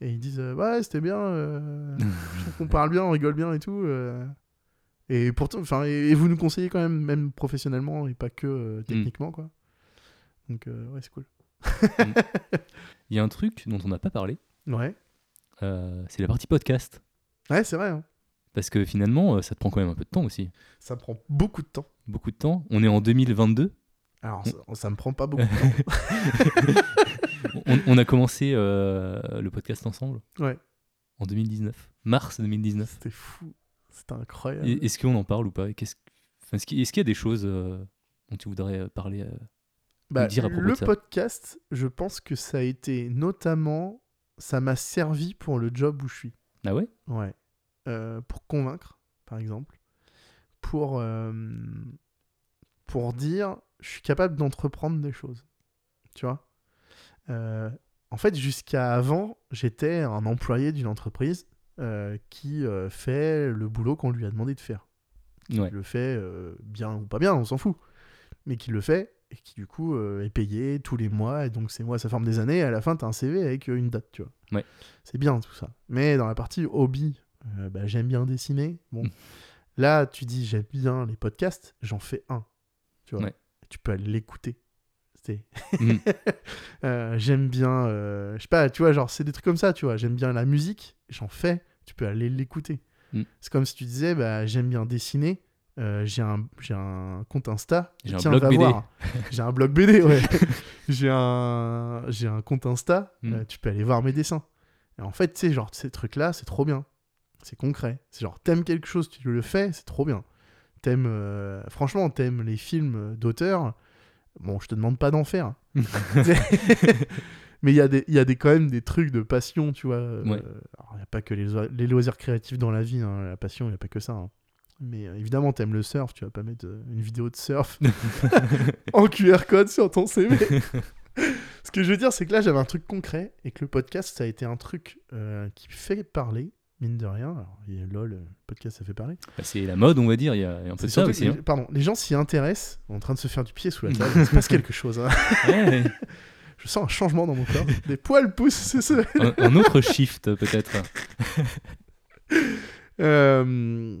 Et ils disent euh, ouais c'était bien, euh, je trouve qu'on (laughs) parle bien, on rigole bien et tout. Et pourtant, enfin, et, vous nous conseillez quand même, même professionnellement et pas que euh, techniquement, quoi. Donc, euh, ouais, c'est cool. (laughs) Il y a un truc dont on n'a pas parlé, Ouais, euh, c'est la partie podcast. ouais, c'est vrai. hein. Parce que finalement, ça te prend quand même un peu de temps aussi. Ça prend beaucoup de temps. Beaucoup de temps. On est en 2022. Alors, ça, ça me prend pas beaucoup de temps. (laughs) on, on a commencé euh, le podcast ensemble Ouais. en 2019. Mars 2019. C'était fou. C'était incroyable. Est-ce qu'on en parle ou pas? Qu'est-ce- enfin, Est-ce qu'il y a des choses euh, dont tu voudrais euh, parler euh, Bah, dire à propos le de ça? podcast, je pense que ça a été notamment, ça m'a servi pour le job où je suis. Ah ouais? Ouais. Pour convaincre, par exemple. Pour, euh, pour dire, je suis capable d'entreprendre des choses. Tu vois? Euh, En fait, jusqu'à avant, j'étais un employé d'une entreprise euh, qui fait le boulot qu'on lui a demandé de faire. Ouais. Qui le fait bien ou pas bien, on s'en fout. Mais qui le fait et qui du coup est payé tous les mois. Et donc ces mois, ça forme des années. Et à la fin, tu as un CV avec une date, tu vois. Ouais. C'est bien tout ça. Mais dans la partie hobby, bah, j'aime bien dessiner. Bon, là, tu dis j'aime bien les podcasts, j'en fais un. Tu vois. Ouais. Tu peux aller l'écouter. (laughs) Euh, j'aime bien, euh, je sais pas, tu vois, genre c'est des trucs comme ça, tu vois. J'aime bien la musique, j'en fais, tu peux aller l'écouter. Mm. C'est comme si tu disais, bah, j'aime bien dessiner, euh, j'ai un, j'ai un compte Insta. J'ai un blog BD. (laughs) j'ai un blog BD, (laughs) ouais. j'ai un, j'ai un compte Insta. Mm. tu peux aller voir mes dessins. Et en fait, tu sais, genre ces trucs-là, c'est trop bien. C'est concret. C'est genre t'aimes quelque chose, tu le fais, c'est trop bien. T'aimes, euh, franchement, t'aimes les films d'auteurs. Bon, je te demande pas d'en faire. (laughs) Mais il y a, des, y a des, quand même des trucs de passion, tu vois. euh, Ouais. il n'y a pas que les, oi- les loisirs créatifs dans la vie. hein, La passion, il n'y a pas que ça. hein. Mais euh, évidemment, t'aimes le surf. Tu vas pas mettre euh, une vidéo de surf (laughs) (laughs) en QR code sur ton CV. Ce que je veux dire, c'est que là, j'avais un truc concret et que le podcast, ça a été un truc euh, qui fait parler, mine de rien. Alors, il y a LOL, le podcast, ça fait parler. Bah, c'est la mode, on va dire. Il y a, un peu de ça aussi. hein. Pardon, les gens s'y intéressent, en train de se faire du pied sous la table. il se passe (laughs) quelque chose. hein. Ouais, ouais. (laughs) Je sens un changement dans mon corps. Des poils poussent, c'est ça. un, un autre shift peut-être. (laughs) Euh,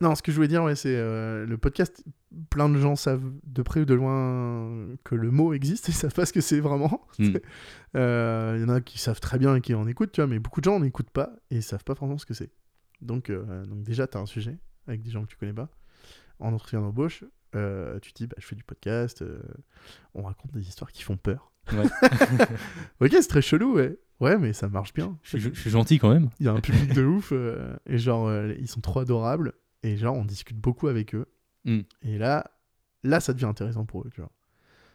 Non, ce que je voulais dire, ouais, c'est euh, le podcast. Plein de gens savent de près ou de loin que le mot existe et (laughs) savent pas ce que c'est vraiment. Mm. (laughs) Euh, Il y en a qui savent très bien et qui en écoutent, tu vois, mais beaucoup de gens n'écoutent pas et savent pas vraiment ce que c'est. Donc, euh, donc déjà, tu as un sujet avec des gens que tu connais pas. En entretien d'embauche, euh, tu te dis, bah, je fais du podcast, euh, on raconte des histoires qui font peur. Ouais. (laughs) ok, c'est très chelou, ouais. Ouais, mais ça marche bien. Je suis, je suis gentil quand même. Il y a un public de ouf euh, et genre euh, ils sont trop adorables et genre on discute beaucoup avec eux. Mm. Et là, là ça devient intéressant pour eux, tu vois.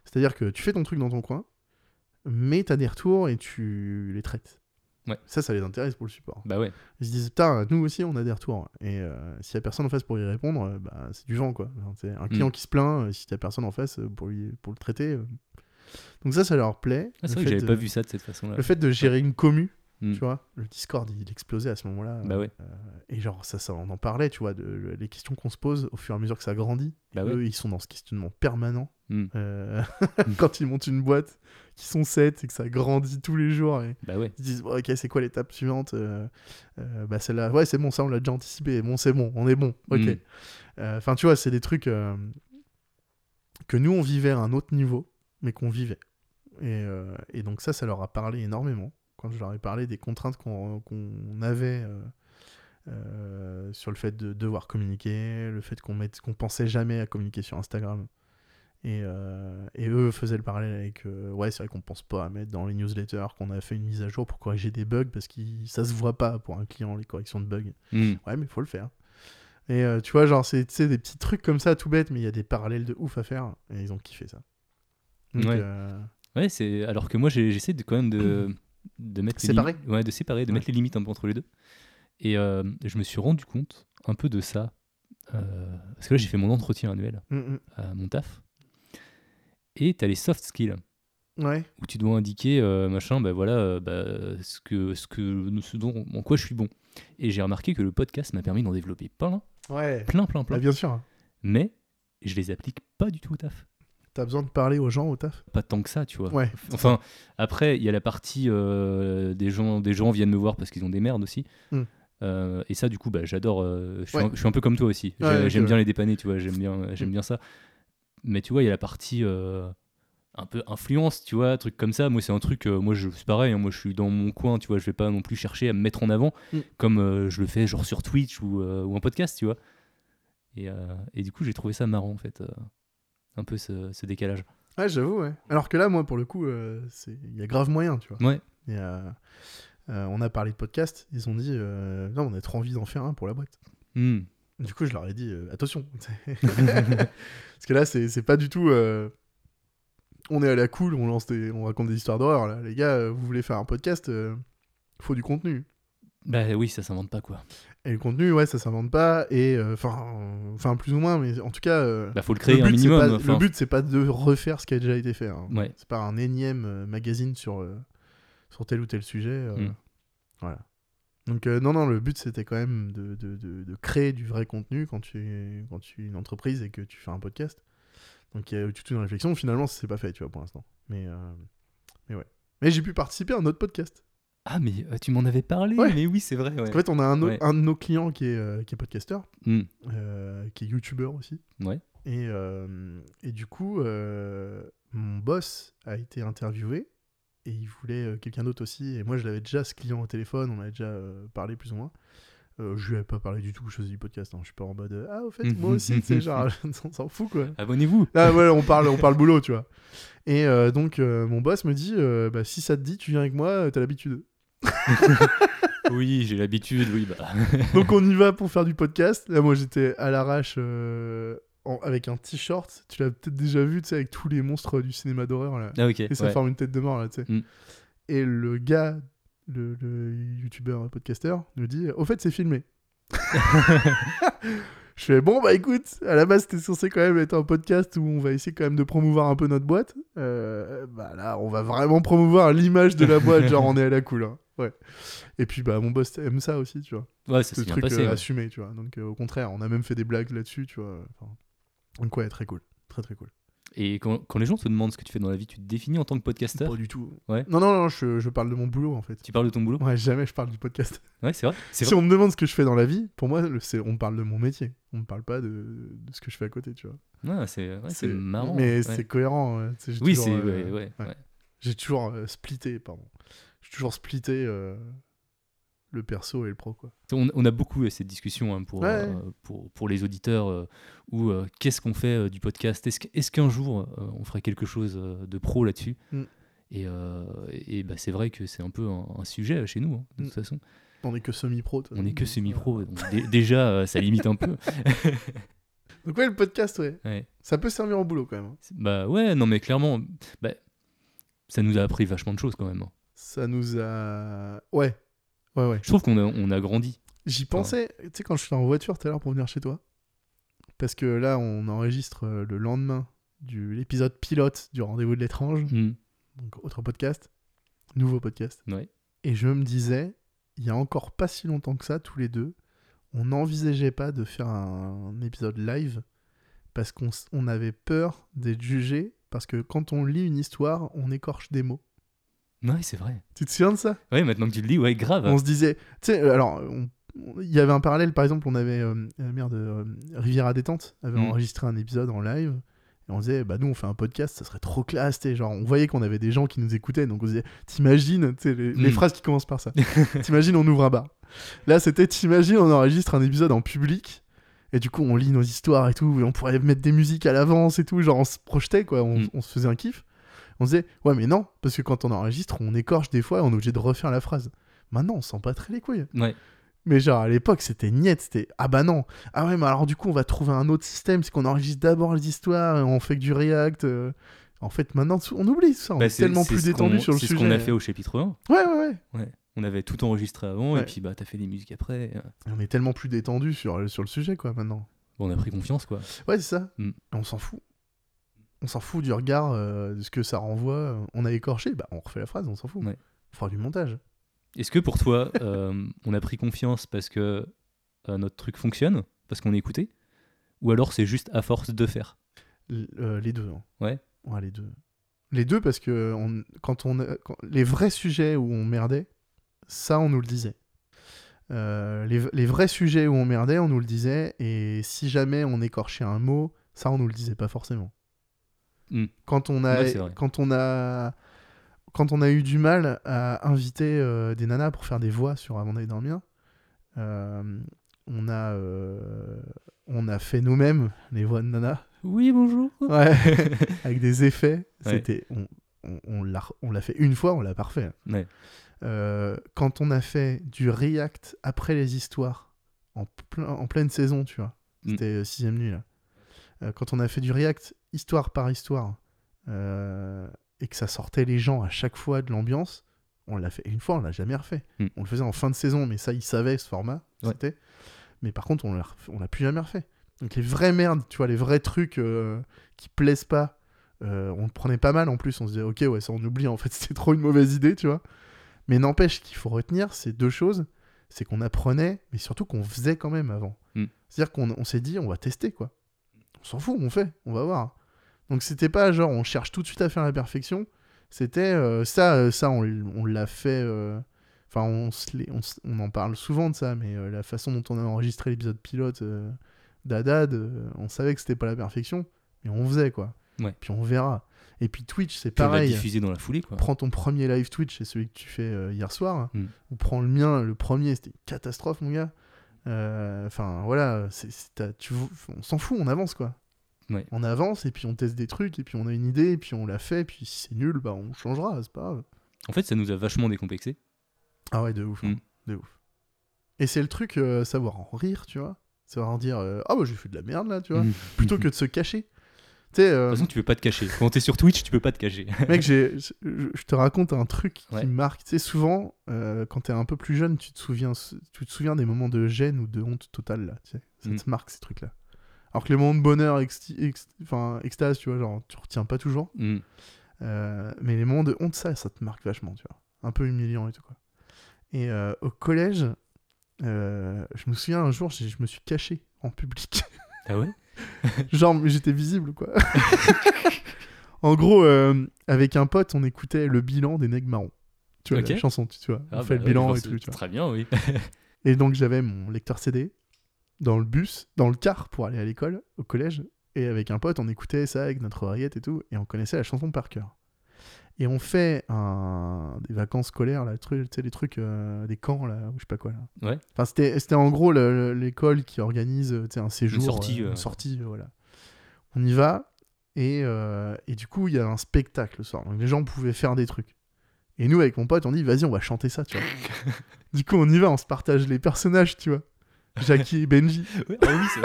C'est-à-dire que tu fais ton truc dans ton coin, mais t'as des retours et tu les traites. Ouais. Ça, ça les intéresse pour le support. Bah ouais. Ils se disent, putain, nous aussi on a des retours. Et euh, s'il y a personne en face pour y répondre, euh, bah, c'est du vent quoi. C'est un client Mm. qui se plaint, euh, si t'as personne en face euh, pour, lui, pour le traiter. Donc ça, ça leur plaît. Ah, c'est vrai que j'avais pas vu ça de cette façon-là. Le fait de gérer une commu, Mm. tu vois, le Discord il explosait à ce moment-là. Bah ouais. Euh, et genre, ça, ça, on en parlait, tu vois, de, les questions qu'on se pose au fur et à mesure que ça grandit. Bah Eux, ouais. ils sont dans ce questionnement permanent. Mm. Euh, (laughs) quand ils montent une boîte, qui sont 7 et que ça grandit tous les jours. Et Bah ouais. ils se disent, ok, c'est quoi l'étape suivante Euh, euh, Bah, celle-là, ouais, c'est bon, ça, on l'a déjà anticipé. Bon, c'est bon, on est bon. Ok. Mm. Enfin, tu vois, c'est des trucs que nous, on vivait à un autre niveau, mais qu'on vivait. Et, et donc, ça, ça leur a parlé énormément. Quand je leur ai parlé des contraintes qu'on avait euh, euh, sur le fait de devoir communiquer, le fait qu'on mette- qu'on pensait jamais à communiquer sur Instagram. Et, euh, et eux faisaient le parallèle avec euh, ouais c'est vrai qu'on pense pas à mettre dans les newsletters qu'on a fait une mise à jour pour corriger des bugs parce que ça se voit pas pour un client les corrections de bugs Mm. Ouais, mais faut le faire. Et euh, tu vois, genre, c'est des petits trucs comme ça, tout bête, mais il y a des parallèles de ouf à faire. Et ils ont kiffé ça. Donc, Ouais. Ouais, c'est alors que moi j'essaie de quand même de (clears throat) de mettre les Séparer limites- ouais, de séparer, de Ouais. mettre les limites un peu entre les deux. Et euh, je me suis rendu compte un peu de ça euh, parce que là j'ai fait mon entretien annuel mm, mm. à mon taf. Et tu as les soft skills Ouais, où tu dois indiquer euh, machin bah voilà bah, ce que ce que ce dont en quoi je suis bon. Et j'ai remarqué que le podcast m'a permis d'en développer plein ouais. plein plein Bah, plein. bien sûr. Mais je les applique pas du tout au taf. T'as besoin de parler aux gens au taf? Pas tant que ça, tu vois. Ouais. Enfin, après, il y a la partie euh, des gens, des gens viennent me voir parce qu'ils ont des merdes aussi. Mm. Euh, et ça, du coup, bah, j'adore. euh, je, suis Ouais. un, je suis un peu comme toi aussi. Ouais, j'aime bien les dépanner, tu vois. J'aime bien, j'aime Mm. bien ça. Mais tu vois, il y a la partie un peu influence, tu vois, truc comme ça. Moi, c'est un truc. moi, je c'est pareil. hein, moi, je suis dans mon coin, tu vois. Je vais pas non plus chercher à me mettre en avant Mm. comme je le fais, genre sur Twitch ou, ou un podcast, tu vois. Et, et du coup, j'ai trouvé ça marrant, en fait. Euh, un peu ce, ce décalage. Ouais, j'avoue, ouais. Alors que là, moi, pour le coup, euh, il y a grave moyen, tu vois. Ouais. A- euh, on a parlé de podcast, ils ont dit, euh, non, on a trop envie d'en faire un pour la boîte. Hmm. Du coup, je leur ai dit, euh, attention. (laughs) Parce que là, c'est pas du tout. euh, On est à la cool, on lance des, on raconte des histoires d'horreur. Là, les gars, euh, vous voulez faire un podcast, euh, faut du contenu. Bah oui, ça s'invente pas, quoi. Et le contenu, ouais, ça s'invente pas. Et euh, enfin, euh, enfin plus ou moins, mais en tout cas, euh, Bah faut le le créer un but, c'est minimum. pas- enfin, le but, c'est pas de refaire ce qui a déjà été fait. hein. Ouais. C'est pas un énième euh, magazine sur euh, sur tel ou tel sujet. Mm. Voilà. Donc non, non, le but c'était quand même de, de, de- de créer du vrai contenu quand tu es quand tu es une entreprise et que tu fais un podcast. Donc il y a eu toute une réflexion. Finalement, ça s'est pas fait, tu vois, pour l'instant. Mais mais ouais. Mais j'ai pu participer à un autre podcast. Ah, mais euh, tu m'en avais parlé. Ouais. Mais oui, c'est vrai. Ouais. En fait, on a un, au- Ouais. un de nos clients qui est euh, qui est podcasteur, Hmm. euh, qui est youtubeur aussi. Ouais. Et, euh, et du coup, mon boss a été interviewé et il voulait quelqu'un d'autre aussi. Et moi, je l'avais déjà ce client au téléphone, on avait déjà parlé plus ou moins. Euh, je lui avais pas parlé du tout, je faisais du podcast. hein. Je suis pas en mode euh, Ah, au fait, moi aussi, tu sais, genre, (laughs) (laughs) on s'en fout quoi. Abonnez-vous. Ah, ouais, on parle, on parle boulot, tu vois. Et euh, donc, mon boss me dit bah, Si ça te dit, tu viens avec moi, t'as l'habitude. (laughs) oui, j'ai l'habitude. Oui, bah. (laughs) Donc, on y va pour faire du podcast. Là, moi, j'étais à l'arrache euh, en- avec un t-shirt. Tu l'as peut-être déjà vu, tu sais, avec tous les monstres du cinéma d'horreur là. Ah ok. Et ça ouais. forme une tête de mort là, tu sais. Mm. Et le gars, le, le youtubeur podcasteur, nous dit Au fait, c'est filmé. (laughs) Je fais Bon, bah écoute, à la base, c'était censé quand même être un podcast où on va essayer quand même de promouvoir un peu notre boîte. Euh, bah là, on va vraiment promouvoir l'image de la boîte, genre on est à la cool. hein. Ouais. Et puis, bah, mon boss aime ça aussi, tu vois. Ouais, ça bien truc passé. euh, ouais. assumé, tu vois. Donc, euh, au contraire, on a même fait des blagues là-dessus, tu vois. Enfin, donc, ouais, très cool. Très, très cool. Et quand, quand les gens te demandent ce que tu fais dans la vie, tu te définis en tant que podcasteur Pas du tout. Ouais. Non, non, non, je, je parle de mon boulot en fait. Tu parles de ton boulot? Ouais, jamais je parle du podcast. Ouais, c'est vrai. Si vrai. on me demande ce que je fais dans la vie, pour moi, le- c'est, on parle de mon métier. On me parle pas de, de ce que je fais à côté, tu vois. Ouais, c'est ouais, marrant. Mais ouais. c'est cohérent. ouais. Oui, c'est. euh, ouais, ouais. J'ai toujours euh, splitté, pardon. J'ai toujours splitté euh, le perso et le pro, quoi. On, on a beaucoup eu cette discussion hein, pour, Ouais. euh, pour, pour les auditeurs euh, où euh, qu'est-ce qu'on fait euh, du podcast? Est-ce qu'un jour euh, on ferait quelque chose euh, de pro là-dessus? Mm. Et, euh, et bah, c'est vrai que c'est un peu un, un sujet chez nous, hein, de Mm. toute façon. On est que semi-pro. On est façon, que semi-pro, déjà euh, ça limite un peu. euh. (laughs) Donc, ouais, le podcast, ouais. Ouais. Ça peut servir au boulot quand même. hein. Bah ouais, non mais clairement, bah, ça nous a appris vachement de choses quand même. hein. Ça nous a. Ouais. Ouais, ouais. Je trouve qu'on a, on a grandi. J'y pensais, tu sais, quand je suis en voiture tout à l'heure pour venir chez toi. Parce que là, on enregistre euh, le lendemain de l'épisode pilote du Rendez-vous de l'étrange. Mm. Donc, autre podcast. Nouveau podcast. Ouais. Et je me disais, il y a encore pas si longtemps que ça, tous les deux, on n'envisageait pas de faire un, épisode live parce qu'on on avait peur d'être jugé. Parce que quand on lit une histoire, on écorche des mots. Ouais, c'est vrai. Tu te souviens de ça? Ouais, maintenant que tu le dis, ouais, grave. On se disait, tu sais, alors, il y avait un parallèle, par exemple, on avait, euh, merde, euh, Riviera Détente avait Mm. enregistré un épisode en live, et on disait, bah nous, on fait un podcast, ça serait trop classe, tu sais, genre, on voyait qu'on avait des gens qui nous écoutaient, donc on se disait, t'imagines, les, les Mm. phrases qui commencent par ça, (laughs) t'imagines, on ouvre un bar. Là, c'était, t'imagines, on enregistre un épisode en public, et du coup, on lit nos histoires et tout, et on pourrait mettre des musiques à l'avance et tout, genre, on se projetait, quoi, on, Mm. on se faisait un kiff. On disait, ouais, mais non, parce que quand on enregistre, on écorche des fois, et on est obligé de refaire la phrase. Maintenant, on sent pas très les couilles. Ouais. Mais genre à l'époque c'était niette, c'était ah bah non. Ah ouais mais alors du coup on va trouver un autre système, c'est qu'on enregistre d'abord les histoires et on fait que du React. euh. En fait maintenant on oublie ça, on Bah, est, c'est- tellement c'est plus détendu sur le C'est sujet. ce qu'on a fait au chapitre 1. Ouais ouais ouais. On avait tout enregistré avant Ouais. et puis bah t'as fait des musiques après. euh. On est tellement plus détendu sur, sur le sujet quoi maintenant. Bon, on a pris confiance quoi. Ouais c'est ça. Mm. On s'en fout. On s'en fout du regard, euh, de ce que ça renvoie. On a écorché, bah on refait la phrase, on s'en fout. Ouais. On fera du montage. Est-ce que pour toi, (laughs) euh, on a pris confiance parce que euh, notre truc fonctionne, parce qu'on est écouté Ou alors c'est juste à force de faire? L- euh, les deux. hein. Ouais. Ouais, les deux. Les deux parce que on, quand on a- quand- les vrais sujets où on merdait, ça on nous le disait. euh, les, les vrais sujets où on merdait, on nous le disait, et si jamais on écorchait un mot, ça on nous le disait pas forcément. Mm. Quand on a, Ouais, quand on a, quand on a eu du mal à inviter euh, des nanas pour faire des voix sur Avant d'aller dormir, euh, on a, euh, on a fait nous-mêmes les voix de nanas. Oui, bonjour. Ouais, (laughs) avec des effets. Ouais. C'était, on, on, on l'a, on l'a fait une fois, on l'a parfait. Ouais. Euh, quand on a fait du react après les histoires en, plein- en pleine saison, tu vois, Mm. c'était euh, sixième nuit là. Euh, quand on a fait du react histoire par histoire euh, et que ça sortait les gens à chaque fois de l'ambiance, on l'a fait une fois, on l'a jamais refait. Mm. On le faisait en fin de saison, mais ça, ils savaient ce format. Ouais. C'était. Mais par contre, on l'a, on l'a plus jamais refait. Donc les vraies merdes, tu vois, les vrais trucs euh, qui plaisent pas, euh, on le prenait pas mal en plus. On se disait, ok, ouais, ça on oublie, en fait, (laughs) c'était trop une mauvaise idée, tu vois. Mais n'empêche qu'il faut retenir ces deux choses c'est qu'on apprenait, mais surtout qu'on faisait quand même avant. Mm. C'est-à-dire qu'on on s'est dit, on va tester, quoi. On s'en fout, on fait, on va voir. Donc c'était pas genre, on cherche tout de suite à faire la perfection. C'était euh, ça, euh, ça, on, on l'a fait. euh, Enfin, on, on, on en parle souvent de ça, mais la façon dont on a enregistré l'épisode pilote d'Adad, on savait que c'était pas la perfection, mais on faisait, quoi. Ouais. Puis on verra. Et puis Twitch, c'est pareil diffusé dans la foulée, quoi. prends ton premier live Twitch, c'est celui que tu fais euh, hier soir, Mm. ou prends le mien, le premier, c'était une catastrophe, mon gars. Euh, Enfin, voilà, c'est- on s'en fout, on avance, quoi. Ouais. On avance, et puis on teste des trucs, et puis on a une idée, et puis on l'a fait, et puis si c'est nul, bah on changera, c'est pas grave. En fait, ça nous a vachement décomplexé. Ah ouais, de ouf, hein, Mm. de ouf. Et c'est le truc, euh, savoir en rire, tu vois. Savoir en dire, euh, ah bah j'ai fait de la merde, là, tu vois. Mm. Plutôt que de se cacher. Sais, De euh, toute façon, tu peux pas te cacher. Quand t'es sur Twitch, tu peux pas te cacher. (laughs) Mec, je te raconte un truc qui me marque. Tu sais, souvent, euh, quand t'es un peu plus jeune, tu te, souviens, tu te souviens des moments de gêne ou de honte totale, là. Tu sais. Ça Mm. te marque, ces trucs-là. Alors que les moments de bonheur, exti- enfin, extase, tu vois, genre, tu retiens pas toujours. Mm. Euh, mais les moments de honte, ça, ça te marque vachement, tu vois. Un peu humiliant et tout, quoi. Et euh, au collège, euh, je me souviens un jour, je me suis caché en public. Ah ouais? (laughs) Genre, mais j'étais visible, quoi. (laughs) en gros, avec un pote, on écoutait le bilan des Nègres Marrons. Tu vois, la chanson, tu, tu vois. Ah on fait bah le ouais, bilan et tout, tu vois. Très bien, oui. Et donc, j'avais mon lecteur CD dans le bus, dans le car pour aller à l'école, au collège. Et avec un pote, on écoutait ça avec notre oreillette et tout. Et on connaissait la chanson par cœur. Et on fait un... des vacances scolaires, là, truc, tu sais, les trucs, euh, des camps, là, ou je sais pas quoi. Là. Ouais. Enfin, c'était c'était en gros le- le- l'école qui organise euh, tu sais, un séjour. sortie, euh, une sortie, euh, voilà. On y va, et, euh, et du coup, il y a un spectacle le soir. Donc les gens pouvaient faire des trucs. Et nous, avec mon pote, on dit, vas-y, on va chanter ça, tu vois. (laughs) du coup, on y va, on se partage les personnages, tu vois. Jackie et Benji. (laughs) Ouais, ah oui, c'est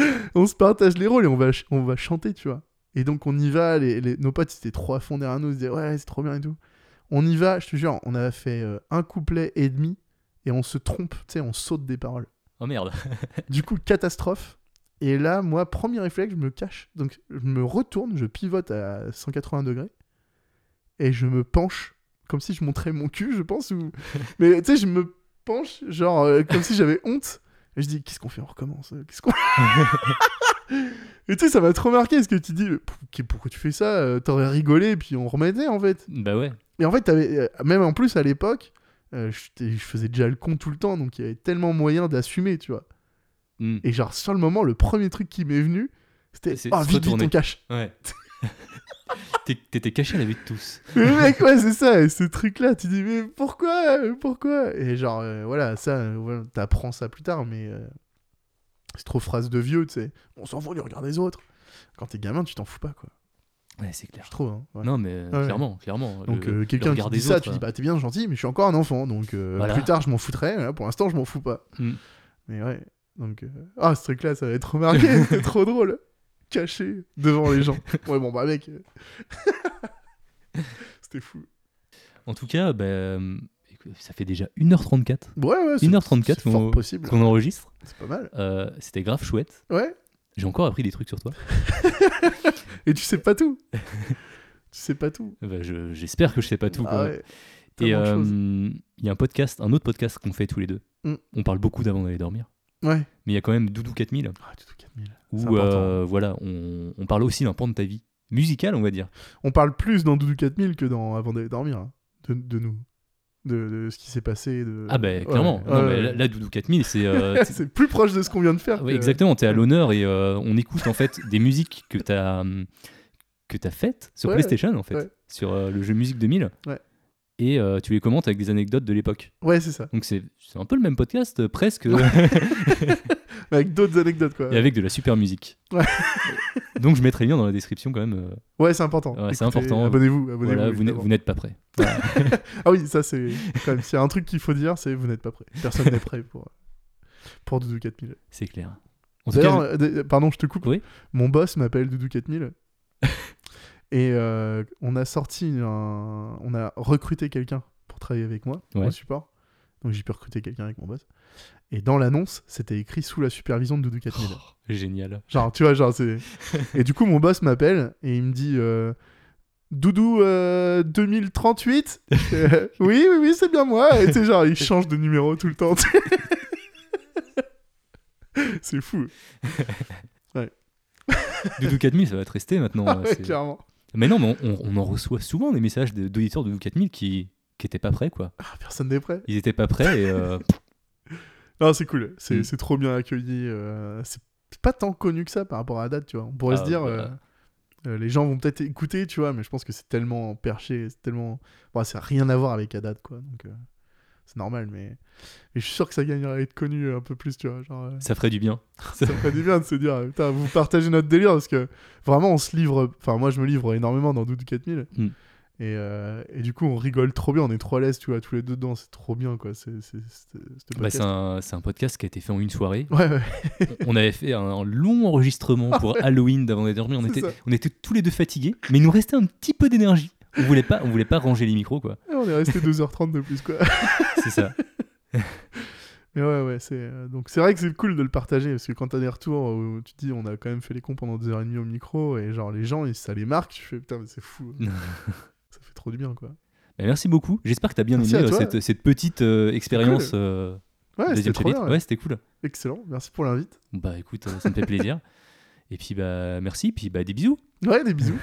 vrai. (laughs) on se partage les rôles et on va, on va chanter, tu vois. Et donc on y va, les, les- nos potes étaient trop à fond derrière nous, ils se disaient ouais c'est trop bien et tout. On y va, je te jure, on a fait euh, un couplet et demi et on se trompe, tu sais, on saute des paroles. Oh merde. (laughs) Du coup, catastrophe. Et là, moi, premier réflexe, je me cache. Donc je me retourne, je pivote à 180 degrés et je me penche comme si je montrais mon cul, je pense. Ou... Mais tu sais, je me penche, genre euh, comme si j'avais honte. Et je dis, qu'est-ce qu'on fait On recommence. euh, Qu'est-ce qu'on (laughs) Et tu sais, ça m'a trop marqué parce que tu dis, mais pour- pourquoi tu fais ça Euh, T'aurais rigolé et puis on remettait en fait. Bah ouais. Et en fait, t'avais- euh, même en plus à l'époque, euh, je faisais déjà le con tout le temps, donc il y avait tellement moyen d'assumer, tu vois. Mm. Et genre, sur le moment, le premier truc qui m'est venu, c'était C'est Ah, se vite, vite, retourner. on cache. Ouais. (laughs) T'étais caché à la vue de tous. Mais mec, ouais, c'est ça, ce truc-là, tu dis, mais pourquoi Pourquoi? Et genre, euh, voilà, ça, euh, t'apprends ça plus tard, mais euh, c'est trop phrase de vieux, tu sais. On s'en fout du regard des autres. Quand t'es gamin, tu t'en fous pas, quoi. Ouais, c'est clair. Je trouve, hein. ouais. Non, mais Ouais. clairement, clairement. Donc euh, quelqu'un qui dit ça, autres, tu dis hein. bah t'es bien gentil, mais je suis encore un enfant, donc euh, Voilà. plus tard je m'en foutrais. Là, pour l'instant je m'en fous pas. Mm. Mais ouais, donc euh, ah ce truc-là ça va être remarqué, (laughs) c'est trop drôle, caché devant les gens. (laughs) Ouais bon bah mec, euh, (laughs) c'était fou. En tout cas, bah, euh, ça fait déjà 1h34 Ouais ouais, c'est 1h34 c'est fort qu'on- enregistre. c'est pas mal. Euh, C'était grave chouette. Ouais. J'ai encore appris des trucs sur toi. (laughs) Et tu sais pas tout. tu sais pas tout. Bah, je- J'espère que je sais pas tout. Ah ouais. Et euh, il y a un podcast, un autre podcast qu'on fait tous les deux. Mm. On parle beaucoup d'avant d'aller dormir. Ouais. Mais il y a quand même Doudou 4000 Ah, tout 4000. où euh, voilà, on, on parle aussi d'un pan de ta vie musical, on va dire. On parle plus dans Doudou 4000 que dans Avant d'aller dormir, hein, de, de nous. de, de ce qui s'est passé. De... Ah, bah, Ouais, clairement. ouais, Non, ouais, mais ouais. là, là, Doudou 4000, c'est. euh, (laughs) c'est plus proche de ce qu'on vient de faire. que- exactement, t'es à l'honneur et euh, on écoute en fait des musiques que t'as que t'as faites sur PlayStation en fait, sur le jeu Musique 2000. Ouais. Et euh, tu les commentes avec des anecdotes de l'époque. Ouais, c'est ça. Donc c'est un peu le même podcast euh, presque, (laughs) (laughs) Avec d'autres anecdotes, quoi. et avec de la super musique. Ouais. (laughs) Donc je mettrai le lien dans la description quand même. euh, Ouais, c'est important. Ouais, c'est Écoutez, important. Abonnez-vous. abonnez-vous voilà, vous n'êtes- évidemment. vous n'êtes pas prêts. Voilà. Ah oui, ça, c'est quand même. S'il y a un truc qu'il faut dire, c'est vous n'êtes pas prêt. Personne n'est prêt pour, pour Doudou 4000. c'est clair. En tout D'ailleurs, cas, euh, d- pardon, je te coupe. Oui. Mon boss m'appelle Doudou 4000. Et euh, on a sorti un... On a recruté quelqu'un pour travailler avec moi Ouais. au support. Donc j'ai pu recruter quelqu'un avec mon boss. Et dans l'annonce, c'était écrit sous la supervision de Doudou 4000. oh, génial. Genre, tu vois, genre, c'est. (laughs) et du coup, mon boss m'appelle et il me dit euh, Doudou euh, 2038 Euh, (laughs) Oui, oui, oui, c'est bien moi. Et tu sais, genre, il change de numéro tout le temps. (laughs) c'est fou. Doudou 4000, ça va te rester maintenant. Ah ouais, clairement. Mais non, mais on, en reçoit souvent des messages d'auditeurs de Doudou 4000 qui qui étaient pas prêts quoi. Ah, personne n'est prêt. Ils étaient pas prêts et euh, (laughs) Non, c'est cool. C'est Mm. trop bien accueilli. euh, c'est pas tant connu que ça par rapport à la date, tu vois. On pourrait Ah, se dire. bah. euh, euh, les gens vont peut-être écouter, tu vois, mais je pense que c'est tellement perché, c'est tellement. Bon, ça n'a rien à voir avec la date, quoi. Donc, c'est normal, mais... mais je suis sûr que ça gagnerait à être connu un peu plus, tu vois. Genre, euh, ça ferait du bien. (laughs) ça ferait du bien de se dire, euh, putain, vous partagez notre délire, parce que vraiment, on se livre. Enfin, moi, je me livre énormément dans Doudou 4000. Mm. Et, euh, et du coup, on rigole trop bien, on est trop à l'aise, tu vois, tous les deux dedans, c'est trop bien, quoi. C'est, c'est, c'est- ce Bah, un, un podcast qui a été fait en une soirée. Ouais, ouais. (laughs) On avait fait un, un long enregistrement pour (laughs) Halloween d'avant d'aller dormir. On était, ça. on était tous les deux fatigués, mais il nous restait un petit peu d'énergie. On voulait pas, on voulait pas ranger les micros quoi. Et on est resté 2h30 de plus, quoi. (laughs) C'est ça. (laughs) Mais ouais, ouais, c'est euh, donc c'est vrai que c'est cool de le partager parce que quand t'as des retours où tu te dis on a quand même fait les cons pendant deux heures et demie au micro et genre les gens ça les marque, tu fais putain mais c'est fou, (laughs) ça fait trop du bien quoi. Bah, merci beaucoup. J'espère que tu as bien Merci aimé euh, cette, cette petite euh, expérience Cool. euh, Ouais, c'était trop bien, ouais, ouais. c'était cool. excellent, merci pour l'invite. Bah écoute, euh, ça me fait plaisir. Et puis bah merci, puis bah des bisous. Ouais, des bisous.